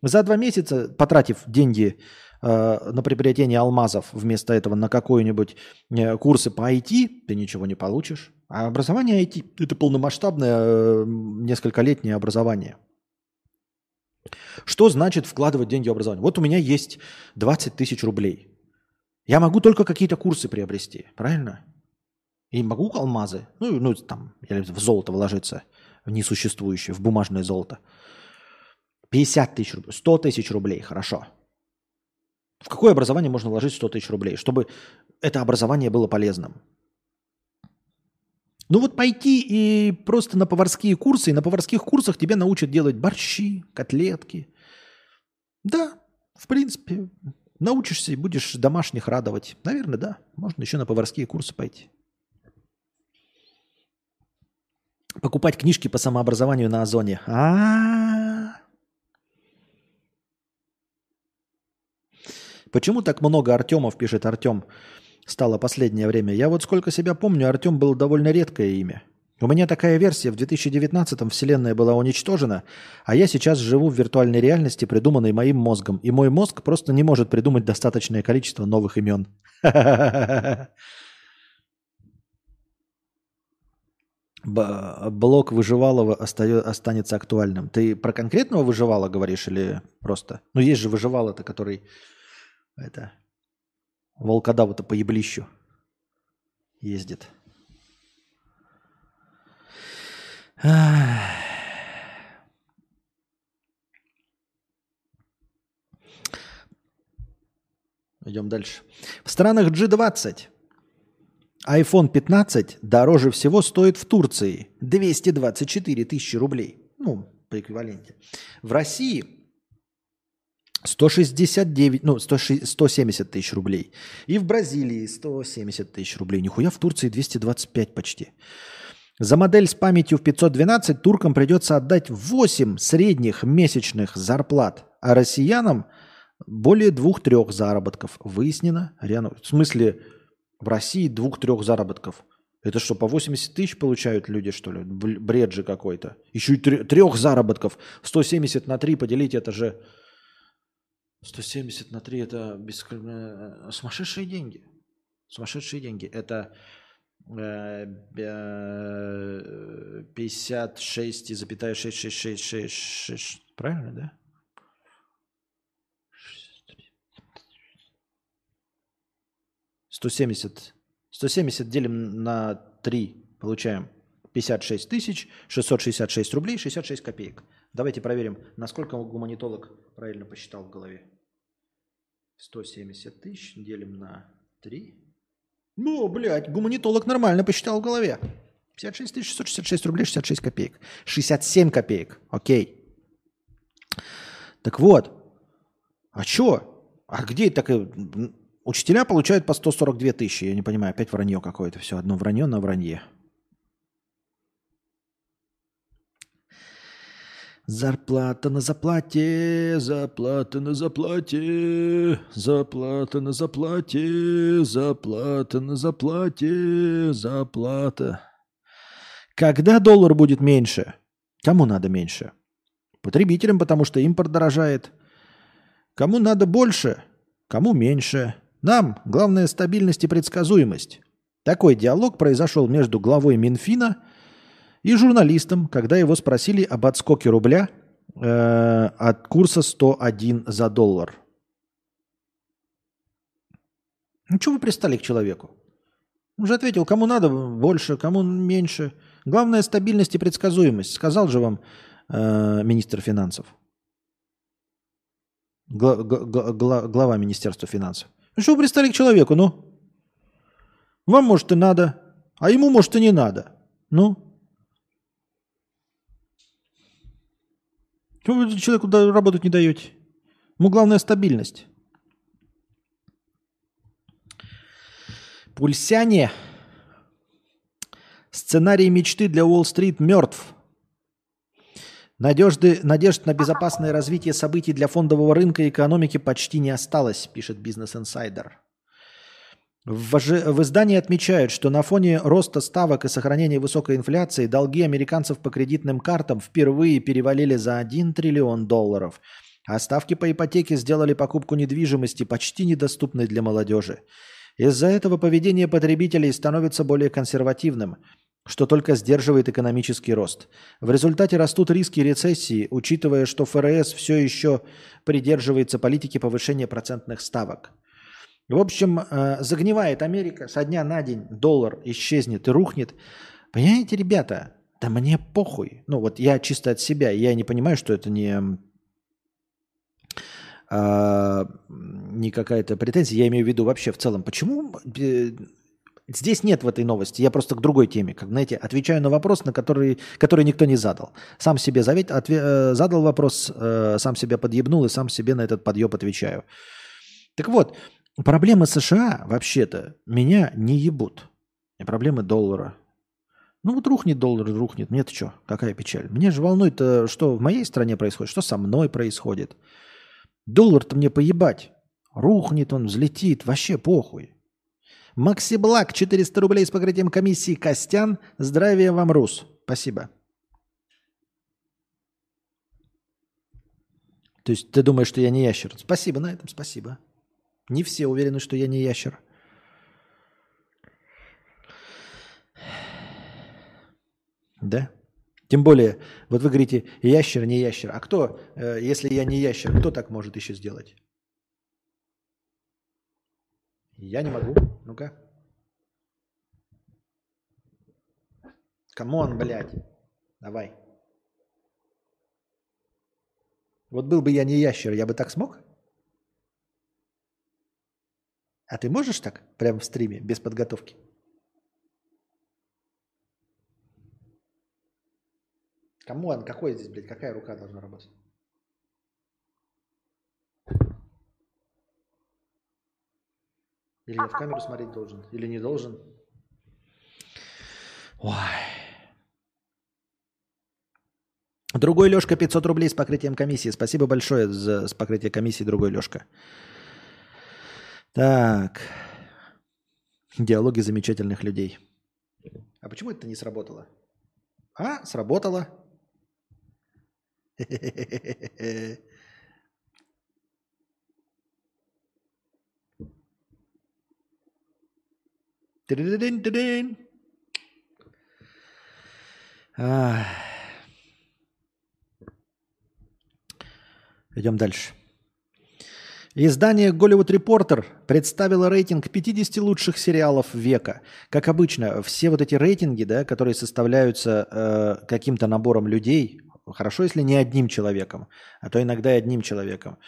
За два месяца, потратив деньги э, на приобретение алмазов вместо этого на какой-нибудь э, курсы по IT, ты ничего не получишь. А образование IT – это полномасштабное э, нескольколетнее образование. Что значит вкладывать деньги в образование? Вот у меня есть 20 тысяч рублей. Я могу только какие-то курсы приобрести, правильно? И могу алмазы, ну, ну там, или в золото вложиться, в несуществующее, в бумажное золото – 50 тысяч рублей, 100 тысяч рублей, хорошо. В какое образование можно вложить 100 тысяч рублей, чтобы это образование было полезным? Ну вот пойти и просто на поварские курсы, и на поварских курсах тебя научат делать борщи, котлетки. Да, в принципе, научишься и будешь домашних радовать. Наверное, да. Можно еще на поварские курсы пойти. Покупать книжки по самообразованию на Озоне. А-а-а. Почему так много Артемов, пишет Артем, стало последнее время? Я вот сколько себя помню, Артем был довольно редкое имя. У меня такая версия. В 2019-м Вселенная была уничтожена, а я сейчас живу в виртуальной реальности, придуманной моим мозгом. И мой мозг просто не может придумать достаточное количество новых имен. Блок выживалого останется актуальным. Ты про конкретного выживала говоришь или просто? Ну, есть же выживало-то, который это волкодава-то по еблищу ездит. Идем дальше. В странах G20 iPhone 15 дороже всего стоит в Турции 224 тысячи рублей. Ну, по эквиваленте. В России 169, ну, 170 тысяч рублей. И в Бразилии 170 тысяч рублей. Нихуя в Турции 225 почти. За модель с памятью в 512 туркам придется отдать 8 средних месячных зарплат, а россиянам более двух-трех заработков. Выяснено. Реально, в смысле, в России двух-трех заработков. Это что, по 80 тысяч получают люди, что ли? Бред же какой-то. Еще и трех заработков. 170 на 3 поделить, это же 170 на 3 это без... Э, сумасшедшие деньги. Сумасшедшие деньги. Это 56,666. Э, Правильно, да? Сто семьдесят. Сто семьдесят делим на три. Получаем 56 тысяч 666 рублей 66 копеек. Давайте проверим, насколько гуманитолог правильно посчитал в голове. 170 тысяч делим на 3. Ну, блядь, гуманитолог нормально посчитал в голове. 56 666 рублей 66 копеек. 67 копеек. Окей. Так вот. А чё? А где так... Учителя получают по 142 тысячи. Я не понимаю, опять вранье какое-то. Все одно вранье на вранье. Зарплата на заплате, зарплата на заплате, зарплата на заплате, зарплата на заплате, зарплата. Когда доллар будет меньше? Кому надо меньше? Потребителям, потому что импорт дорожает. Кому надо больше? Кому меньше? Нам главное стабильность и предсказуемость. Такой диалог произошел между главой Минфина и журналистом, когда его спросили об отскоке рубля э, от курса 101 за доллар. Ну, что вы пристали к человеку? Он же ответил, кому надо больше, кому меньше. Главное стабильность и предсказуемость. Сказал же вам э, министр финансов. Гла- гла- глава Министерства финансов. Что пристали к человеку, ну? Вам, может, и надо, а ему, может, и не надо. Ну, Чего вы человеку работать не даете? Ему главная стабильность. Пульсяне. Сценарий мечты для Уолл-стрит мертв. Надежды, надежд на безопасное развитие событий для фондового рынка и экономики почти не осталось, пишет Business Insider. В, в издании отмечают, что на фоне роста ставок и сохранения высокой инфляции долги американцев по кредитным картам впервые перевалили за 1 триллион долларов, а ставки по ипотеке сделали покупку недвижимости почти недоступной для молодежи. Из-за этого поведение потребителей становится более консервативным, что только сдерживает экономический рост. В результате растут риски рецессии, учитывая, что ФРС все еще придерживается политики повышения процентных ставок – в общем, э, загнивает Америка, со дня на день доллар исчезнет и рухнет. Понимаете, ребята, да мне похуй. Ну вот я чисто от себя, я не понимаю, что это не, а, не какая-то претензия, я имею в виду вообще в целом. Почему э, Здесь нет в этой новости. Я просто к другой теме. Как, знаете, отвечаю на вопрос, на который, который никто не задал. Сам себе завет, отве, э, задал вопрос, сам себя подъебнул и сам себе на этот подъеб отвечаю. Так вот, Проблемы США вообще-то меня не ебут. И проблемы доллара. Ну вот рухнет доллар, рухнет. Мне-то что? Какая печаль? Мне же волнует, э, что в моей стране происходит, что со мной происходит. Доллар-то мне поебать. Рухнет он, взлетит, вообще похуй. Макси Блак, 400 рублей с покрытием комиссии. Костян, здравия вам, Рус. Спасибо. То есть ты думаешь, что я не ящер? Спасибо на этом, спасибо. Не все уверены, что я не ящер. Да? Тем более, вот вы говорите, ящер, не ящер. А кто, э, если я не ящер, кто так может еще сделать? Я не могу. Ну-ка. Come on, блядь. Давай. Вот был бы я не ящер, я бы так смог? А ты можешь так? Прямо в стриме, без подготовки? Кому он? Какой здесь, блядь? Какая рука должна работать? Или я в камеру смотреть должен? Или не должен? Ой. Другой Лешка 500 рублей с покрытием комиссии. Спасибо большое за с покрытие комиссии, другой Лешка. Так. Диалоги замечательных людей. А почему это не сработало? А, сработало. Идем дальше. Издание Голливуд Репортер представило рейтинг 50 лучших сериалов века. Как обычно, все вот эти рейтинги, да, которые составляются э, каким-то набором людей, хорошо, если не одним человеком, а то иногда и одним человеком.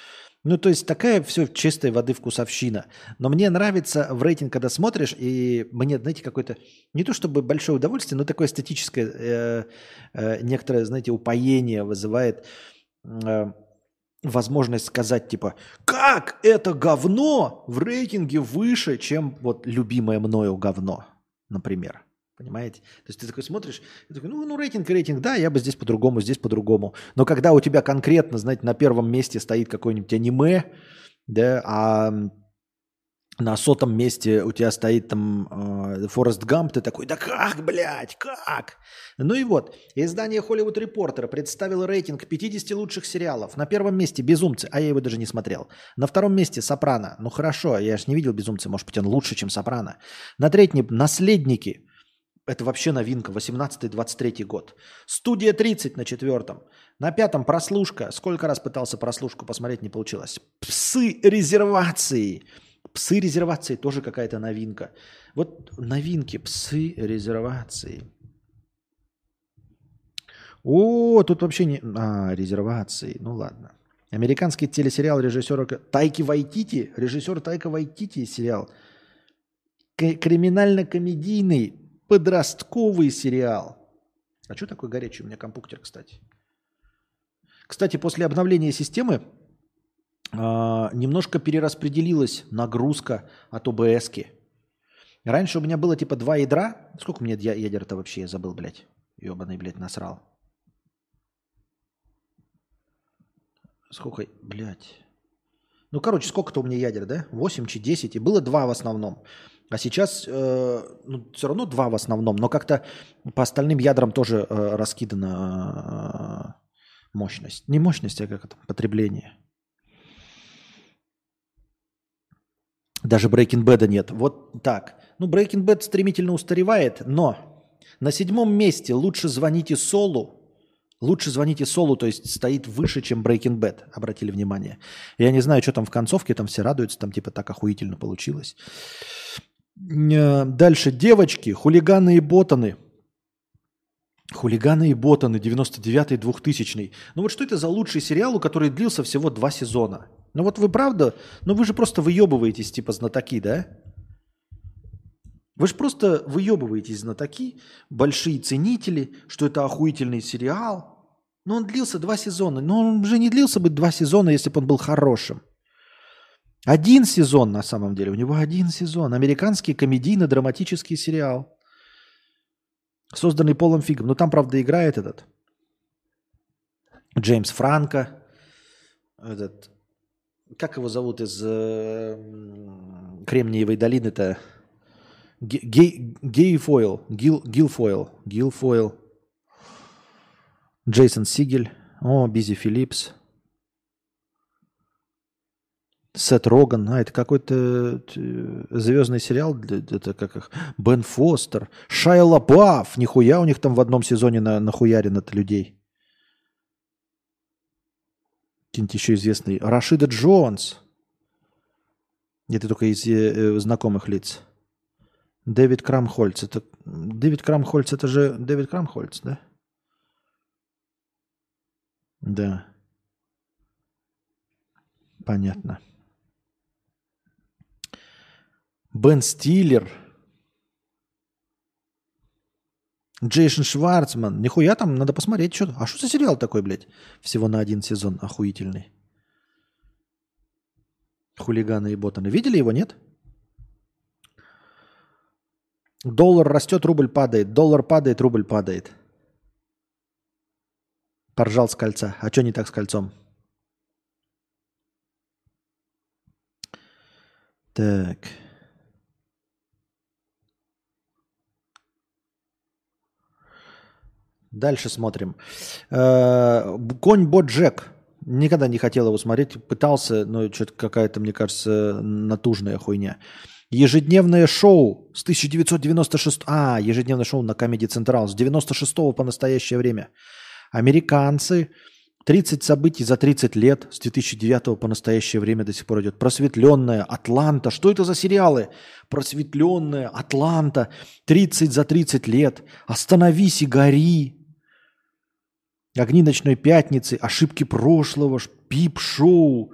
Ну, то есть такая все чистой воды вкусовщина. Но мне нравится в рейтинг, когда смотришь, и мне, знаете, какое-то, не то чтобы большое удовольствие, но такое эстетическое, э, э, некоторое, знаете, упоение вызывает э, возможность сказать, типа, как это говно в рейтинге выше, чем вот любимое мною говно, например. Понимаете? То есть ты такой смотришь, и такой, ну, ну рейтинг, рейтинг, да, я бы здесь по-другому, здесь по-другому. Но когда у тебя конкретно, знаете, на первом месте стоит какое-нибудь аниме, да, а на сотом месте у тебя стоит там э, Форест Гамп, ты такой, да как, блядь, как? Ну и вот, издание Hollywood Reporter представило рейтинг 50 лучших сериалов. На первом месте «Безумцы», а я его даже не смотрел. На втором месте «Сопрано». Ну хорошо, я же не видел «Безумцы», может быть, он лучше, чем «Сопрано». На третьем «Наследники». Это вообще новинка, 18-23 год. Студия 30 на четвертом. На пятом прослушка. Сколько раз пытался прослушку посмотреть, не получилось. Псы резервации. Псы резервации тоже какая-то новинка. Вот новинки, псы резервации. О, тут вообще не... А, резервации. Ну ладно. Американский телесериал режиссера Тайки Вайтити. Режиссер Тайка Вайтити сериал. Криминально-комедийный подростковый сериал. А что такое горячий? У меня компьютер, кстати. Кстати, после обновления системы э, немножко перераспределилась нагрузка от ОБС. -ки. Раньше у меня было типа два ядра. Сколько у меня ядер-то вообще? Я забыл, блядь. Ебаный, блядь, насрал. Сколько, блядь. Ну, короче, сколько-то у меня ядер, да? 8 чи 10. И было два в основном. А сейчас э, ну, все равно два в основном, но как-то по остальным ядрам тоже э, раскидана э, мощность. Не мощность, а как это, потребление. Даже Breaking Bad нет. Вот так. Ну, Breaking Bad стремительно устаревает, но на седьмом месте лучше звоните Солу. Лучше звоните Солу, то есть стоит выше, чем Breaking Bad, обратили внимание. Я не знаю, что там в концовке, там все радуются, там типа так охуительно получилось. Дальше. Девочки, хулиганы и ботаны. Хулиганы и ботаны, 99-й, 2000 Ну вот что это за лучший сериал, который длился всего два сезона? Ну вот вы правда, ну вы же просто выебываетесь, типа знатоки, да? Вы же просто выебываетесь знатоки, большие ценители, что это охуительный сериал. Но он длился два сезона. Но он же не длился бы два сезона, если бы он был хорошим. Один сезон на самом деле, у него один сезон. Американский комедийно-драматический сериал, созданный Полом Фигом. Но там, правда, играет этот Джеймс Франко, этот, как его зовут из э, Кремниевой долины-то? Гейфойл. Гил, Гилфойл. Гилфойл. Джейсон Сигель. О, Бизи Филлипс. Сет Роган. А, это какой-то звездный сериал. Это как их? Бен Фостер. Шайа Лабаф. Нихуя у них там в одном сезоне на, нахуярено людей. Какие-нибудь еще известные. Рашида Джонс. Это только из э, знакомых лиц. Дэвид Крамхольц. Это Дэвид Крамхольц, это же Дэвид Крамхольц, да? Да. Понятно. Бен Стиллер. Джейсон Шварцман. Нихуя там, надо посмотреть. Что... А что за сериал такой, блядь? Всего на один сезон охуительный. Хулиганы и ботаны. Видели его, нет? Доллар растет, рубль падает. Доллар падает, рубль падает. Поржал с кольца. А что не так с кольцом? Так. Дальше смотрим. Э, конь Боджек. Никогда не хотел его смотреть. Пытался, но что-то какая-то, мне кажется, натужная хуйня. Ежедневное шоу с 1996... А, ежедневное шоу на Comedy Central с 96 по настоящее время. Американцы. 30 событий за 30 лет. С 2009 по настоящее время до сих пор идет. Просветленная. Атланта. Что это за сериалы? Просветленная. Атланта. 30 за 30 лет. Остановись и гори. Огни ночной пятницы. Ошибки прошлого. Пип-шоу.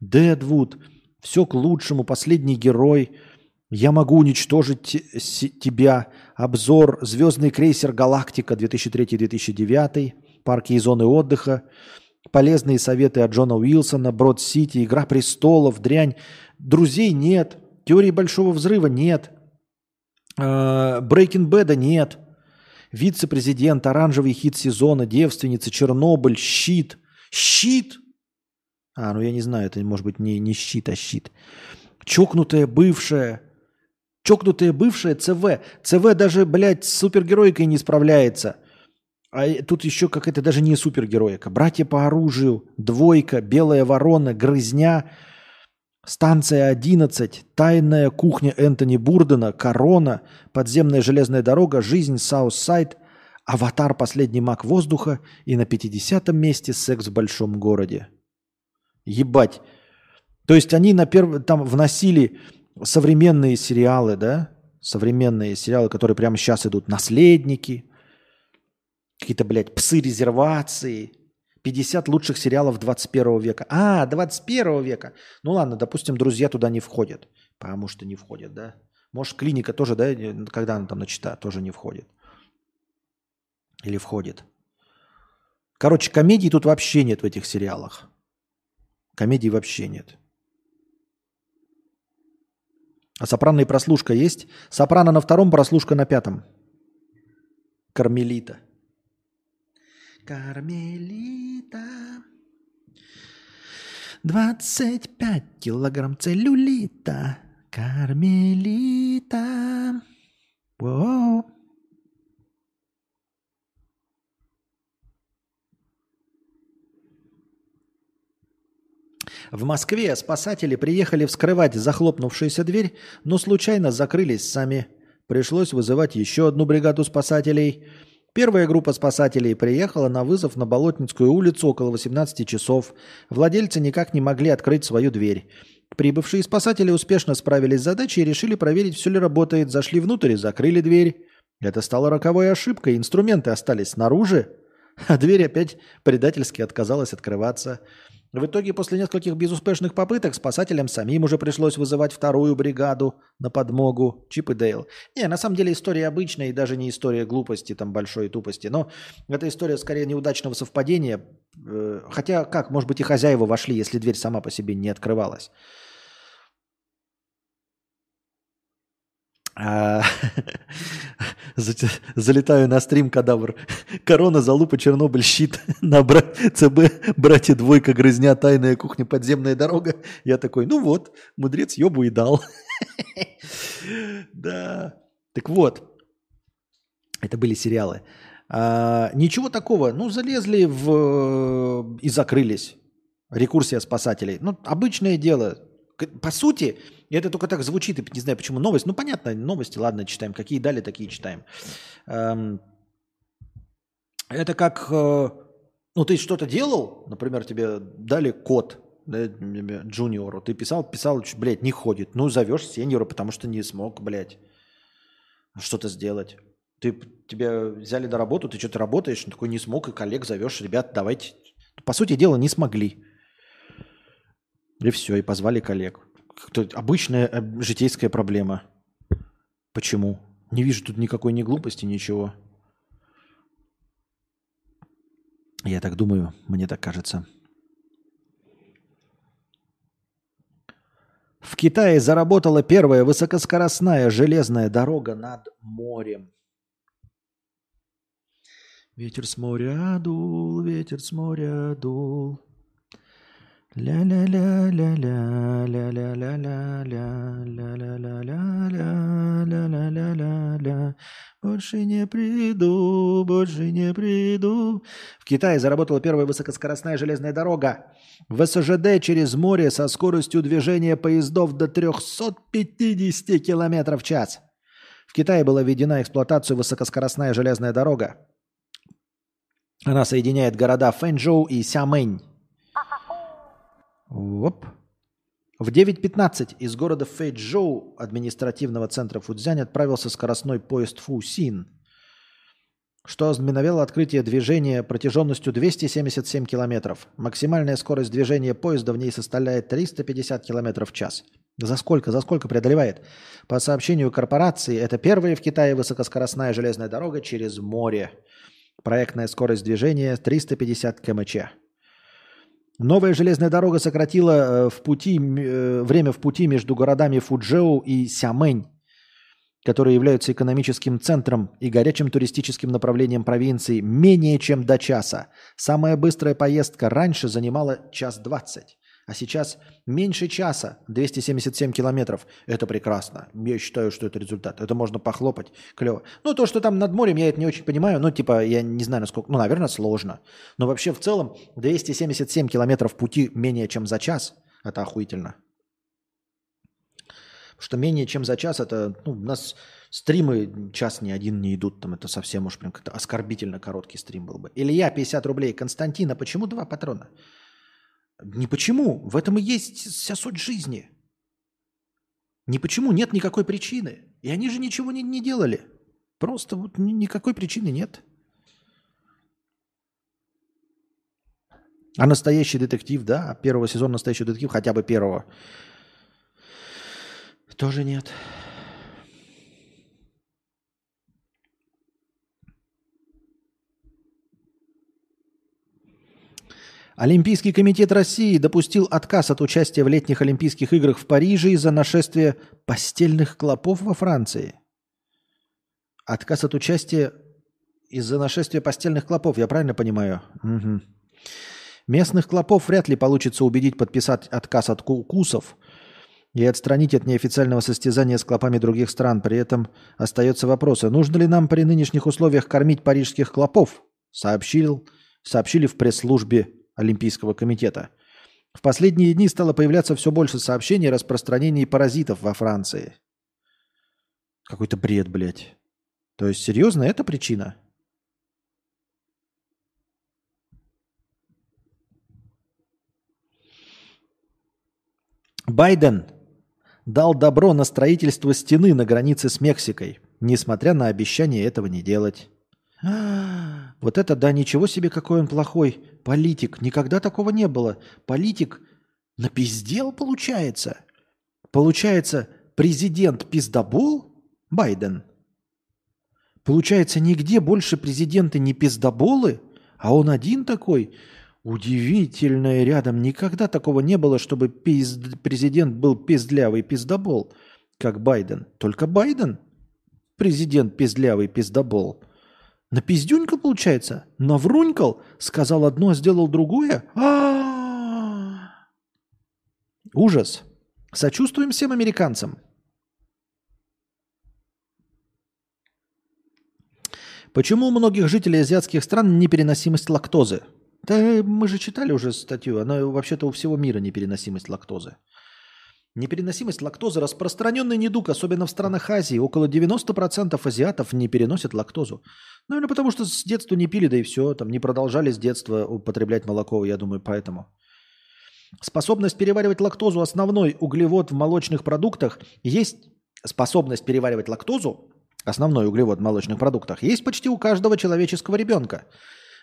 Дедвуд. Все к лучшему. Последний герой. Я могу уничтожить тебя. Обзор «Звездный крейсер Галактика» 2003-2009. Парки и зоны отдыха. Полезные советы от Джона Уилсона. Брод-Сити. Игра престолов. Дрянь. Друзей нет. Теории большого взрыва нет. Брейкинг Беда нет. Вице-президент, оранжевый хит сезона, девственница, Чернобыль, щит. Щит! А, ну я не знаю, это может быть не, не щит, а щит. Чокнутая бывшая, Чокнутая бывшая ЦВ. ЦВ даже, блядь, с супергероикой не справляется. А тут еще какая-то даже не супергероика. Братья по оружию, двойка, белая ворона, грызня, станция 11, тайная кухня Энтони Бурдена, корона, подземная железная дорога, жизнь Саутсайд, аватар последний маг воздуха и на 50-м месте секс в большом городе. Ебать. То есть они на перв... там вносили современные сериалы, да, современные сериалы, которые прямо сейчас идут, «Наследники», какие-то, блядь, «Псы резервации», 50 лучших сериалов 21 века. А, 21 века. Ну ладно, допустим, «Друзья» туда не входят, потому что не входят, да. Может, «Клиника» тоже, да, когда она там начата, тоже не входит. Или входит. Короче, комедий тут вообще нет в этих сериалах. Комедий вообще нет. А сопрано и прослушка есть? Сопрано на втором, прослушка на пятом. Кармелита. Кармелита. 25 килограмм целлюлита. Кармелита. Воу. В Москве спасатели приехали вскрывать захлопнувшуюся дверь, но случайно закрылись сами. Пришлось вызывать еще одну бригаду спасателей. Первая группа спасателей приехала на вызов на Болотницкую улицу около 18 часов. Владельцы никак не могли открыть свою дверь. Прибывшие спасатели успешно справились с задачей и решили проверить, все ли работает. Зашли внутрь и закрыли дверь. Это стало роковой ошибкой. Инструменты остались снаружи, а дверь опять предательски отказалась открываться. В итоге, после нескольких безуспешных попыток, спасателям самим уже пришлось вызывать вторую бригаду на подмогу Чип и Дейл. Не, на самом деле история обычная и даже не история глупости, там, большой тупости. Но это история скорее неудачного совпадения. Э, хотя, как, может быть, и хозяева вошли, если дверь сама по себе не открывалась. залетаю на стрим кадавр. Корона, залупа, Чернобыль, щит. На бра... ЦБ, братья, двойка, грызня, тайная кухня, подземная дорога. Я такой, ну вот, мудрец ёбу и дал. Да. Так вот, это были сериалы. А, ничего такого. Ну, залезли в... и закрылись. Рекурсия спасателей. Ну, обычное дело. По сути, это только так звучит, и не знаю, почему новость. Ну, понятно, новости, ладно, читаем. Какие дали, такие читаем. Это как, э, ну, ты что-то делал, например, тебе дали код, да, джуниору, ты писал, писал, блядь, не ходит. Ну, зовешь сеньора, потому что не смог, блядь, что-то сделать. Ты, тебя взяли на работу, ты что-то работаешь, такой не смог, и коллег зовешь, ребят, давайте. По сути дела, не смогли. И все, и позвали коллег. Обычная э, житейская проблема. Почему? Не вижу тут никакой ни глупости, ничего. Я так думаю, мне так кажется. В Китае заработала первая высокоскоростная железная дорога над морем. Ветер с моря дул, ветер с моря дул. Ля-ля-ля-ля-ля-ля-ля-ля-ля-ля-ля-ля-ля-ля-ля. Больше не приду, больше не приду. В Китае заработала первая высокоскоростная железная дорога. В СЖД через море со скоростью движения поездов до 350 км в час. В Китае была введена эксплуатацию высокоскоростная железная дорога. Она соединяет города Фэнчжоу и Сямэнь. Оп. В 9.15 из города Фэйчжоу, административного центра Фудзянь, отправился скоростной поезд Фусин, что ознаменовало открытие движения протяженностью 277 километров. Максимальная скорость движения поезда в ней составляет 350 километров в час. За сколько? За сколько преодолевает? По сообщению корпорации, это первая в Китае высокоскоростная железная дорога через море. Проектная скорость движения 350 км/ч. Новая железная дорога сократила э, в пути, э, время в пути между городами Фуджоу и Сямэнь, которые являются экономическим центром и горячим туристическим направлением провинции, менее чем до часа. Самая быстрая поездка раньше занимала час двадцать. А сейчас меньше часа, 277 километров. Это прекрасно. Я считаю, что это результат. Это можно похлопать. Клево. Ну, то, что там над морем, я это не очень понимаю. Ну, типа, я не знаю, насколько... Ну, наверное, сложно. Но вообще, в целом, 277 километров пути менее чем за час. Это охуительно. Потому что менее чем за час, это... Ну, у нас стримы час ни один не идут. Там это совсем уж прям как-то оскорбительно короткий стрим был бы. Илья, 50 рублей. Константина, почему два патрона? Не почему. В этом и есть вся суть жизни. Не почему. Нет никакой причины. И они же ничего не, не делали. Просто вот никакой причины нет. А настоящий детектив, да, первого сезона настоящий детектив, хотя бы первого, тоже нет. Олимпийский комитет России допустил отказ от участия в летних Олимпийских играх в Париже из-за нашествия постельных клопов во Франции. Отказ от участия из-за нашествия постельных клопов, я правильно понимаю? Угу. Местных клопов вряд ли получится убедить подписать отказ от укусов и отстранить от неофициального состязания с клопами других стран. При этом остается вопрос, а нужно ли нам при нынешних условиях кормить парижских клопов? Сообщил, сообщили в пресс-службе Олимпийского комитета. В последние дни стало появляться все больше сообщений о распространении паразитов во Франции. Какой-то бред, блядь. То есть, серьезно, это причина? Байден дал добро на строительство стены на границе с Мексикой, несмотря на обещание этого не делать. Вот это да, ничего себе, какой он плохой политик. Никогда такого не было. Политик напиздел, получается. Получается, президент пиздобол Байден. Получается, нигде больше президенты не пиздоболы, а он один такой. Удивительное рядом. Никогда такого не было, чтобы пизд... президент был пиздлявый пиздобол, как Байден. Только Байден президент пиздлявый пиздобол. Напиздюнькал, получается? Наврунькал? Сказал одно, сделал другое? А Ужас. Сочувствуем всем американцам. Почему у многих жителей азиатских стран непереносимость лактозы? Да мы же читали уже статью, она вообще-то у всего мира непереносимость лактозы. Непереносимость лактозы – распространенный недуг, особенно в странах Азии. Около 90% азиатов не переносят лактозу. Наверное, потому что с детства не пили, да и все. Там не продолжали с детства употреблять молоко, я думаю, поэтому. Способность переваривать лактозу – основной углевод в молочных продуктах. Есть способность переваривать лактозу, основной углевод в молочных продуктах, есть почти у каждого человеческого ребенка –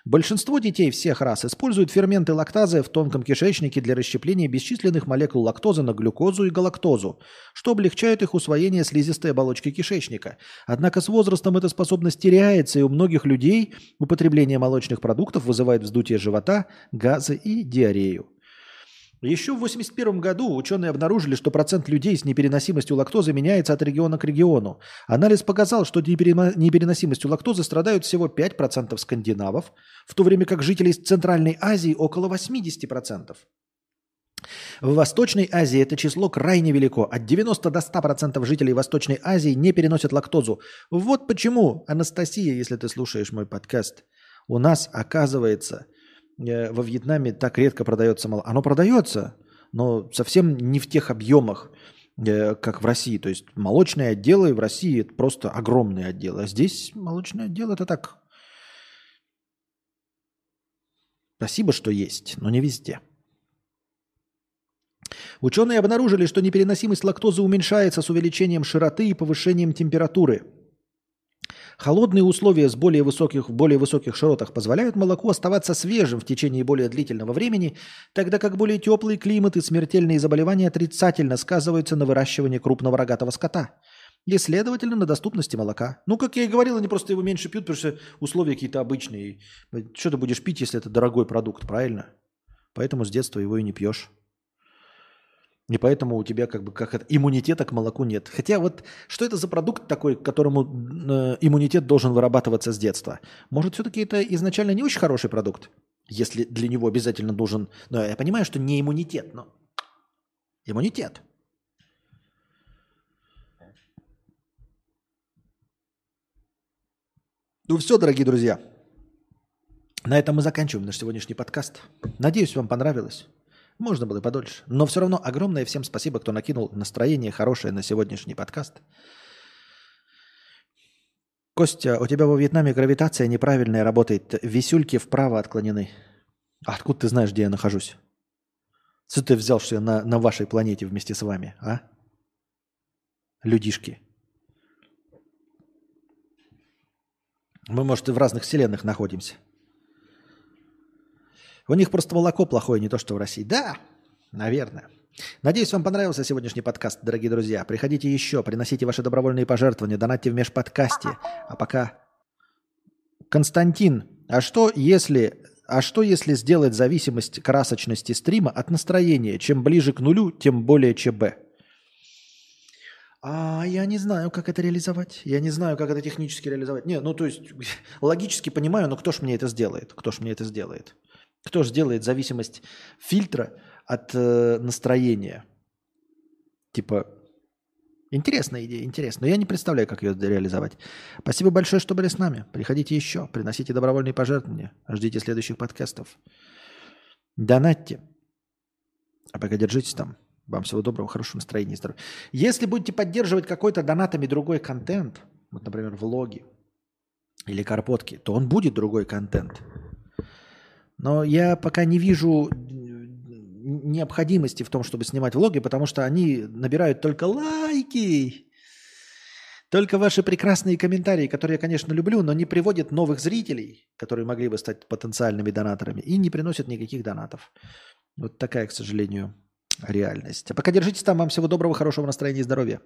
Большинство детей всех рас используют ферменты лактазы в тонком кишечнике для расщепления бесчисленных молекул лактозы на глюкозу и галактозу, что облегчает их усвоение слизистой оболочки кишечника. Однако с возрастом эта способность теряется, и у многих людей употребление молочных продуктов вызывает вздутие живота, газы и диарею. Еще в 1981 году ученые обнаружили, что процент людей с непереносимостью лактозы меняется от региона к региону. Анализ показал, что непереносимостью лактозы страдают всего 5% скандинавов, в то время как жителей Центральной Азии около 80%. В Восточной Азии это число крайне велико. От 90 до 100% жителей Восточной Азии не переносят лактозу. Вот почему, Анастасия, если ты слушаешь мой подкаст, у нас оказывается – во Вьетнаме так редко продается молоко. Оно продается, но совсем не в тех объемах, э, как в России. То есть молочные отделы в России это просто огромные отделы. А здесь молочный отдел это так. Спасибо, что есть, но не везде. Ученые обнаружили, что непереносимость лактозы уменьшается с увеличением широты и повышением температуры – Холодные условия с более высоких, в более высоких широтах позволяют молоку оставаться свежим в течение более длительного времени, тогда как более теплый климат и смертельные заболевания отрицательно сказываются на выращивании крупного рогатого скота и, следовательно, на доступности молока. Ну, как я и говорил, они просто его меньше пьют, потому что условия какие-то обычные. Что ты будешь пить, если это дорогой продукт, правильно? Поэтому с детства его и не пьешь. И поэтому у тебя как бы как это, иммунитета к молоку нет. Хотя вот что это за продукт такой, которому э, иммунитет должен вырабатываться с детства? Может, все-таки это изначально не очень хороший продукт, если для него обязательно должен... Ну, я понимаю, что не иммунитет, но иммунитет. Ну все, дорогие друзья. На этом мы заканчиваем наш сегодняшний подкаст. Надеюсь, вам понравилось. Можно было и подольше. Но все равно огромное всем спасибо, кто накинул настроение хорошее на сегодняшний подкаст. Костя, у тебя во Вьетнаме гравитация неправильная работает. Висюльки вправо отклонены. А откуда ты знаешь, где я нахожусь? Что ты взял, что я на, на вашей планете вместе с вами, а? Людишки. Мы, может, и в разных вселенных находимся. У них просто молоко плохое, не то что в России. Да, наверное. Надеюсь, вам понравился сегодняшний подкаст, дорогие друзья. Приходите еще, приносите ваши добровольные пожертвования, донатьте в межподкасте. А пока... Константин, а что если... А что если сделать зависимость красочности стрима от настроения? Чем ближе к нулю, тем более ЧБ. А я не знаю, как это реализовать. Я не знаю, как это технически реализовать. Не, ну то есть логически понимаю, но кто ж мне это сделает? Кто ж мне это сделает? Кто же сделает зависимость фильтра от э, настроения? Типа, интересная идея, интересно. Но я не представляю, как ее реализовать. Спасибо большое, что были с нами. Приходите еще, приносите добровольные пожертвования. Ждите следующих подкастов. Донатьте. А пока держитесь там. Вам всего доброго, хорошего настроения и здоровья. Если будете поддерживать какой-то донатами другой контент, вот, например, влоги или карпотки, то он будет другой контент. Но я пока не вижу необходимости в том, чтобы снимать влоги, потому что они набирают только лайки. Только ваши прекрасные комментарии, которые я, конечно, люблю, но не приводят новых зрителей, которые могли бы стать потенциальными донаторами, и не приносят никаких донатов. Вот такая, к сожалению, реальность. А пока держитесь там. Вам всего доброго, хорошего настроения и здоровья.